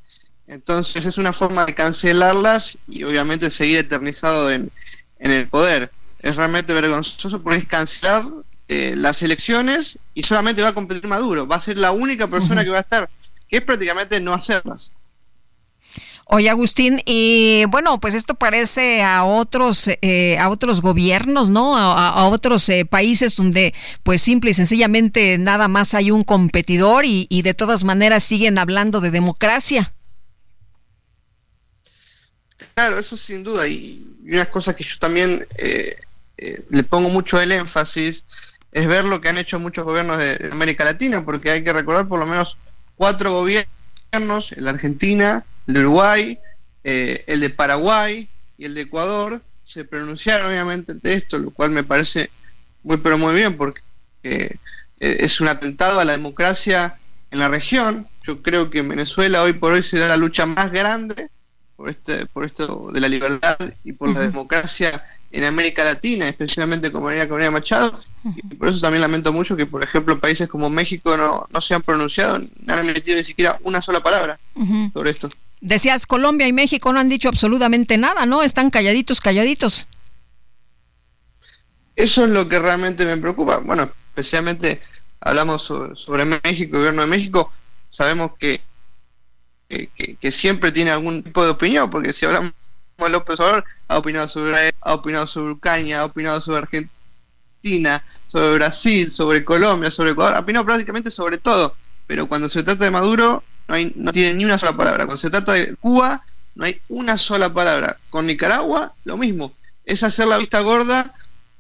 Entonces es una forma de cancelarlas y obviamente seguir eternizado en, el poder. Es realmente vergonzoso porque es cancelar eh, las elecciones y solamente va a competir Maduro. Va a ser la única persona que va a estar, que es prácticamente no hacerlas. Oye, Agustín, y bueno, pues esto parece a otros eh, a otros gobiernos, ¿no? A, otros eh, países donde, pues simple y sencillamente nada más hay un competidor y, y de todas maneras siguen hablando de democracia. Claro, eso sin duda. Y, una cosa que yo también eh, eh, le pongo mucho el énfasis es ver lo que han hecho muchos gobiernos de, América Latina, porque hay que recordar por lo menos cuatro gobiernos, el de Argentina, el de Uruguay, eh, el de Paraguay y el de Ecuador, se pronunciaron obviamente de esto, lo cual me parece muy pero muy bien, porque es un atentado a la democracia en la región. Yo creo que en Venezuela hoy por hoy se da la lucha más grande por este por esto de la libertad y por la democracia en América Latina, especialmente con María Corina Machado, y por eso también lamento mucho que, por ejemplo, países como México no, no se han pronunciado, no han emitido ni siquiera una sola palabra sobre esto. Decías, Colombia y México no han dicho absolutamente nada, ¿no? Están calladitos, calladitos. Eso es lo que realmente me preocupa. Bueno, especialmente hablamos sobre, sobre México, el gobierno de México, sabemos que que, siempre tiene algún tipo de opinión, porque si hablamos de López Obrador, ha opinado sobre ha opinado sobre Ucrania, ha opinado sobre Argentina, sobre Brasil, sobre Colombia, sobre Ecuador, ha opinado prácticamente sobre todo, pero cuando se trata de Maduro no, hay, no tiene ni una sola palabra, cuando se trata de Cuba no hay una sola palabra, con Nicaragua lo mismo, es hacer la vista gorda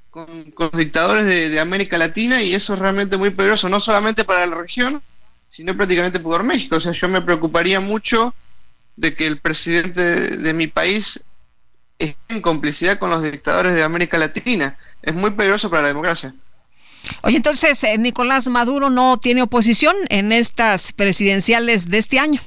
con, los dictadores de, de América Latina y eso es realmente muy peligroso, no solamente para la región, sino prácticamente por México. O sea, yo me preocuparía mucho de que el presidente de, mi país esté en complicidad con los dictadores de América Latina. Es muy peligroso para la democracia. Oye, entonces, eh, Nicolás Maduro no tiene oposición en estas presidenciales de este año.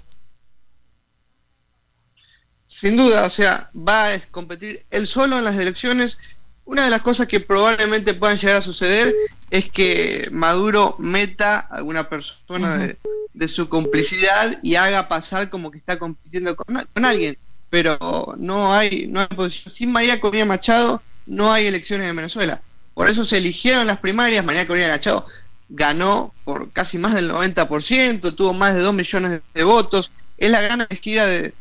Sin duda, o sea, va a competir él solo en las elecciones una de las cosas que probablemente puedan llegar a suceder es que Maduro meta a alguna persona de, su complicidad y haga pasar como que está compitiendo con, alguien. Pero no hay, no hay posición. Sin María Corina Machado no hay elecciones en Venezuela. Por eso se eligieron las primarias. María Corina Machado ganó por casi más del 90%, tuvo más de 2 millones de votos. Es la gran elegida del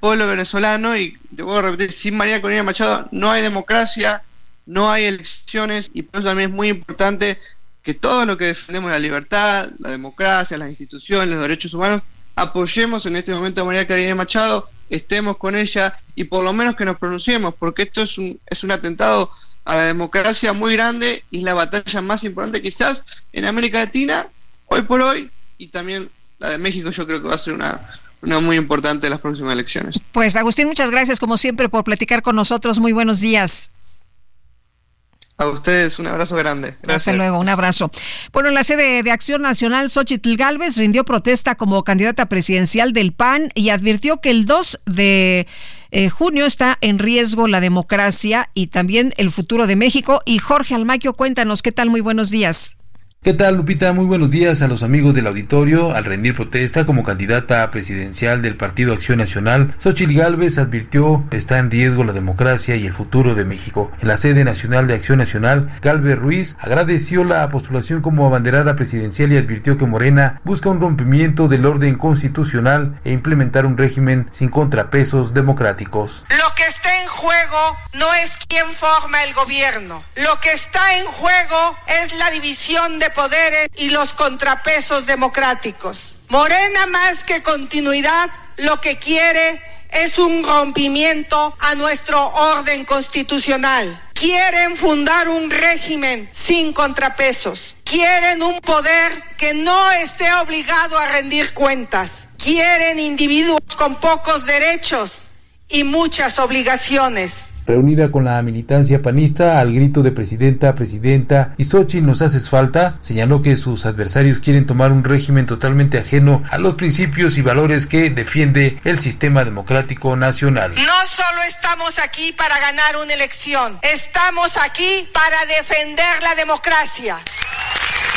pueblo venezolano y, debo repetir, sin María Corina Machado no hay democracia, no hay elecciones y por eso también es muy importante que todo lo que defendemos la libertad, la democracia, las instituciones, los derechos humanos, apoyemos en este momento a María Karina Machado, estemos con ella y por lo menos que nos pronunciemos, porque esto es un, es un atentado a la democracia muy grande y la batalla más importante quizás en América Latina, hoy por hoy, y también la de México yo creo que va a ser una, muy importante las próximas elecciones. Pues Agustín, muchas gracias como siempre por platicar con nosotros. Muy buenos días. A ustedes un abrazo grande. Hasta luego, un abrazo. Bueno, la sede de Acción Nacional, Xochitl Galvez, rindió protesta como candidata presidencial del PAN y advirtió que el 2 de eh, junio está en riesgo la democracia y también el futuro de México. Y Jorge Almaquio, cuéntanos, ¿qué tal? Muy buenos días. ¿Qué tal, Lupita? Muy buenos días a los amigos del auditorio. Al rendir protesta como candidata presidencial del Partido Acción Nacional, Xochitl Gálvez advirtió está en riesgo la democracia y el futuro de México. En la sede nacional de Acción Nacional, Gálvez Ruiz agradeció la postulación como abanderada presidencial y advirtió que Morena busca un rompimiento del orden constitucional e implementar un régimen sin contrapesos democráticos. Juego no es quién forma el gobierno. Lo que está en juego es la división de poderes y los contrapesos democráticos. Morena más que continuidad lo que quiere es un rompimiento a nuestro orden constitucional. Quieren fundar un régimen sin contrapesos. Quieren un poder que no esté obligado a rendir cuentas. Quieren individuos con pocos derechos y muchas obligaciones. Reunida con la militancia panista al grito de presidenta, presidenta y Xochitl nos haces falta, señaló que sus adversarios quieren tomar un régimen totalmente ajeno a los principios y valores que defiende el sistema democrático nacional. No solo estamos aquí para ganar una elección, estamos aquí para defender la democracia.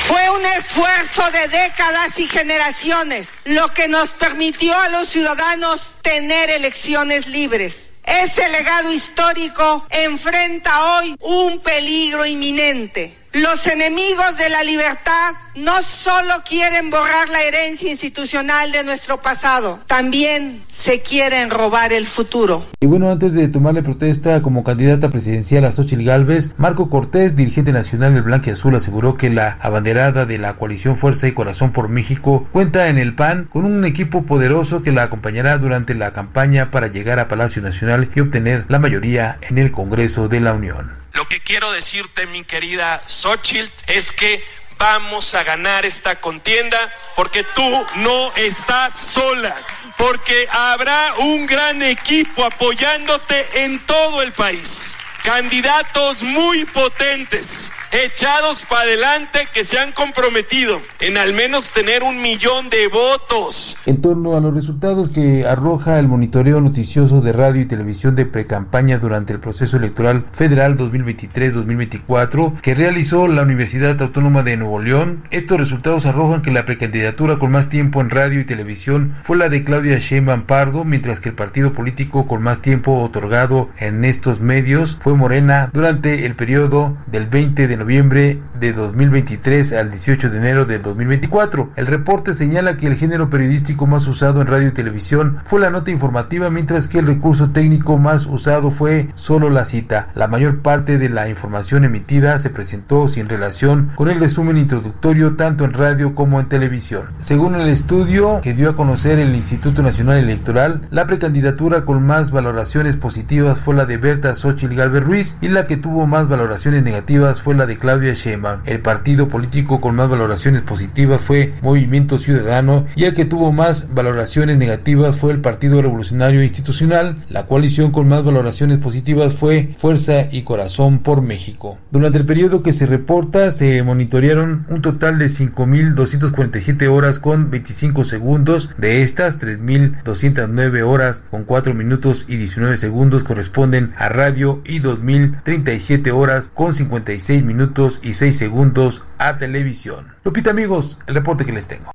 Fue un esfuerzo de décadas y generaciones lo que nos permitió a los ciudadanos tener elecciones libres. Ese legado histórico enfrenta hoy un peligro inminente. Los enemigos de la libertad no solo quieren borrar la herencia institucional de nuestro pasado, también se quieren robar el futuro. Y bueno, antes de tomarle protesta como candidata presidencial a Xochitl Gálvez, Marco Cortés, dirigente nacional del Blanque Azul, aseguró que la abanderada de la coalición Fuerza y Corazón por México cuenta en el PAN con un equipo poderoso que la acompañará durante la campaña para llegar a Palacio Nacional y obtener la mayoría en el Congreso de la Unión. Lo que quiero decirte, mi querida Xochitl, es que vamos a ganar esta contienda porque tú no estás sola, porque habrá un gran equipo apoyándote en todo el país. Candidatos muy potentes, echados para adelante que se han comprometido en al menos tener un millón de votos. En torno a los resultados que arroja el monitoreo noticioso de radio y televisión de precampaña durante el proceso electoral federal 2023-2024 que realizó la Universidad Autónoma de Nuevo León, estos resultados arrojan que la precandidatura con más tiempo en radio y televisión fue la de Claudia Sheinbaum Pardo, mientras que el partido político con más tiempo otorgado en estos medios fue Morena durante el periodo del 20 de noviembre de 2023 al 18 de enero de 2024. El reporte señala que el género periodístico más usado en radio y televisión fue la nota informativa, mientras que el recurso técnico más usado fue solo la cita. La mayor parte de la información emitida se presentó sin relación con el resumen introductorio tanto en radio como en televisión. Según el estudio que dio a conocer el Instituto Nacional Electoral, la precandidatura con más valoraciones positivas fue la de Berta Xochitl Galvez Ruiz y la que tuvo más valoraciones negativas fue la de Claudia Sheinbaum. El partido político con más valoraciones positivas fue Movimiento Ciudadano y el que tuvo más valoraciones negativas fue el Partido Revolucionario Institucional. La coalición con más valoraciones positivas fue Fuerza y Corazón por México. Durante el periodo que se reporta se monitorearon un total de 5.247 horas con 25 segundos. De estas, 3.209 horas con 4 minutos y 19 segundos corresponden a radio y 2.037 horas con 56 minutos y 6 segundos a televisión. Lupita amigos, el reporte que les tengo.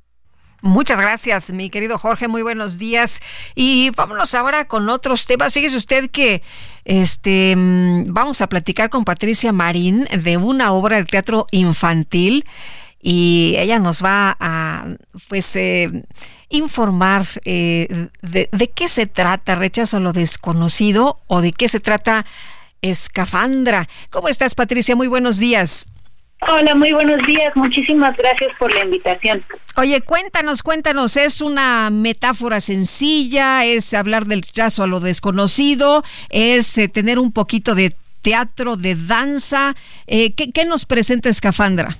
Muchas gracias, mi querido Jorge. Muy buenos días. Y vámonos ahora con otros temas. Fíjese usted que este vamos a platicar con Patricia Marín de una obra de teatro infantil y ella nos va a pues eh, informar eh, de, de qué se trata rechazo lo desconocido o de qué se trata escafandra. ¿Cómo estás, Patricia? Muy buenos días. Hola, muy buenos días. Muchísimas gracias por la invitación. Oye, cuéntanos, cuéntanos, ¿es una metáfora sencilla? ¿Es hablar del rechazo a lo desconocido? ¿Es eh, tener un poquito de teatro, de danza. Eh, ¿qué, ¿Qué nos presenta Escafandra?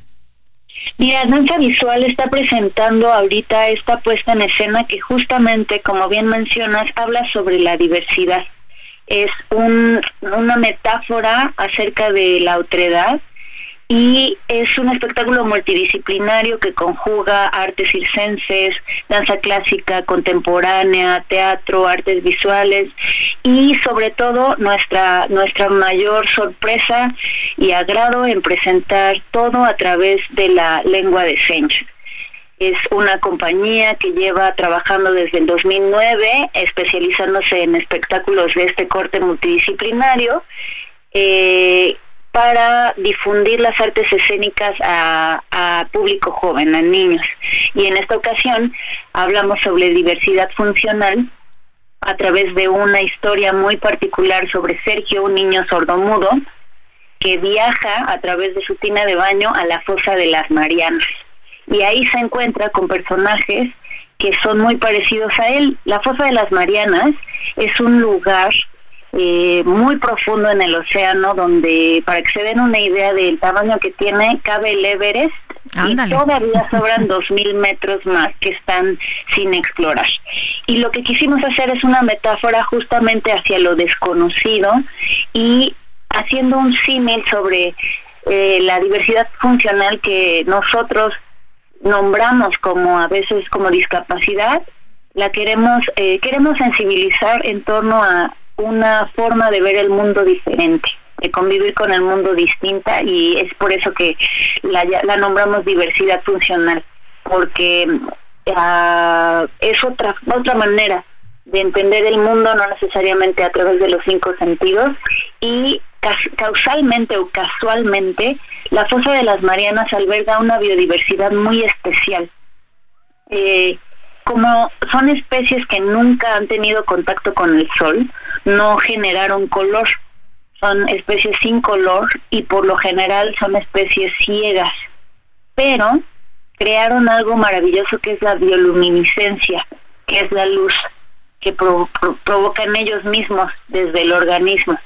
Mira, Danza Visual está presentando ahorita esta puesta en escena que justamente, como bien mencionas, habla sobre la diversidad. Es un, una metáfora acerca de la otredad y es un espectáculo multidisciplinario que conjuga artes circenses, danza clásica, contemporánea, teatro, artes visuales y sobre todo nuestra nuestra mayor sorpresa y agrado en presentar todo a través de la lengua de señas. Es una compañía que lleva trabajando desde el 2009, especializándose en espectáculos de este corte multidisciplinario. Eh, para difundir las artes escénicas a, público joven, a niños. Y en esta ocasión hablamos sobre diversidad funcional a través de una historia muy particular sobre Sergio, un niño sordomudo, que viaja a través de su tina de baño a la fosa de las Marianas. Y ahí se encuentra con personajes que son muy parecidos a él. La fosa de las Marianas es un lugar eh, muy profundo en el océano, donde para que se den una idea del tamaño que tiene, cabe el Everest y todavía *laughs* sobran dos mil metros más que están sin explorar. Y lo que quisimos hacer es una metáfora justamente hacia lo desconocido y haciendo un símil sobre eh, la diversidad funcional que nosotros nombramos como a veces como discapacidad, la queremos eh, queremos sensibilizar en torno a una forma de ver el mundo diferente de convivir con el mundo distinta y es por eso que la, la nombramos diversidad funcional porque uh, es otra otra manera de entender el mundo no necesariamente a través de los cinco sentidos y causalmente o casualmente la fosa de las Marianas alberga una biodiversidad muy especial eh, como son especies que nunca han tenido contacto con el sol, no generaron color. Son especies sin color y por lo general son especies ciegas. Pero crearon algo maravilloso que es la bioluminiscencia, que es la luz que provocan ellos mismos desde el organismo.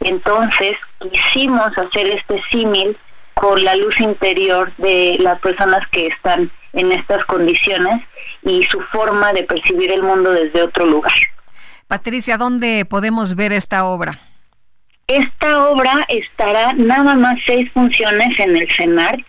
Entonces quisimos hacer este símil con la luz interior de las personas que están en estas condiciones y su forma de percibir el mundo desde otro lugar. Patricia, ¿dónde podemos ver esta obra? Esta obra estará nada más seis funciones en el CENART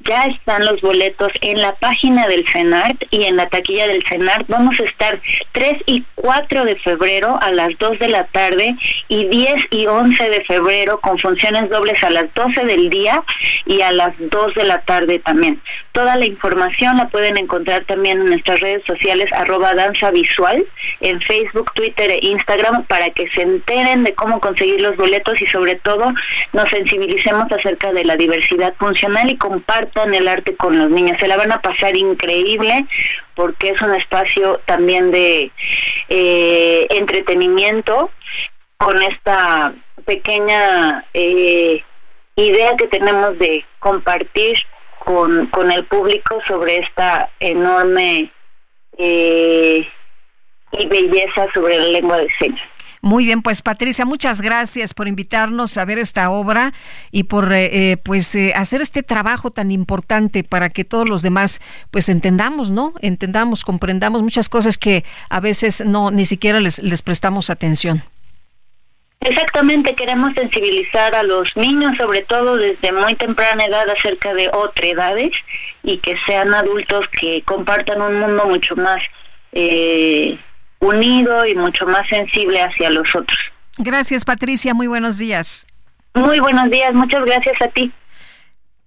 ya están los boletos en la página del CENART y en la taquilla del CENART. Vamos a estar 3 y 4 de febrero a las 2 de la tarde y 10 y 11 de febrero con funciones dobles a las 12 del día y a las 2 de la tarde también. Toda la información la pueden encontrar también en nuestras redes sociales arroba danza visual en Facebook, Twitter e Instagram para que se enteren de cómo conseguir los boletos y sobre todo nos sensibilicemos acerca de la diversidad funcional y compartan en el arte con los niños. Se la van a pasar increíble porque es un espacio también de eh, entretenimiento con esta pequeña eh, idea que tenemos de compartir con, con el público sobre esta enorme eh, y belleza sobre la lengua de señas. Muy bien, pues Patricia, muchas gracias por invitarnos a ver esta obra y por eh, eh, pues eh, hacer este trabajo tan importante para que todos los demás pues entendamos, ¿no? Entendamos, comprendamos muchas cosas que a veces no ni siquiera les, les prestamos atención. Exactamente, queremos sensibilizar a los niños, sobre todo desde muy temprana edad, acerca de otras edades y que sean adultos que compartan un mundo mucho más eh, unido y mucho más sensible hacia los otros. Gracias, Patricia. Muy buenos días. Muy buenos días. Muchas gracias a ti.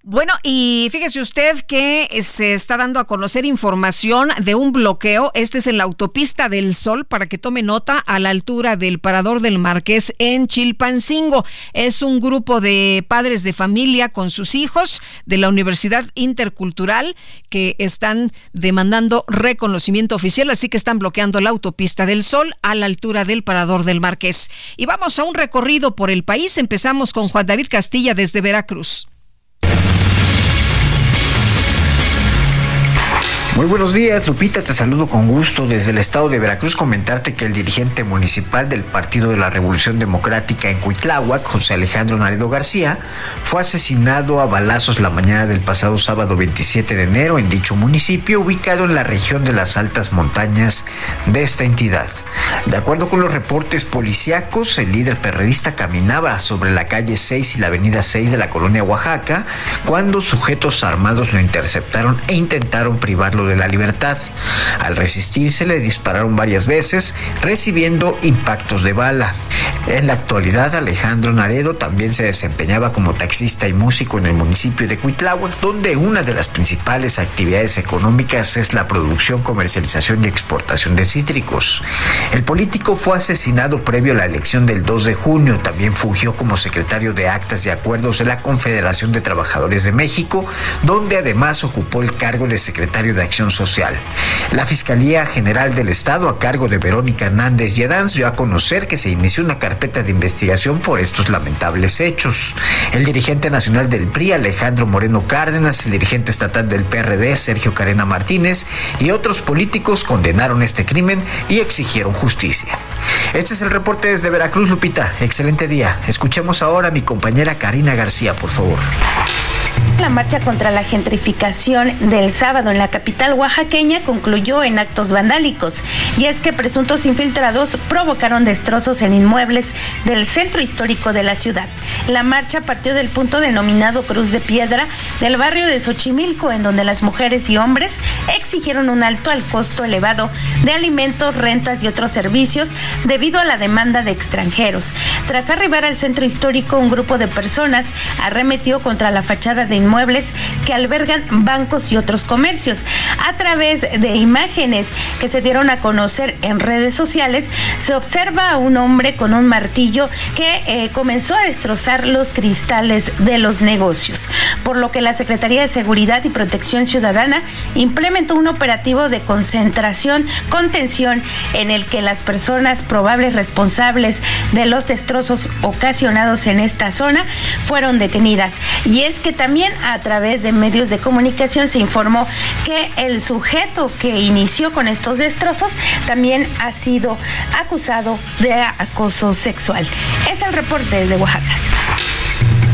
Bueno, y fíjese usted que se está dando a conocer información de un bloqueo. Este es en la autopista del Sol, para que tome nota, a la altura del Parador del Marqués en Chilpancingo. Es un grupo de padres de familia con sus hijos de la Universidad Intercultural que están demandando reconocimiento oficial, así que están bloqueando la autopista del Sol a la altura del Parador del Marqués. Y vamos a un recorrido por el país. Empezamos con Juan David Castilla desde Veracruz. Muy buenos días, Lupita, te saludo con gusto desde el estado de Veracruz. Comentarte que el dirigente municipal del Partido de la Revolución Democrática en Cuitláhuac, José Alejandro Naredo García, fue asesinado a balazos la mañana del pasado sábado 27 de enero en dicho municipio, ubicado en la región de las altas montañas de esta entidad. De acuerdo con los reportes policíacos, el líder perredista caminaba sobre la calle 6 y la avenida 6 de la colonia Oaxaca cuando sujetos armados lo interceptaron e intentaron privarlo de la libertad. Al resistirse le dispararon varias veces, recibiendo impactos de bala. En la actualidad, Alejandro Naredo también se desempeñaba como taxista y músico en el municipio de Cuitláhuac, donde una de las principales actividades económicas es la producción, comercialización y exportación de cítricos. El político fue asesinado previo a la elección del 2 de junio. También fungió como secretario de actas y acuerdos de la Confederación de Trabajadores de México, donde además ocupó el cargo de secretario de Acción Social. La Fiscalía General del Estado, a cargo de Verónica Hernández Lledans, dio a conocer que se inició una carpeta de investigación por estos lamentables hechos. El dirigente nacional del PRI, Alejandro Moreno Cárdenas, el dirigente estatal del PRD, Sergio Carena Martínez, y otros políticos condenaron este crimen y exigieron justicia. Este es el reporte desde Veracruz, Lupita. Excelente día. Escuchemos ahora a mi compañera Karina García, por favor. La marcha contra la gentrificación del sábado en la capital oaxaqueña concluyó en actos vandálicos, y es que presuntos infiltrados provocaron destrozos en inmuebles del centro histórico de la ciudad. La marcha partió del punto denominado Cruz de Piedra del barrio de Xochimilco, en donde las mujeres y hombres exigieron un alto al costo elevado de alimentos, rentas y otros servicios debido a la demanda de extranjeros. Tras arribar al centro histórico, un grupo de personas arremetió contra la fachada de inmuebles que albergan bancos y otros comercios. A través de imágenes que se dieron a conocer en redes sociales, se observa a un hombre con un martillo que eh, comenzó a destrozar los cristales de los negocios, por lo que la Secretaría de Seguridad y Protección Ciudadana implementó un operativo de concentración, contención, en el que las personas probables responsables de los destrozos ocasionados en esta zona fueron detenidas. Y es que también a través de medios de comunicación se informó que el sujeto que inició con estos destrozos también ha sido acusado de acoso sexual. Es el reporte desde Oaxaca.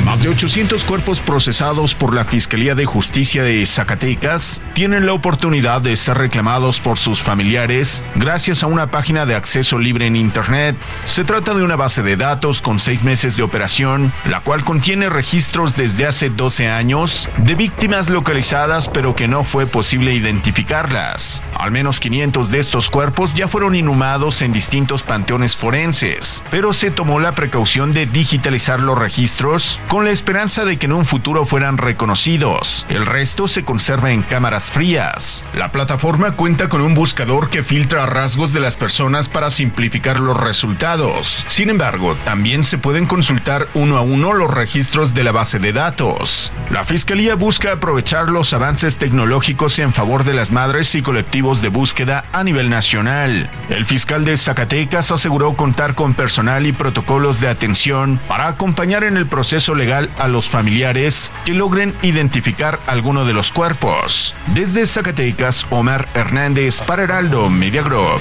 Más de 800 cuerpos procesados por la Fiscalía de Justicia de Zacatecas tienen la oportunidad de ser reclamados por sus familiares gracias a una página de acceso libre en Internet. Se trata de una base de datos con seis meses de operación, la cual contiene registros desde hace 12 años de víctimas localizadas pero que no fue posible identificarlas. Al menos 500 de estos cuerpos ya fueron inhumados en distintos panteones forenses, pero se tomó la precaución de digitalizar los registros la esperanza de que en un futuro fueran reconocidos. El resto se conserva en cámaras frías. La plataforma cuenta con un buscador que filtra rasgos de las personas para simplificar los resultados. Sin embargo, también se pueden consultar uno a uno los registros de la base de datos. La Fiscalía busca aprovechar los avances tecnológicos en favor de las madres y colectivos de búsqueda a nivel nacional. El fiscal de Zacatecas aseguró contar con personal y protocolos de atención para acompañar en el proceso legal a los familiares que logren identificar alguno de los cuerpos. Desde Zacatecas, Omar Hernández para Heraldo Media Group.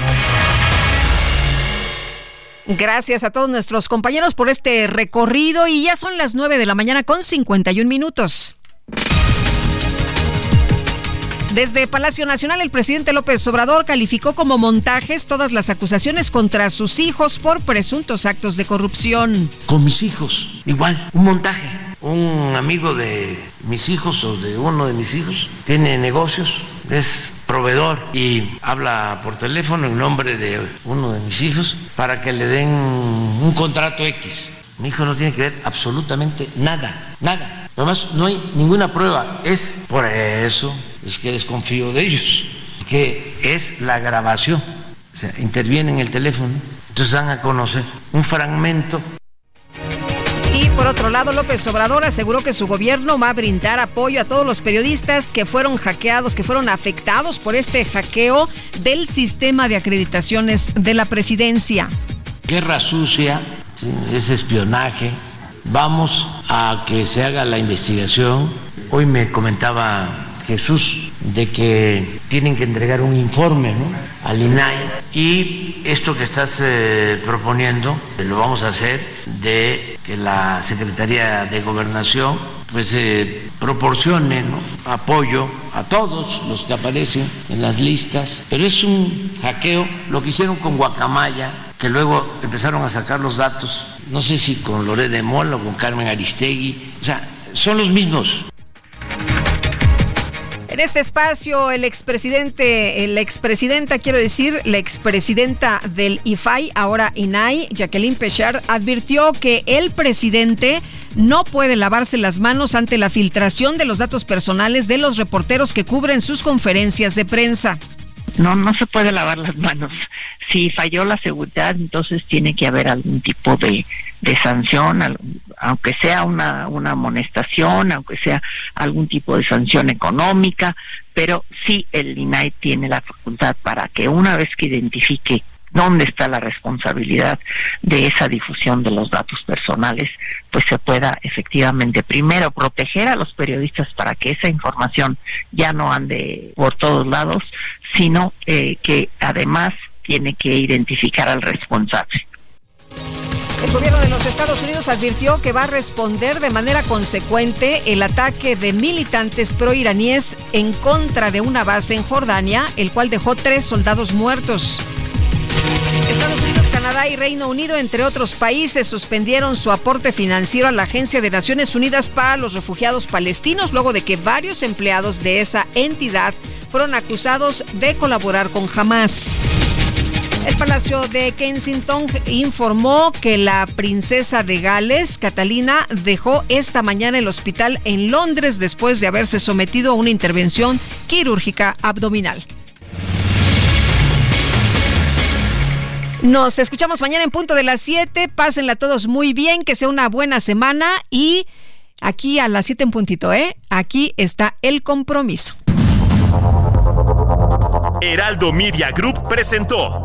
Gracias a todos nuestros compañeros por este recorrido y ya son las 9 de la mañana con 51 minutos. Desde Palacio Nacional, el presidente López Obrador calificó como montajes todas las acusaciones contra sus hijos por presuntos actos de corrupción. Con mis hijos, igual, un montaje. Un amigo de mis hijos o de uno de mis hijos tiene negocios, es proveedor y habla por teléfono en nombre de uno de mis hijos para que le den un contrato X. Mi hijo no tiene que ver absolutamente nada, nada. Además, no hay ninguna prueba. Es por eso es que desconfío de ellos, que es la grabación. O sea, interviene en el teléfono, entonces dan a conocer un fragmento. Y por otro lado, López Obrador aseguró que su gobierno va a brindar apoyo a todos los periodistas que fueron hackeados, que fueron afectados por este hackeo del sistema de acreditaciones de la presidencia. Guerra sucia, es espionaje, Vamos a que se haga la investigación. Hoy me comentaba Jesús de que tienen que entregar un informe al INAI. Y esto que estás eh, proponiendo lo vamos a hacer de que la Secretaría de Gobernación pues eh, proporcione apoyo a todos los que aparecen en las listas, pero es un hackeo, lo que hicieron con Guacamaya, que luego empezaron a sacar los datos, no sé si con Loré de Mola o con Carmen Aristegui, o sea, son los mismos. En este espacio, el expresidente, la expresidenta, quiero decir, la expresidenta del IFAI, ahora INAI, Jacqueline Pechard, advirtió que el presidente no puede lavarse las manos ante la filtración de los datos personales de los reporteros que cubren sus conferencias de prensa. No, no se puede lavar las manos. Si falló la seguridad, entonces tiene que haber algún tipo de, de sanción, aunque sea una, una amonestación, aunque sea algún tipo de sanción económica, pero sí el INAI tiene la facultad para que una vez que identifique dónde está la responsabilidad de esa difusión de los datos personales, pues se pueda efectivamente primero proteger a los periodistas para que esa información ya no ande por todos lados, sino eh, que además tiene que identificar al responsable. El gobierno de los Estados Unidos advirtió que va a responder de manera consecuente el ataque de militantes proiraníes en contra de una base en Jordania, el cual dejó tres soldados muertos. Estados Unidos, Canadá y Reino Unido, entre otros países, suspendieron su aporte financiero a la Agencia de Naciones Unidas para los Refugiados Palestinos luego de que varios empleados de esa entidad fueron acusados de colaborar con Hamas. El Palacio de Kensington informó que la princesa de Gales, Catalina, dejó esta mañana el hospital en Londres después de haberse sometido a una intervención quirúrgica abdominal. Nos escuchamos mañana en punto de las 7. Pásenla todos muy bien, que sea una buena semana y aquí a las 7 en puntito, ¿eh? Aquí está el compromiso. Heraldo Media Group presentó